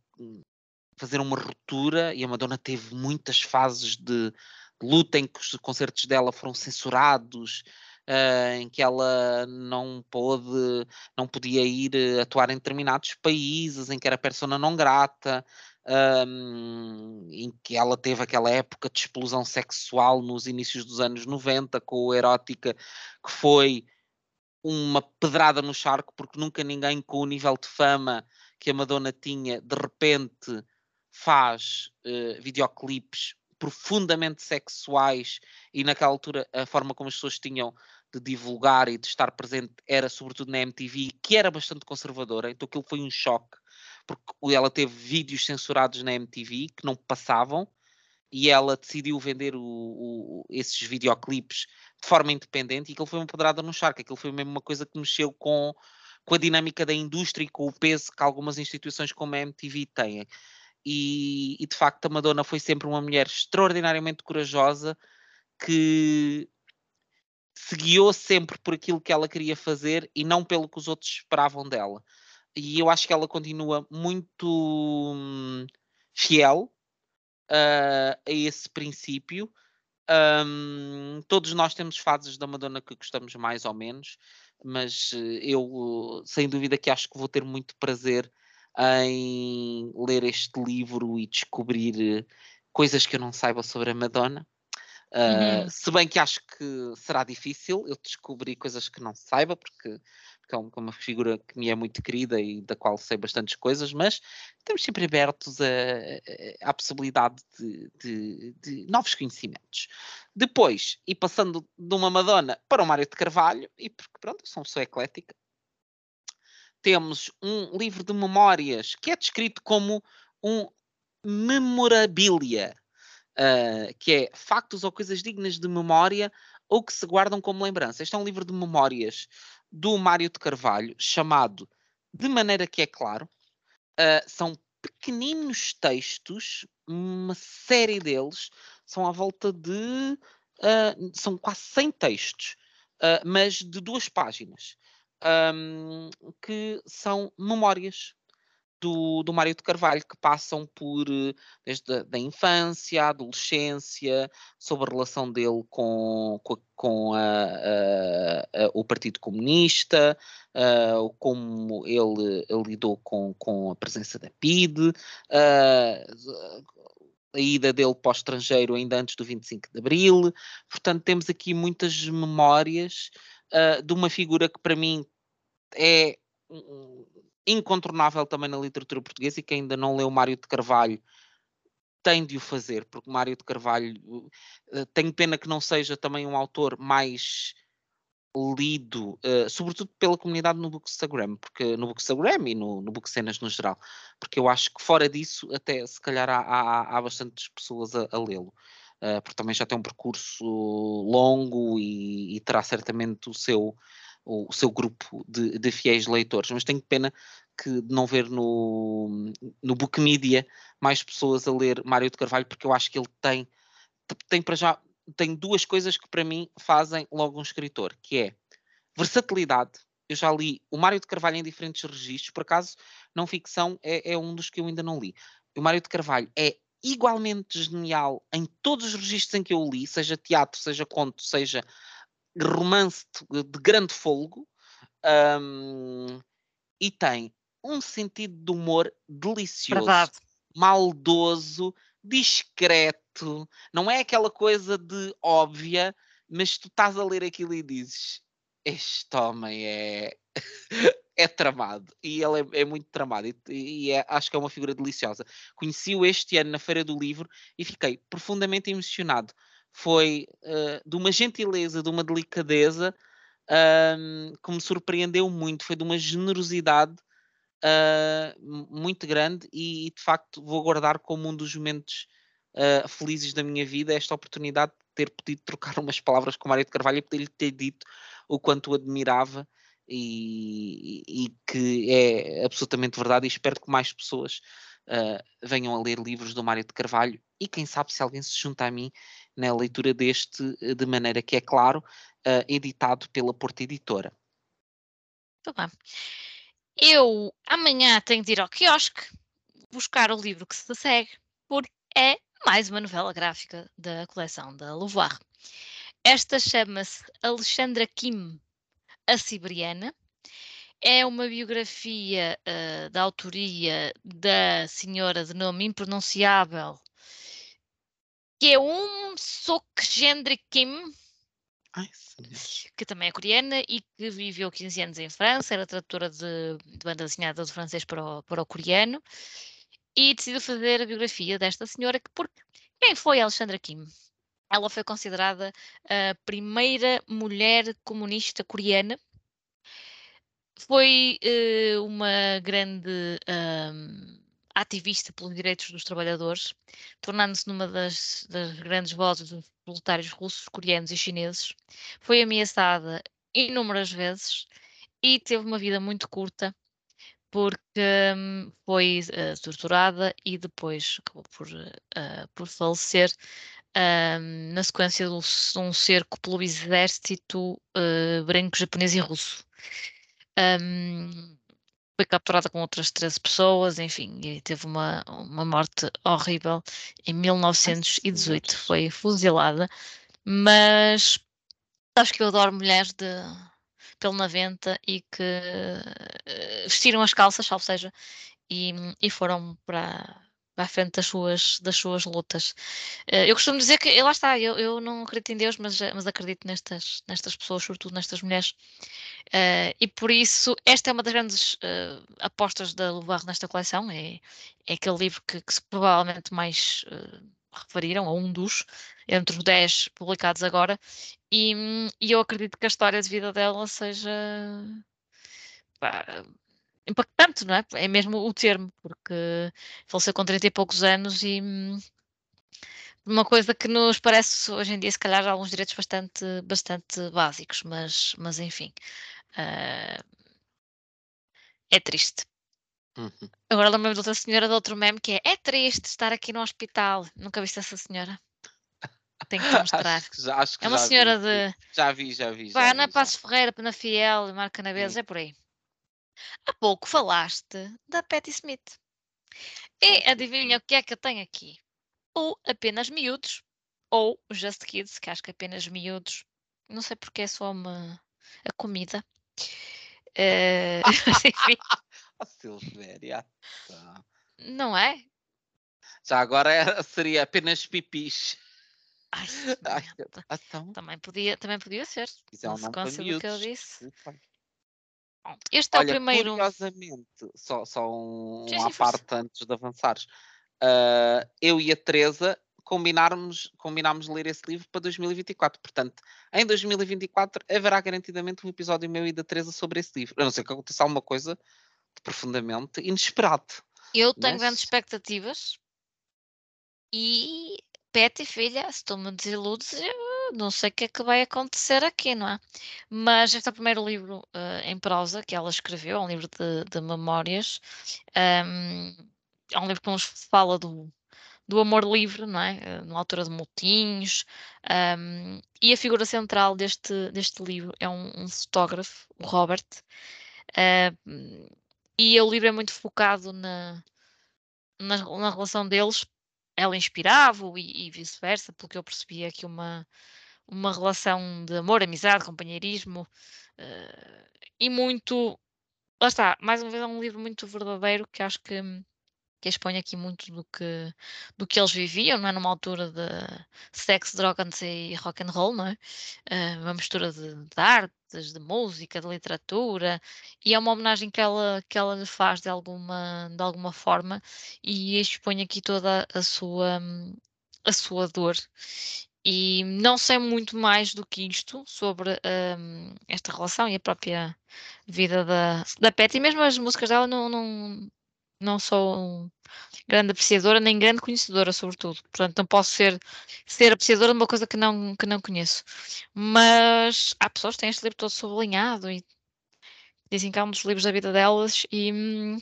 fazer uma ruptura e a Madonna teve muitas fases de luta em que os concertos dela foram censurados, uh, em que ela não pôde, não podia ir atuar em determinados países, em que era persona não grata, um, em que ela teve aquela época de explosão sexual nos inícios dos anos 90 com o Erótica, que foi uma pedrada no charco, porque nunca ninguém com o nível de fama que a Madonna tinha, de repente faz uh, videoclipes profundamente sexuais e naquela altura a forma como as pessoas tinham de divulgar e de estar presente era sobretudo na MTV, que era bastante conservadora, então aquilo foi um choque, porque ela teve vídeos censurados na MTV que não passavam, e ela decidiu vender o, o, esses videoclipes de forma independente, e aquilo foi uma pedrada no charco, aquilo foi mesmo uma coisa que mexeu com, com a dinâmica da indústria e com o peso que algumas instituições como a MTV têm. E, e de facto a Madonna foi sempre uma mulher extraordinariamente corajosa que se guiou sempre por aquilo que ela queria fazer e não pelo que os outros esperavam dela. E eu acho que ela continua muito hum, fiel uh, a esse princípio. Um, todos nós temos fases da Madonna que gostamos mais ou menos, mas eh, eu, sem dúvida, que acho que vou ter muito prazer em ler este livro e descobrir eh, coisas que eu não saiba sobre a Madonna. Uh, uhum. Se bem que acho que será difícil eu descobrir coisas que não saiba, porque, porque é, é uma figura que me é muito querida e da qual sei bastantes coisas, mas estamos sempre abertos à possibilidade de, de, de, novos conhecimentos. Depois, e passando de uma Madonna para o Mário de Carvalho, e porque pronto, eu sou uma pessoa eclética, temos um livro de memórias que é descrito como um memorabilia uh, que é factos ou coisas dignas de memória ou que se guardam como lembrança. Este é um livro de memórias do Mário de Carvalho, chamado De Maneira que é Claro. Uh, são pequeninos textos, uma série deles, são à volta de. Uh, são quase 100 textos, mas de duas páginas, um, que são memórias do, do Mário de Carvalho, que passam por eh, desde a da infância, a adolescência, sobre a relação dele com, com, com a, a, a, o Partido Comunista, uh, como ele, ele, lidou com, com a presença da PIDE, uh, a ida dele para o estrangeiro ainda antes do 25 de Abril. Portanto, temos aqui muitas memórias uh, de uma figura que para mim é incontornável também na literatura portuguesa e quem ainda não leu Mário de Carvalho tem de o fazer, porque Mário de Carvalho uh, tenho pena que não seja também um autor mais lido, uh, sobretudo pela comunidade no Bookstagram, porque no Bookstagram e no, no Bookcenas no geral, porque eu acho que fora disso até se calhar há, há, há bastantes pessoas a, a lê-lo. Uh, porque também já tem um percurso longo e, e terá certamente o seu, o seu grupo de, de, fiéis leitores, mas tenho pena que de não ver no, no Book Media mais pessoas a ler Mário de Carvalho, porque eu acho que ele tem, tem para já tem duas coisas que para mim fazem logo um escritor, que é versatilidade. Eu já li o Mário de Carvalho em diferentes registros, por acaso, não ficção é, é um dos que eu ainda não li. O Mário de Carvalho é igualmente genial em todos os registros em que eu li, seja teatro, seja conto, seja romance de, de grande folgo, um, e tem um sentido de humor delicioso, Verdade. maldoso, discreto. Não é aquela coisa de óbvia, mas tu estás a ler aquilo e dizes: Este homem é. É tramado e ele é, é muito tramado e, e é, acho que é uma figura deliciosa. Conheci-o este ano na Feira do Livro e fiquei profundamente emocionado. Foi uh, de uma gentileza, de uma delicadeza que me surpreendeu muito, foi de uma generosidade uh, muito grande e, de facto vou guardar como um dos momentos uh, felizes da minha vida esta oportunidade de ter podido trocar umas palavras com o Mário de Carvalho e poder-lhe ter dito o quanto o admirava e, e, que é absolutamente verdade e espero que mais pessoas uh, venham a ler livros do Mário de Carvalho e quem sabe se alguém se junta a mim na leitura deste de maneira que é claro, uh, editado pela Porta Editora. Muito bem. Eu amanhã tenho de ir ao quiosque buscar o livro que se segue, porque é mais uma novela gráfica da coleção da Louvoir. Esta chama-se Alexandra Kim, a Siberiana. é uma biografia uh, da autoria da senhora de nome impronunciável, que é um Sokgendri Kim, Ai, que também é coreana e que viveu 15 anos em França, era tradutora de, de banda desenhada do francês para o, para o coreano e decidiu fazer a biografia desta senhora, que porque quem foi Alexandra Kim? Ela foi considerada a primeira mulher comunista coreana. Foi uh, uma grande uh, ativista pelos direitos dos trabalhadores, tornando-se numa das, das, grandes vozes dos proletários russos, coreanos e chineses. Foi ameaçada inúmeras vezes e teve uma vida muito curta porque um, foi uh, torturada e depois acabou por, uh, por falecer uh, na sequência de um cerco pelo exército uh, branco japonês e russo. Um, foi capturada com outras 13 pessoas, enfim, e teve uma, uma morte horrível em 1918. Foi fuzilada, mas acho que eu adoro mulheres de pelo 90 e que uh, vestiram as calças, ou seja, e, e foram para, a frente das suas, das suas lutas. Uh, eu costumo dizer que, lá está, eu, eu não acredito em Deus, mas, mas acredito nestas, nestas pessoas, sobretudo nestas mulheres. Uh, e por isso, esta é uma das grandes apostas da Louvar nesta coleção. É, é aquele livro que, que se provavelmente mais referiram, a um dos, entre os 10 publicados agora. E, e eu acredito que a história de vida dela seja. Pá, impactante, não é? É mesmo o termo, porque faleceu com 30 e poucos anos e hum, uma coisa que nos parece hoje em dia, se calhar, alguns direitos bastante, bastante básicos, mas, mas enfim. Uh, é triste. Uhum. Agora lembro-me de outra senhora de outro meme que é é triste estar aqui no hospital. Nunca viste essa senhora? Tenho que te mostrar. acho que já, acho que é uma senhora vi, de. Já vi, já vi. Já na vi, Passos já. Ferreira, na Fiel, Marca na Sim. é por aí. Há pouco falaste da Patti Smith. E adivinha o que é que eu tenho aqui? Ou apenas miúdos, ou Just Kids, que acho que apenas miúdos. Não sei porque é só uma a comida. Enfim, Oh, Silvéria. Tá. não é? Já agora era- seria apenas pipis. Ai, Ai, então, também podia, também podia ser. isso é um do que eu disse. Muito Este é o Olha, primeiro. curiosamente, só, só um, um à parte antes de avançares. Ah, eu e a Teresa combinarmos, combinámos ler esse livro para 2024. Portanto, em 2024 haverá garantidamente um episódio meu e da Teresa sobre esse livro. A não ser que aconteça alguma coisa de profundamente inesperado. Eu tenho Mas- grandes expectativas e Pet e filha, se tu me desiludes, eu não sei o que é que vai acontecer aqui, não é? Mas este é o primeiro livro eh, em prosa que ela escreveu, é um livro de, de memórias. Ahm, é um livro que nos fala do, do amor livre, não é? Eh, Na altura de motinhos. ahm, e a figura central deste, deste livro é um, um fotógrafo, o Robert. ahm, e o livro é muito focado na, na, na relação deles. Ela inspirava-o e, e vice-versa, pelo que eu percebi aqui uma, uma relação de amor, amizade, companheirismo eh, e muito. Lá está, mais uma vez é um livro muito verdadeiro que acho que, que expõe aqui muito do que, do que eles viviam, não é? Numa altura de sexo, drogas e rock and roll, não é? Eh, uma mistura de, de artes, de música, de literatura, e é uma homenagem que ela, que ela lhe faz de alguma, de alguma forma e expõe aqui toda a sua, a sua dor. E não sei muito mais do que isto sobre hum, esta relação e a própria vida da, da Pet, e mesmo as músicas dela não, não, não sou grande apreciadora, nem grande conhecedora, sobretudo. Portanto, não posso ser, ser apreciadora de uma coisa que não, que não conheço. Mas há pessoas que têm este livro todo sublinhado e dizem que é um dos livros da vida delas, e hum,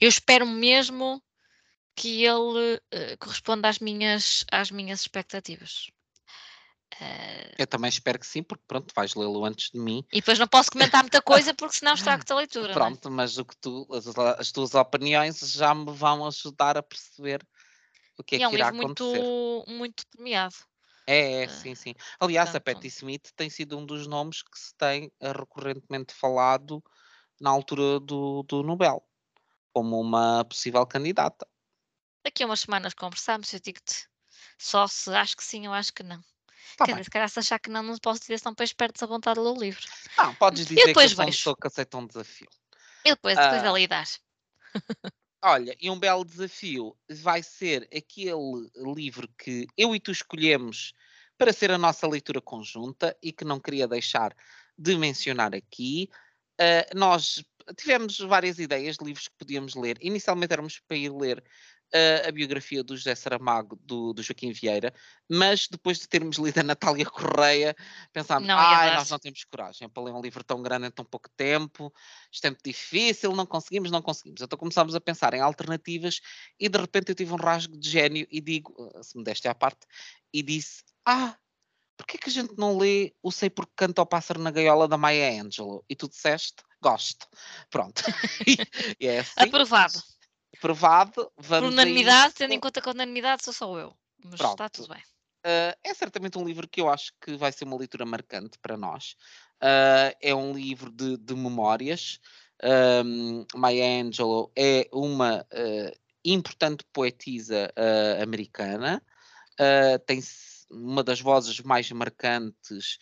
eu espero mesmo que ele eh, corresponda às minhas, às minhas expectativas. Eh, Eu também espero que sim, porque pronto, vais lê-lo antes de mim. e depois não posso comentar muita coisa porque senão estrago-te a leitura. é? Pronto, mas o que tu, as, as tuas opiniões já me vão ajudar a perceber o que é é um que irá acontecer. muito premiado. É, é, Ah, sim, sim. Aliás, a Patti Smith tem sido um dos nomes que se tem eh, recorrentemente falado na altura do, do Nobel, como uma possível candidata. Daqui a umas semanas conversamos, eu digo-te. Só se acho que sim ou acho que não. Tá Quer bem. dizer, se calhar se achar que não, não posso dizer, senão depois perdes a vontade de ler o livro. Não, podes dizer que eu sou uma vejo. pessoa que aceita um desafio. E depois, depois Ah. ali dar. Olha, e um belo desafio vai ser aquele livro que eu e tu escolhemos para ser a nossa leitura conjunta e que não queria deixar de mencionar aqui. Ah, nós tivemos várias ideias de livros que podíamos ler. Inicialmente éramos para ir ler ah, a biografia do José Saramago, do, do Joaquim Vieira, mas depois de termos lido a Natália Correia, pensámos, dar." nós não temos coragem para ler um livro tão grande em tão pouco tempo, isto é muito difícil, não conseguimos, não conseguimos. Então começámos a pensar em alternativas e de repente eu tive um rasgo de gênio e digo, ah, se me deste à parte, e disse, ah, porquê que a gente não lê o Sei Porque Canta ao Pássaro na Gaiola da Maya Angelou? E tu disseste, gosto. Pronto. é assim. Aprovado. Aprovado. Por Vamos a unanimidade, tendo em conta que a unanimidade sou só eu. Mas está Pronto. tudo bem. Uh, é certamente um livro que eu acho que vai ser uma leitura marcante para nós. Uh, é um livro de, de memórias. Um, Maya Angelou é uma uh, importante poetisa americana. Tem uma das vozes mais marcantes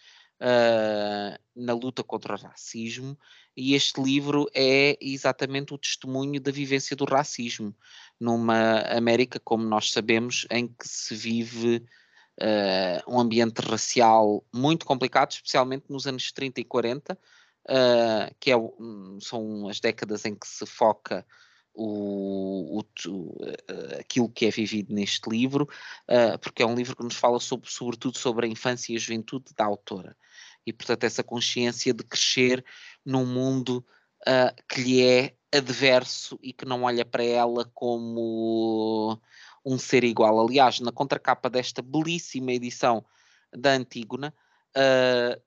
na luta contra o racismo. E este livro é exatamente o testemunho da vivência do racismo numa América, como nós sabemos, em que se vive eh, um ambiente racial muito complicado, especialmente nos anos 30 e 40, eh, que é são as décadas em que se foca o, o eh, aquilo que é vivido neste livro, eh, porque é um livro que nos fala sobre, sobretudo sobre a infância e a juventude da autora. E, portanto, essa consciência de crescer num mundo ah, que lhe é adverso e que não olha para ela como um ser igual. Aliás, na contracapa desta belíssima edição da Antígona,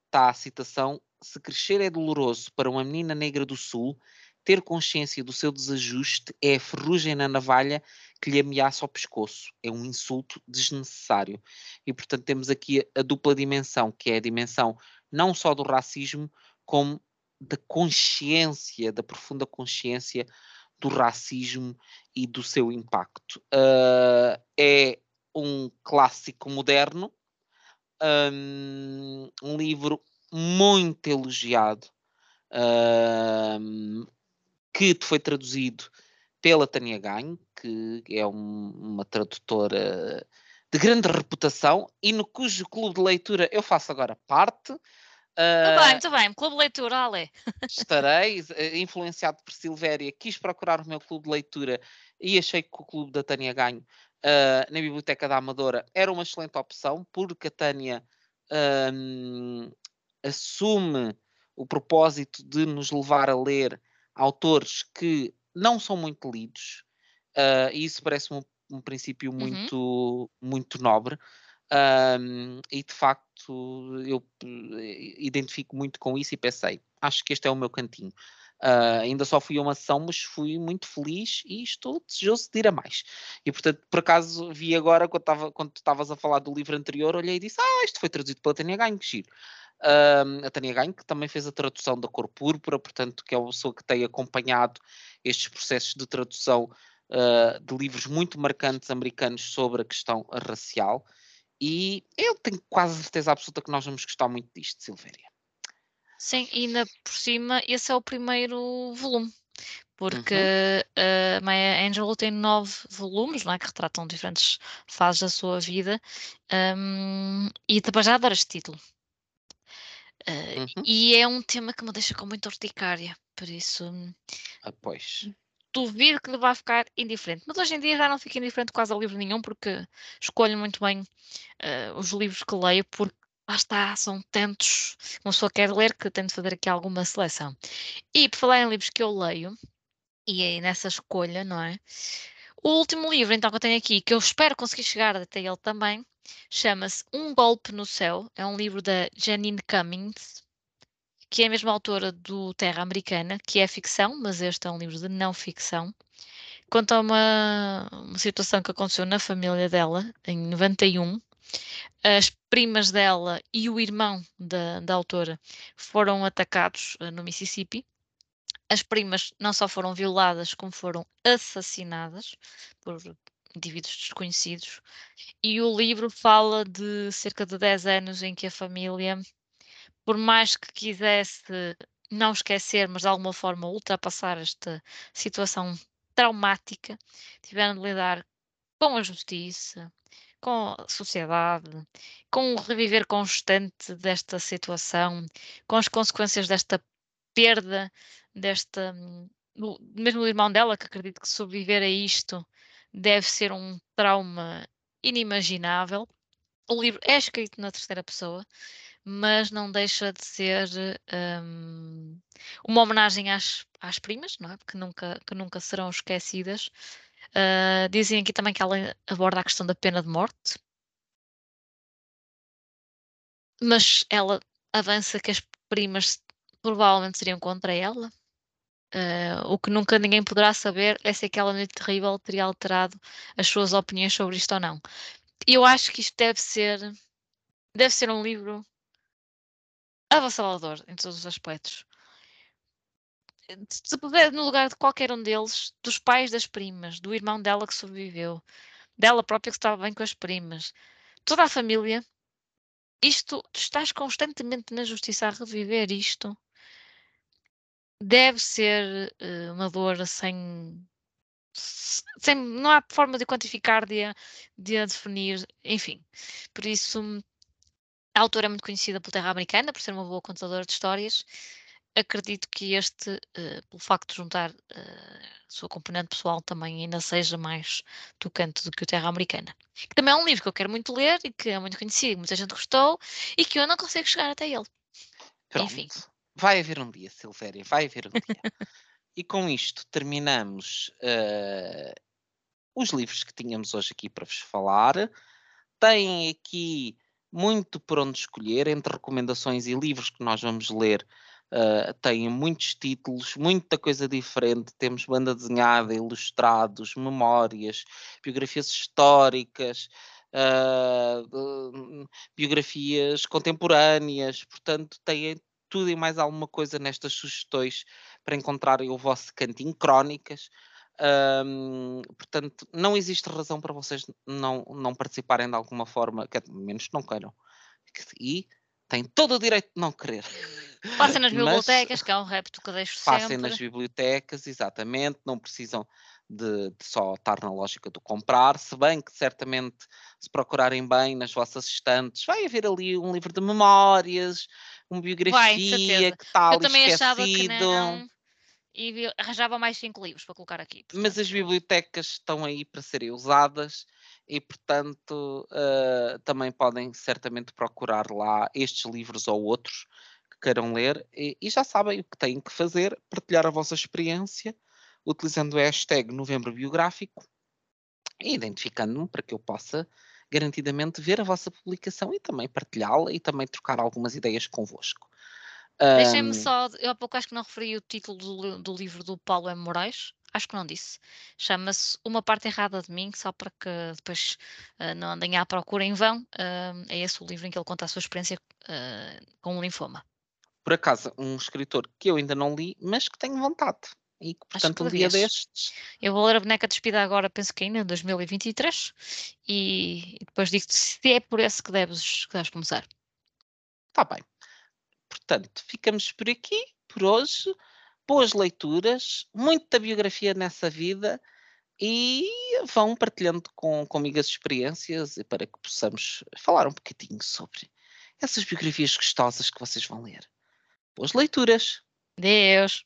está a citação: Se crescer é doloroso para uma menina negra do Sul, ter consciência do seu desajuste é a ferrugem na navalha que lhe ameaça o pescoço. É um insulto desnecessário. E, portanto, temos aqui a, a dupla dimensão, que é a dimensão não só do racismo, como da consciência, da profunda consciência do racismo e do seu impacto. Ah, é um clássico moderno, hum, um livro muito elogiado, hum, que foi traduzido pela Tânia Ganho, que é um- uma tradutora de grande reputação e no cujo clube de leitura eu faço agora parte. Muito Ah, bem, muito bem. Clube de Leitura, Ale. estarei eh, influenciado por Silvéria, quis procurar o meu clube de leitura e achei que o clube da Tânia Ganho ah, na Biblioteca da Amadora era uma excelente opção, porque a Tânia ahm, assume o propósito de nos levar a ler autores que não são muito lidos, ah, e isso parece-me um, um princípio Uhum. muito, muito nobre. Ahm, e de facto eu eh, identifico muito com isso e pensei, acho que este é o meu cantinho. Ah, ainda só fui a uma sessão, mas fui muito feliz e estou desejoso de ir a mais. E portanto, por acaso, vi agora quando, tava, quando tu estavas a falar do livro anterior, olhei e disse: Ah, isto foi traduzido pela Tânia Ganho, que giro. Ahm, a Tânia Ganho, que também fez a tradução da Cor Púrpura, portanto, que é uma pessoa que tem acompanhado estes processos de tradução ah, de livros muito marcantes americanos sobre a questão racial. E eu tenho quase certeza absoluta que nós vamos gostar muito disto, Silvéria. Sim, e ainda por cima, esse é o primeiro volume. Porque Uhum. a Maya Angelou tem nove volumes, não é? Que retratam diferentes fases da sua vida. hum, e também já adoro este título. Ah, Uhum. E é um tema que me deixa com muita urticária. Por isso, Ah, pois. Duvido que lhe vá ficar indiferente. Mas hoje em dia já não fico indiferente quase a livro nenhum, porque escolho muito bem ah, os livros que leio, porque lá está, são tantos que uma pessoa quer ler que tem de fazer aqui alguma seleção. E por falar em livros que eu leio, e aí nessa escolha, não é? O último livro, então, que eu tenho aqui, que eu espero conseguir chegar até ele também, chama-se Um Golpe no Céu. É um livro da Janine Cummings, que é a mesma autora do Terra Americana, que é ficção, mas este é um livro de não ficção. Conta uma, uma situação que aconteceu na família dela, em 91. As primas dela e o irmão da, da autora foram atacados eh, no Mississippi. As primas não só foram violadas, como foram assassinadas por indivíduos desconhecidos. E o livro fala de cerca de 10 anos em que a família, por mais que quisesse não esquecer, mas de alguma forma ultrapassar esta situação traumática, tiveram de lidar com a justiça, com a sociedade, com o reviver constante desta situação, com as consequências desta perda, desta. Mesmo o irmão dela, que acredito que sobreviver a isto deve ser um trauma inimaginável. O livro é escrito na terceira pessoa, mas não deixa de ser um, uma homenagem às, às primas, não é? que, nunca, que nunca serão esquecidas. Uh, dizem aqui também que ela aborda a questão da pena de morte, mas ela avança que as primas provavelmente seriam contra ela. Uh, o que nunca ninguém poderá saber é se aquela noite terrível teria alterado as suas opiniões sobre isto ou não. Eu acho que isto deve ser deve ser um livro avassalador em todos os aspectos. Se puder, no lugar de qualquer um deles, dos pais das primas, do irmão dela que sobreviveu, dela própria que estava bem com as primas, toda a família, isto, estás constantemente na justiça a reviver isto, deve ser uh, uma dor sem, sem. Não há forma de quantificar, de, de a definir, enfim. Por isso, a autora é muito conhecida pela terra americana, por ser uma boa contadora de histórias. Acredito que este, uh, pelo facto de juntar uh, sua componente pessoal, também ainda seja mais tocante do que o Terra Americana. Que também é um livro que eu quero muito ler e que é muito conhecido, muita gente gostou e que eu não consigo chegar até ele. Pronto. Enfim. Vai haver um dia, Silvéria, vai haver um dia. e com isto terminamos uh, os livros que tínhamos hoje aqui para vos falar. Tem aqui muito por onde escolher, entre recomendações e livros que nós vamos ler, uh, têm muitos títulos, muita coisa diferente. Temos banda desenhada, ilustrados, memórias, biografias históricas, uh, biografias contemporâneas, portanto, têm tudo e mais alguma coisa nestas sugestões para encontrarem o vosso cantinho, crónicas. Um, portanto, não existe razão para vocês não, não participarem de alguma forma, que, menos que não queiram. E têm todo o direito de não querer. Passem nas bibliotecas, Mas, que é um repto que eu deixo passem sempre. Passem nas bibliotecas, exatamente, não precisam de, de, só estar na lógica do comprar, se bem que certamente se procurarem bem nas vossas estantes, vai haver ali um livro de memórias, uma biografia vai, que está ali Eu também esquecido. achava que não, e arranjava mais cinco livros para colocar aqui. Portanto. Mas as bibliotecas estão aí para serem usadas e, portanto, uh, também podem certamente procurar lá estes livros ou outros que queiram ler e, e, já sabem o que têm que fazer, partilhar a vossa experiência utilizando o hashtag Novembro Biográfico e identificando-me para que eu possa garantidamente ver a vossa publicação e também partilhá-la e também trocar algumas ideias convosco. Deixem-me só, eu há pouco acho que não referi o título do, do livro do Paulo M. Moraes, acho que não disse. Chama-se Uma Parte Errada de Mim, só para que depois uh, não andem à procura em vão. Uh, é esse o livro em que ele conta a sua experiência uh, com o linfoma. Por acaso, um escritor que eu ainda não li, mas que tenho vontade. E que, portanto, um dia destes. Eu vou ler a Boneca Despida agora, penso que ainda em 2023, e, e depois digo-te se é por esse que deves, que deves começar. Está bem. Portanto, ficamos por aqui, por hoje. Boas leituras, muita biografia nessa vida e vão partilhando com, comigo as experiências para que possamos falar um bocadinho sobre essas biografias gostosas que vocês vão ler. Boas leituras! Deus!